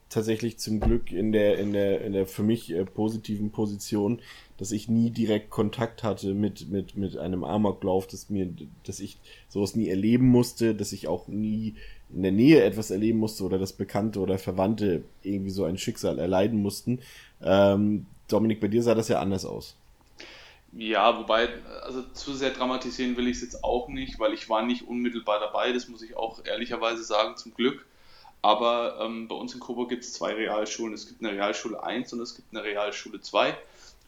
tatsächlich zum Glück in der, in der, in der für mich äh, positiven Position, dass ich nie direkt Kontakt hatte mit, mit, mit einem Amoklauf, dass mir, dass ich sowas nie erleben musste, dass ich auch nie in der Nähe etwas erleben musste oder dass Bekannte oder Verwandte irgendwie so ein Schicksal erleiden mussten. Ähm, Dominik, bei dir sah das ja anders aus. Ja, wobei, also zu sehr dramatisieren will ich es jetzt auch nicht, weil ich war nicht unmittelbar dabei, das muss ich auch ehrlicherweise sagen, zum Glück. Aber ähm, bei uns in Coburg gibt es zwei Realschulen. Es gibt eine Realschule 1 und es gibt eine Realschule 2.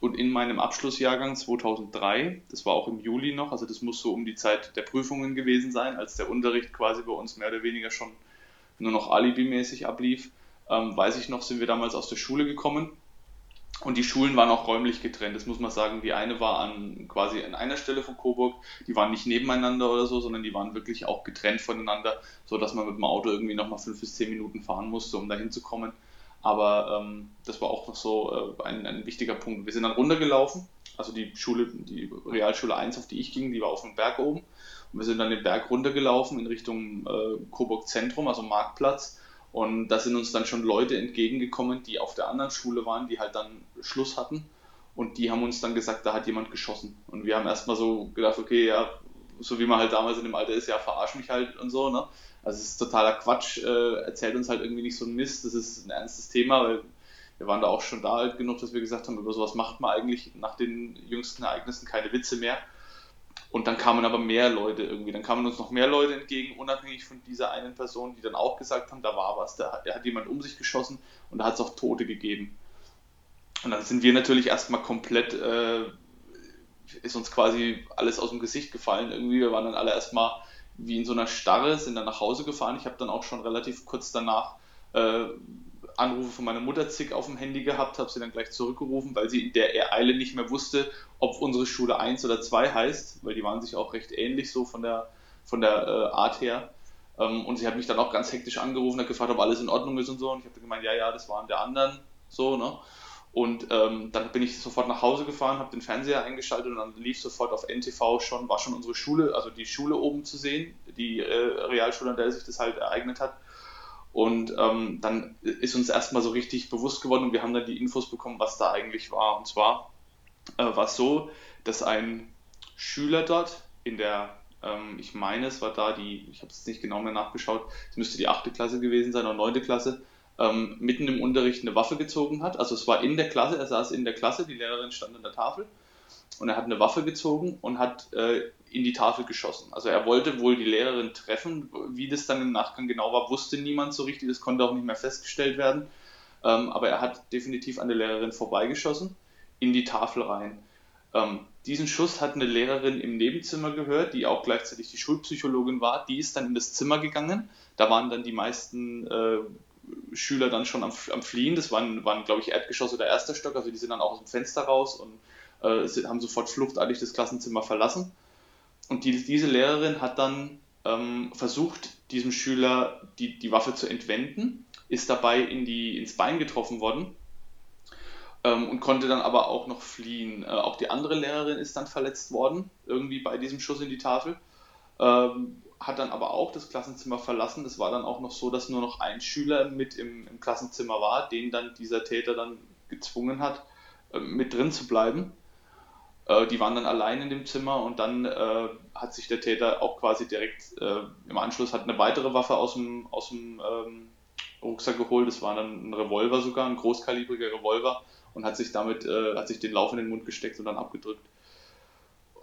und in meinem Abschlussjahrgang 2003, das war auch im Juli noch, also das muss so um die Zeit der Prüfungen gewesen sein, als der Unterricht quasi bei uns mehr oder weniger schon nur noch alibimäßig ablief, ähm, weiß ich noch, sind wir damals aus der Schule gekommen und die Schulen waren auch räumlich getrennt. Das muss man sagen. Die eine war an quasi an einer Stelle von Coburg. Die waren nicht nebeneinander oder so, sondern die waren wirklich auch getrennt voneinander, so dass man mit dem Auto irgendwie nochmal fünf bis zehn Minuten fahren musste, um dahin zu kommen. Aber ähm, das war auch noch so äh, ein, ein wichtiger Punkt. Wir sind dann runtergelaufen. Also die Schule, die Realschule 1, auf die ich ging, die war auf dem Berg oben. Und wir sind dann den Berg runtergelaufen in Richtung äh, Coburg Zentrum, also Marktplatz und da sind uns dann schon Leute entgegengekommen, die auf der anderen Schule waren, die halt dann Schluss hatten. Und die haben uns dann gesagt, da hat jemand geschossen. Und wir haben erstmal so gedacht, okay, ja, so wie man halt damals in dem Alter ist, ja, verarsch mich halt und so, ne? Also es ist totaler Quatsch, äh, erzählt uns halt irgendwie nicht so ein Mist, das ist ein ernstes Thema, weil wir waren da auch schon da alt genug, dass wir gesagt haben, über sowas macht man eigentlich nach den jüngsten Ereignissen keine Witze mehr. Und dann kamen aber mehr Leute irgendwie, dann kamen uns noch mehr Leute entgegen, unabhängig von dieser einen Person, die dann auch gesagt haben, da war was, da, da hat jemand um sich geschossen und da hat es auch Tote gegeben. Und dann sind wir natürlich erstmal komplett, äh, ist uns quasi alles aus dem Gesicht gefallen irgendwie. Wir waren dann alle erstmal wie in so einer Starre, sind dann nach Hause gefahren. Ich habe dann auch schon relativ kurz danach äh, Anrufe von meiner Mutter zig auf dem Handy gehabt, habe sie dann gleich zurückgerufen, weil sie in der Eile nicht mehr wusste, ob unsere Schule 1 oder 2 heißt, weil die waren sich auch recht ähnlich so von der, von der äh, Art her. Ähm, und sie hat mich dann auch ganz hektisch angerufen, hat gefragt, ob alles in Ordnung ist und so. Und ich habe gemeint, ja, ja, das waren der anderen, so, ne? Und ähm, dann bin ich sofort nach Hause gefahren, habe den Fernseher eingeschaltet und dann lief sofort auf NTV schon, war schon unsere Schule, also die Schule oben zu sehen, die äh, Realschule, an der sich das halt ereignet hat. Und ähm, dann ist uns erstmal so richtig bewusst geworden und wir haben dann die Infos bekommen, was da eigentlich war. Und zwar äh, war es so, dass ein Schüler dort in der, ähm, ich meine, es war da die, ich habe es nicht genau mehr nachgeschaut, es müsste die achte Klasse gewesen sein oder neunte Klasse, ähm, mitten im Unterricht eine Waffe gezogen hat. Also es war in der Klasse, er saß in der Klasse, die Lehrerin stand an der Tafel und er hat eine Waffe gezogen und hat äh, in die Tafel geschossen. Also er wollte wohl die Lehrerin treffen. Wie das dann im Nachgang genau war, wusste niemand so richtig. Das konnte auch nicht mehr festgestellt werden. Ähm, aber er hat definitiv an der Lehrerin vorbeigeschossen, in die Tafel rein. Ähm, diesen Schuss hat eine Lehrerin im Nebenzimmer gehört, die auch gleichzeitig die Schulpsychologin war. Die ist dann in das Zimmer gegangen. Da waren dann die meisten äh, Schüler dann schon am, am Fliehen. Das waren, waren glaube ich, Erdgeschoss oder erster Stock. Also die sind dann auch aus dem Fenster raus und äh, haben sofort fluchtartig das Klassenzimmer verlassen. Und die, diese Lehrerin hat dann ähm, versucht, diesem Schüler die, die Waffe zu entwenden, ist dabei in die, ins Bein getroffen worden ähm, und konnte dann aber auch noch fliehen. Äh, auch die andere Lehrerin ist dann verletzt worden, irgendwie bei diesem Schuss in die Tafel. Ähm, hat dann aber auch das Klassenzimmer verlassen. Es war dann auch noch so, dass nur noch ein Schüler mit im, im Klassenzimmer war, den dann dieser Täter dann gezwungen hat, äh, mit drin zu bleiben. Äh, die waren dann allein in dem Zimmer und dann äh, hat sich der Täter auch quasi direkt äh, im Anschluss hat eine weitere Waffe aus dem, aus dem ähm, Rucksack geholt. Das war dann ein Revolver sogar, ein großkalibriger Revolver und hat sich damit, äh, hat sich den Lauf in den Mund gesteckt und dann abgedrückt.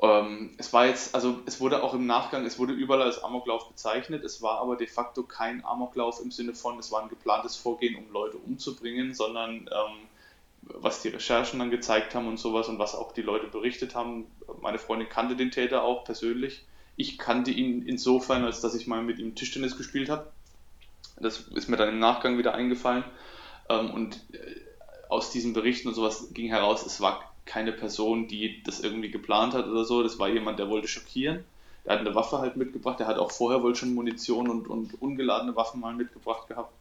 Ähm, es war jetzt, also es wurde auch im Nachgang, es wurde überall als Amoklauf bezeichnet, es war aber de facto kein Amoklauf im Sinne von, es war ein geplantes Vorgehen, um Leute umzubringen, sondern ähm, was die Recherchen dann gezeigt haben und sowas und was auch die Leute berichtet haben. Meine Freundin kannte den Täter auch persönlich. Ich kannte ihn insofern, als dass ich mal mit ihm Tischtennis gespielt habe. Das ist mir dann im Nachgang wieder eingefallen. Ähm, und äh, aus diesen Berichten und sowas ging heraus, es war keine Person, die das irgendwie geplant hat oder so. Das war jemand, der wollte schockieren. Der hat eine Waffe halt mitgebracht. Der hat auch vorher wohl schon Munition und, und ungeladene Waffen mal mitgebracht gehabt.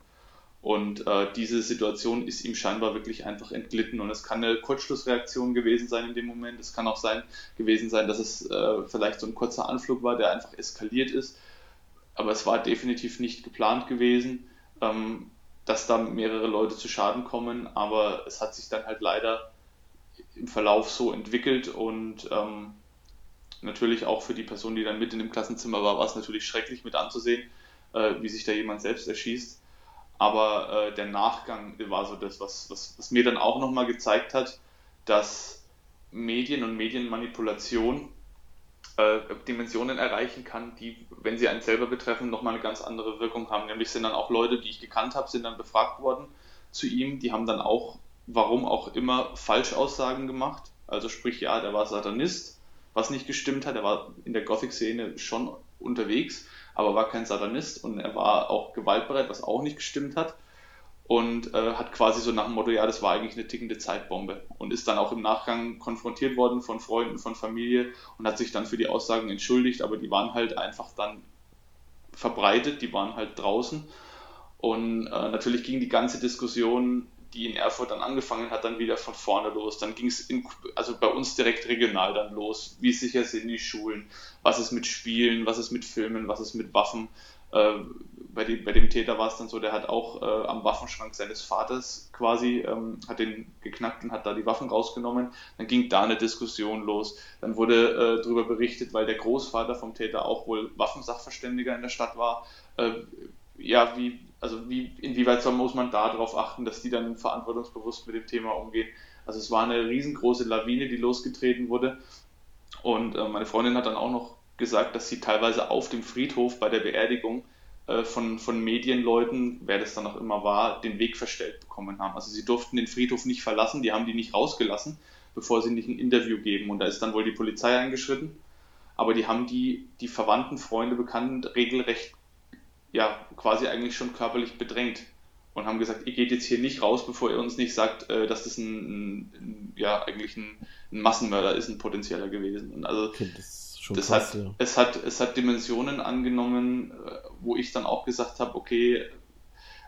Und äh, diese Situation ist ihm scheinbar wirklich einfach entglitten. Und es kann eine Kurzschlussreaktion gewesen sein in dem Moment. Es kann auch sein gewesen sein, dass es äh, vielleicht so ein kurzer Anflug war, der einfach eskaliert ist. Aber es war definitiv nicht geplant gewesen, ähm, dass da mehrere Leute zu Schaden kommen. Aber es hat sich dann halt leider im Verlauf so entwickelt und ähm, natürlich auch für die Person, die dann mit in dem Klassenzimmer war, war es natürlich schrecklich mit anzusehen, äh, wie sich da jemand selbst erschießt. Aber äh, der Nachgang war so das, was, was, was mir dann auch nochmal gezeigt hat, dass Medien und Medienmanipulation äh, Dimensionen erreichen kann, die, wenn sie einen selber betreffen, nochmal eine ganz andere Wirkung haben. Nämlich sind dann auch Leute, die ich gekannt habe, sind dann befragt worden zu ihm, die haben dann auch warum auch immer, Falschaussagen gemacht. Also sprich, ja, der war Satanist, was nicht gestimmt hat. Er war in der Gothic-Szene schon unterwegs, aber war kein Satanist und er war auch gewaltbereit, was auch nicht gestimmt hat. Und äh, hat quasi so nach dem Motto, ja, das war eigentlich eine tickende Zeitbombe. Und ist dann auch im Nachgang konfrontiert worden von Freunden, von Familie und hat sich dann für die Aussagen entschuldigt, aber die waren halt einfach dann verbreitet, die waren halt draußen. Und äh, natürlich ging die ganze Diskussion die in Erfurt dann angefangen hat, dann wieder von vorne los. Dann ging es also bei uns direkt regional dann los. Wie sicher sind die Schulen? Was ist mit Spielen? Was ist mit Filmen? Was ist mit Waffen? Äh, bei, dem, bei, dem, Täter war es dann so, der hat auch äh, am Waffenschrank seines Vaters quasi, ähm, hat den geknackt und hat da die Waffen rausgenommen. Dann ging da eine Diskussion los. Dann wurde äh, darüber berichtet, weil der Großvater vom Täter auch wohl Waffensachverständiger in der Stadt war, äh, ja, wie, also wie, inwieweit muss man da darauf achten, dass die dann verantwortungsbewusst mit dem Thema umgehen. Also es war eine riesengroße Lawine, die losgetreten wurde. Und äh, meine Freundin hat dann auch noch gesagt, dass sie teilweise auf dem Friedhof bei der Beerdigung äh, von, von Medienleuten, wer das dann auch immer war, den Weg verstellt bekommen haben. Also sie durften den Friedhof nicht verlassen, die haben die nicht rausgelassen, bevor sie nicht ein Interview geben. Und da ist dann wohl die Polizei eingeschritten. Aber die haben die, die Verwandten, Freunde, Bekannten regelrecht ja quasi eigentlich schon körperlich bedrängt und haben gesagt, ihr geht jetzt hier nicht raus, bevor ihr uns nicht sagt, äh, dass das ein, ein, ja eigentlich ein, ein, Massenmörder ist, ein potenzieller gewesen. Und also okay, das, das krass, hat, ja. es hat es hat Dimensionen angenommen, äh, wo ich dann auch gesagt habe, okay,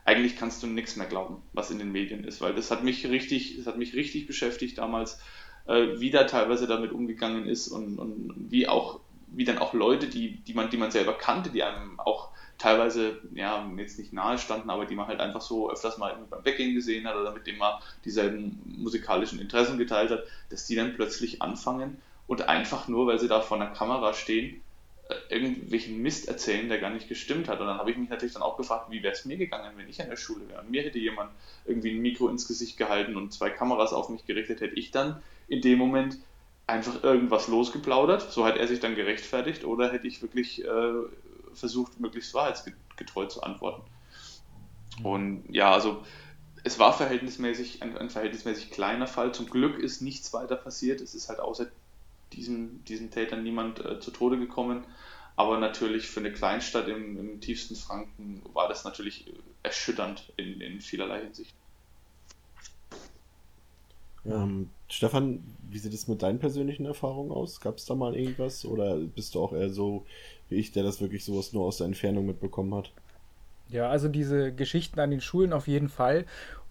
eigentlich kannst du nichts mehr glauben, was in den Medien ist, weil das hat mich richtig, das hat mich richtig beschäftigt damals, äh, wie da teilweise damit umgegangen ist und, und wie auch wie dann auch Leute, die, die man, die man selber kannte, die einem auch teilweise ja jetzt nicht nahe standen, aber die man halt einfach so öfters mal beim Weggehen gesehen hat oder mit dem man dieselben musikalischen Interessen geteilt hat, dass die dann plötzlich anfangen und einfach nur, weil sie da vor einer Kamera stehen, äh, irgendwelchen Mist erzählen, der gar nicht gestimmt hat. Und dann habe ich mich natürlich dann auch gefragt, wie wäre es mir gegangen, wenn ich an der Schule wäre. Und mir hätte jemand irgendwie ein Mikro ins Gesicht gehalten und zwei Kameras auf mich gerichtet, hätte ich dann in dem Moment einfach irgendwas losgeplaudert, so hat er sich dann gerechtfertigt, oder hätte ich wirklich äh, versucht, möglichst wahrheitsgetreu zu antworten. Und ja, also es war verhältnismäßig ein, ein, verhältnismäßig kleiner Fall. Zum Glück ist nichts weiter passiert. Es ist halt außer diesem, diesen Tätern niemand äh, zu Tode gekommen. Aber natürlich für eine Kleinstadt im, im tiefsten Franken war das natürlich erschütternd in, in vielerlei Hinsicht. Ähm, Stefan, wie sieht es mit deinen persönlichen Erfahrungen aus? Gab es da mal irgendwas? Oder bist du auch eher so wie ich, der das wirklich sowas nur aus der Entfernung mitbekommen hat? Ja, also diese Geschichten an den Schulen auf jeden Fall.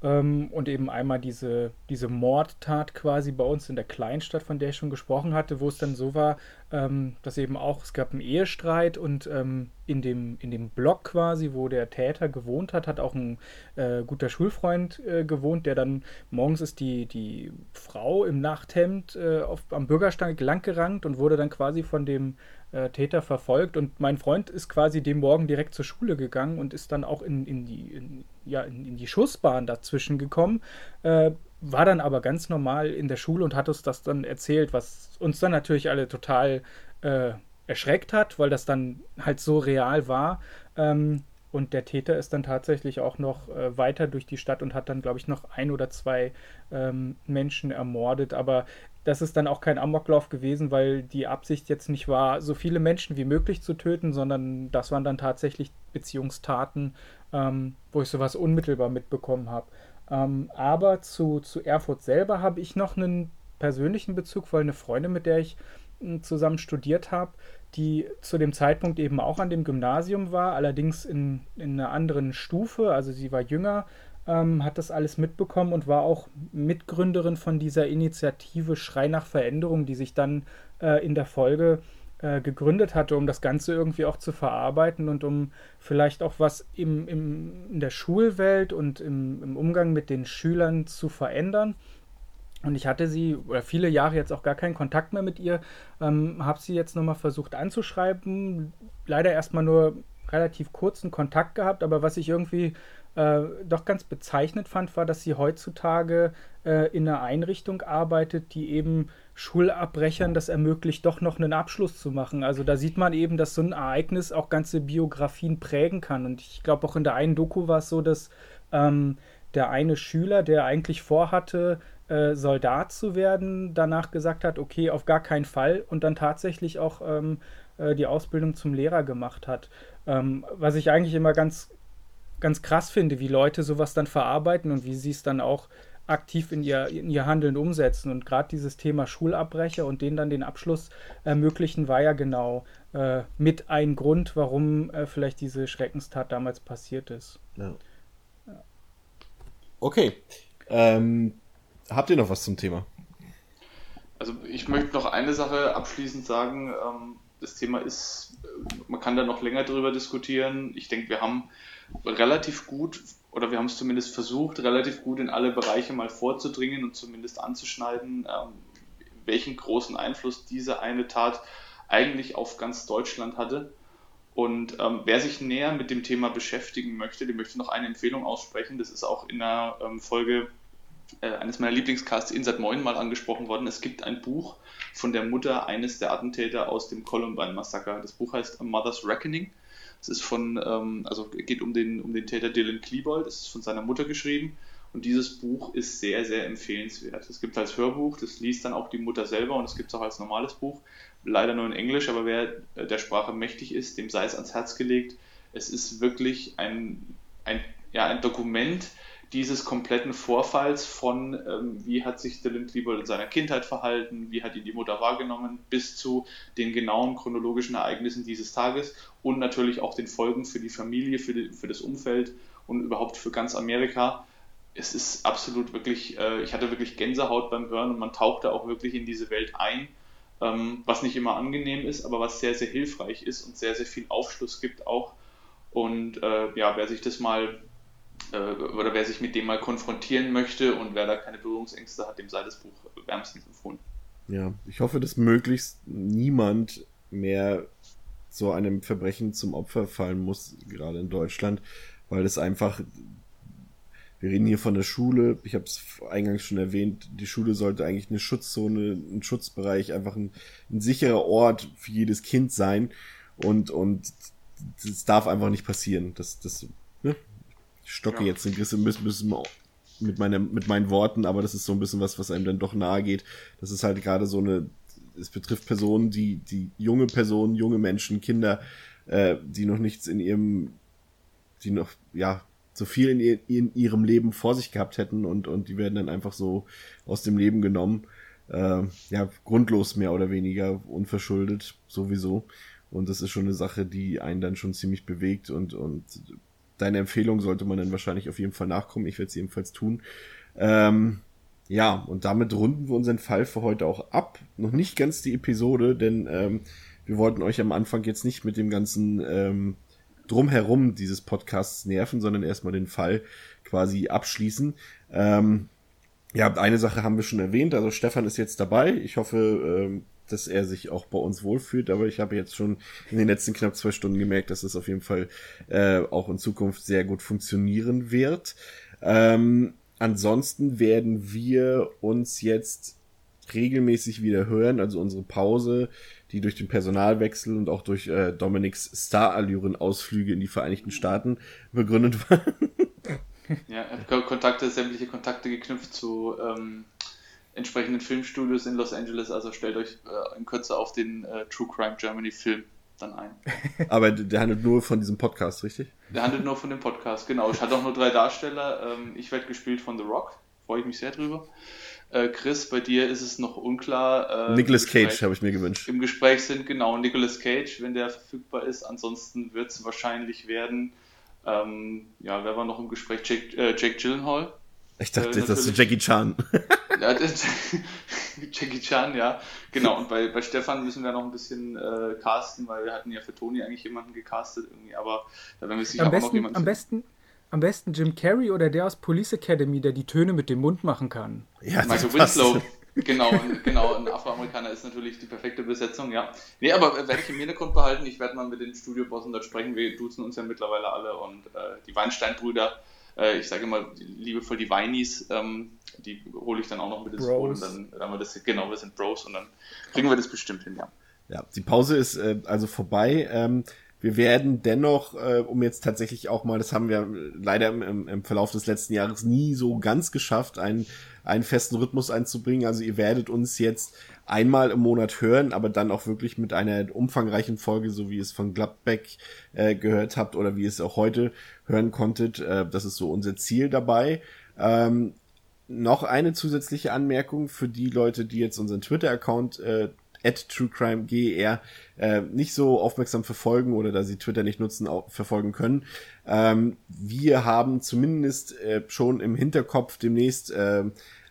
Ähm, und eben einmal diese, diese Mordtat quasi bei uns in der Kleinstadt, von der ich schon gesprochen hatte, wo es dann so war, ähm, dass eben auch, es gab einen Ehestreit und ähm, in, dem, in dem Block quasi, wo der Täter gewohnt hat, hat auch ein äh, guter Schulfreund äh, gewohnt, der dann morgens ist die, die Frau im Nachthemd äh, auf, am Bürgersteig langgerankt und wurde dann quasi von dem äh, Täter verfolgt. Und mein Freund ist quasi dem Morgen direkt zur Schule gegangen und ist dann auch in, in, die, in, ja, in, in die Schussbahn dazwischen gekommen. Äh, war dann aber ganz normal in der Schule und hat uns das dann erzählt, was uns dann natürlich alle total äh, erschreckt hat, weil das dann halt so real war. Ähm, und der Täter ist dann tatsächlich auch noch äh, weiter durch die Stadt und hat dann, glaube ich, noch ein oder zwei ähm, Menschen ermordet. Aber das ist dann auch kein Amoklauf gewesen, weil die Absicht jetzt nicht war, so viele Menschen wie möglich zu töten, sondern das waren dann tatsächlich Beziehungstaten, ähm, wo ich sowas unmittelbar mitbekommen habe. Ähm, aber zu, zu Erfurt selber habe ich noch einen persönlichen Bezug, weil eine Freundin, mit der ich hm, zusammen studiert habe, die zu dem Zeitpunkt eben auch an dem Gymnasium war, allerdings in, in einer anderen Stufe, also sie war jünger, ähm, hat das alles mitbekommen und war auch Mitgründerin von dieser Initiative Schrei nach Veränderung, die sich dann äh, in der Folge äh, gegründet hatte, um das Ganze irgendwie auch zu verarbeiten und um vielleicht auch was im, im, in der Schulwelt und im, im Umgang mit den Schülern zu verändern. Und ich hatte sie oder viele Jahre jetzt auch gar keinen Kontakt mehr mit ihr, ähm, habe sie jetzt nochmal versucht anzuschreiben. Leider erstmal nur relativ kurzen Kontakt gehabt, aber was ich irgendwie äh, doch ganz bezeichnend fand, war, dass sie heutzutage äh, in einer Einrichtung arbeitet, die eben Schulabbrechern das ermöglicht, doch noch einen Abschluss zu machen. Also da sieht man eben, dass so ein Ereignis auch ganze Biografien prägen kann. Und ich glaube, auch in der einen Doku war es so, dass ähm, der eine Schüler, der eigentlich vorhatte, äh, Soldat zu werden, danach gesagt hat, okay, auf gar keinen Fall und dann tatsächlich auch ähm, äh, die Ausbildung zum Lehrer gemacht hat. Ähm, was ich eigentlich immer ganz, ganz krass finde, wie Leute sowas dann verarbeiten und wie sie es dann auch aktiv in ihr, in ihr Handeln umsetzen. Und gerade dieses Thema Schulabbrecher und denen dann den Abschluss ermöglichen, war ja genau äh, mit ein Grund, warum äh, vielleicht diese Schreckenstat damals passiert ist. Ja. Ja. Okay. Ähm, habt ihr noch was zum Thema? Also ich möchte noch eine Sache abschließend sagen. Ähm, das Thema ist, man kann da noch länger drüber diskutieren. Ich denke, wir haben relativ gut, oder wir haben es zumindest versucht, relativ gut in alle Bereiche mal vorzudringen und zumindest anzuschneiden, ähm, welchen großen Einfluss diese eine Tat eigentlich auf ganz Deutschland hatte. Und ähm, wer sich näher mit dem Thema beschäftigen möchte, dem möchte noch eine Empfehlung aussprechen. Das ist auch in der ähm, Folge äh, eines meiner Lieblingscasts Insat Moin mal angesprochen worden. Es gibt ein Buch von der Mutter eines der Attentäter aus dem Columbine-Massaker. Das Buch heißt A Mother's Reckoning. Es ist von, ähm, also geht um den, um den Täter Dylan Klebold. Es ist von seiner Mutter geschrieben. Und dieses Buch ist sehr, sehr empfehlenswert. Es gibt als Hörbuch, das liest dann auch die Mutter selber und es gibt es auch als normales Buch. Leider nur in Englisch, aber wer äh, der Sprache mächtig ist, dem sei es ans Herz gelegt. Es ist wirklich ein, ein, ja, ein Dokument, dieses kompletten Vorfalls von, ähm, wie hat sich Dylan Klebold in seiner Kindheit verhalten, wie hat ihn die Mutter wahrgenommen, bis zu den genauen chronologischen Ereignissen dieses Tages und natürlich auch den Folgen für die Familie, für, die, für das Umfeld und überhaupt für ganz Amerika. Es ist absolut wirklich, äh, ich hatte wirklich Gänsehaut beim Hören und man tauchte auch wirklich in diese Welt ein, ähm, was nicht immer angenehm ist, aber was sehr, sehr hilfreich ist und sehr, sehr viel Aufschluss gibt auch. Und äh, ja, wer sich das mal oder wer sich mit dem mal konfrontieren möchte und wer da keine Berührungsängste hat, dem sei das Buch wärmstens empfohlen. Ja, ich hoffe, dass möglichst niemand mehr so einem Verbrechen zum Opfer fallen muss, gerade in Deutschland, weil es einfach, wir reden hier von der Schule, ich habe es eingangs schon erwähnt, die Schule sollte eigentlich eine Schutzzone, ein Schutzbereich, einfach ein, ein sicherer Ort für jedes Kind sein und, und das darf einfach nicht passieren. Das, das stocke ja. jetzt ein bisschen mit, meine, mit meinen Worten, aber das ist so ein bisschen was, was einem dann doch nahe geht. Das ist halt gerade so eine, es betrifft Personen, die, die junge Personen, junge Menschen, Kinder, äh, die noch nichts in ihrem, die noch, ja, so viel in, ihr, in ihrem Leben vor sich gehabt hätten und, und die werden dann einfach so aus dem Leben genommen. Äh, ja, grundlos mehr oder weniger, unverschuldet sowieso. Und das ist schon eine Sache, die einen dann schon ziemlich bewegt und, und deine Empfehlung sollte man dann wahrscheinlich auf jeden Fall nachkommen. Ich werde es ebenfalls tun. Ähm, ja, und damit runden wir unseren Fall für heute auch ab. Noch nicht ganz die Episode, denn ähm, wir wollten euch am Anfang jetzt nicht mit dem ganzen ähm, drumherum dieses Podcasts nerven, sondern erstmal den Fall quasi abschließen. Ähm, ja, eine Sache haben wir schon erwähnt, also Stefan ist jetzt dabei. Ich hoffe, ähm, dass er sich auch bei uns wohlfühlt, aber ich habe jetzt schon in den letzten knapp zwei Stunden gemerkt, dass das auf jeden Fall äh, auch in Zukunft sehr gut funktionieren wird. Ähm, ansonsten werden wir uns jetzt regelmäßig wieder hören, also unsere Pause, die durch den Personalwechsel und auch durch äh, Dominiks Star-Allüren-Ausflüge in die Vereinigten Staaten begründet war. ja, Kontakte, sämtliche Kontakte geknüpft zu ähm, entsprechenden Filmstudios in Los Angeles. Also stellt euch äh, in Kürze auf den äh, True Crime Germany Film dann ein. Aber der handelt nur von diesem Podcast, richtig? Der handelt nur von dem Podcast, genau. Ich hatte auch nur drei Darsteller. Ähm, ich werde gespielt von The Rock. Freue ich mich sehr drüber. Äh, Chris, bei dir ist es noch unklar. Äh, Nicolas Cage habe ich mir gewünscht. Im Gespräch sind genau Nicolas Cage, wenn der verfügbar ist. Ansonsten wird es wahrscheinlich werden. Ähm, ja, wer war noch im Gespräch? Jake, äh, Jake Gyllenhaal. Ich dachte, äh, das ist Jackie Chan. Ja, Jackie Chan, ja. Genau, und bei, bei Stefan müssen wir noch ein bisschen äh, casten, weil wir hatten ja für Toni eigentlich jemanden gecastet irgendwie, aber da werden wir sicher am besten, auch noch jemanden. Am besten, am besten Jim Carrey oder der aus Police Academy, der die Töne mit dem Mund machen kann. Ja, Michael Winslow. genau, genau, ein Afroamerikaner ist natürlich die perfekte Besetzung, ja. Nee, aber werde ich im Hintergrund behalten. Ich werde mal mit den Studiobossen dort sprechen. Wir duzen uns ja mittlerweile alle und äh, die Weinstein-Brüder äh, ich sage immer liebevoll die Weinis, ähm, die hole ich dann auch noch mit ins Boot und dann, dann haben wir das, genau, wir sind Bros und dann kriegen wir das bestimmt hin, ja. Ja, die Pause ist äh, also vorbei. Ähm, Wir werden dennoch, äh, um jetzt tatsächlich auch mal, das haben wir leider im, im Verlauf des letzten Jahres nie so ganz geschafft, einen, einen festen Rhythmus einzubringen. Also ihr werdet uns jetzt einmal im Monat hören, aber dann auch wirklich mit einer umfangreichen Folge, so wie es von Gladbeck äh, gehört habt oder wie es auch heute hören konntet. Äh, das ist so unser Ziel dabei. Ähm, noch eine zusätzliche Anmerkung für die Leute, die jetzt unseren Twitter-Account äh, at truecrimeger äh, nicht so aufmerksam verfolgen oder da sie Twitter nicht nutzen, verfolgen können. Ähm, wir haben zumindest äh, schon im Hinterkopf demnächst äh,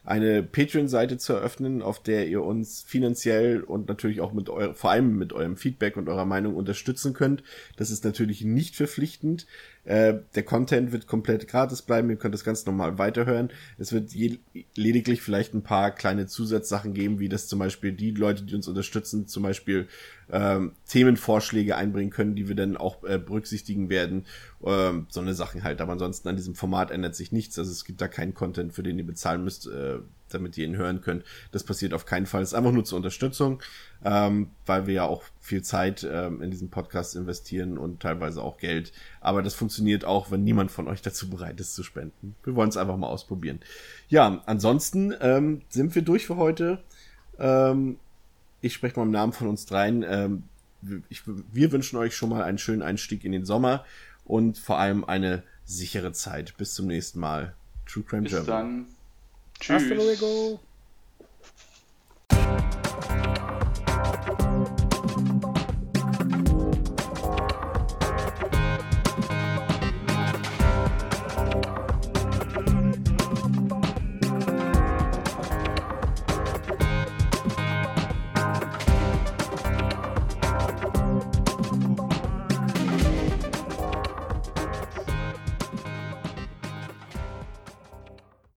eine Patreon-Seite zu eröffnen, auf der ihr uns finanziell und natürlich auch mit eurem, vor allem mit eurem Feedback und eurer Meinung unterstützen könnt. Das ist natürlich nicht verpflichtend. Äh, der Content wird komplett gratis bleiben, ihr könnt das ganz normal weiterhören. Es wird je, lediglich vielleicht ein paar kleine Zusatzsachen geben, wie das zum Beispiel die Leute, die uns unterstützen, zum Beispiel ähm, Themenvorschläge einbringen können, die wir dann auch äh, berücksichtigen werden. Ähm, so eine Sachen halt. Aber ansonsten an diesem Format ändert sich nichts. Also es gibt da keinen Content, für den ihr bezahlen müsst. Äh, damit ihr ihn hören könnt. Das passiert auf keinen Fall. Es ist einfach nur zur Unterstützung, ähm, weil wir ja auch viel Zeit ähm, in diesen Podcast investieren und teilweise auch Geld. Aber das funktioniert auch, wenn niemand von euch dazu bereit ist zu spenden. Wir wollen es einfach mal ausprobieren. Ja, ansonsten ähm, sind wir durch für heute. Ähm, ich spreche mal im Namen von uns dreien. Ähm, ich, wir wünschen euch schon mal einen schönen Einstieg in den Sommer und vor allem eine sichere Zeit. Bis zum nächsten Mal. True Crime Bis Germany. Dann. Tschüss. Hasta luego.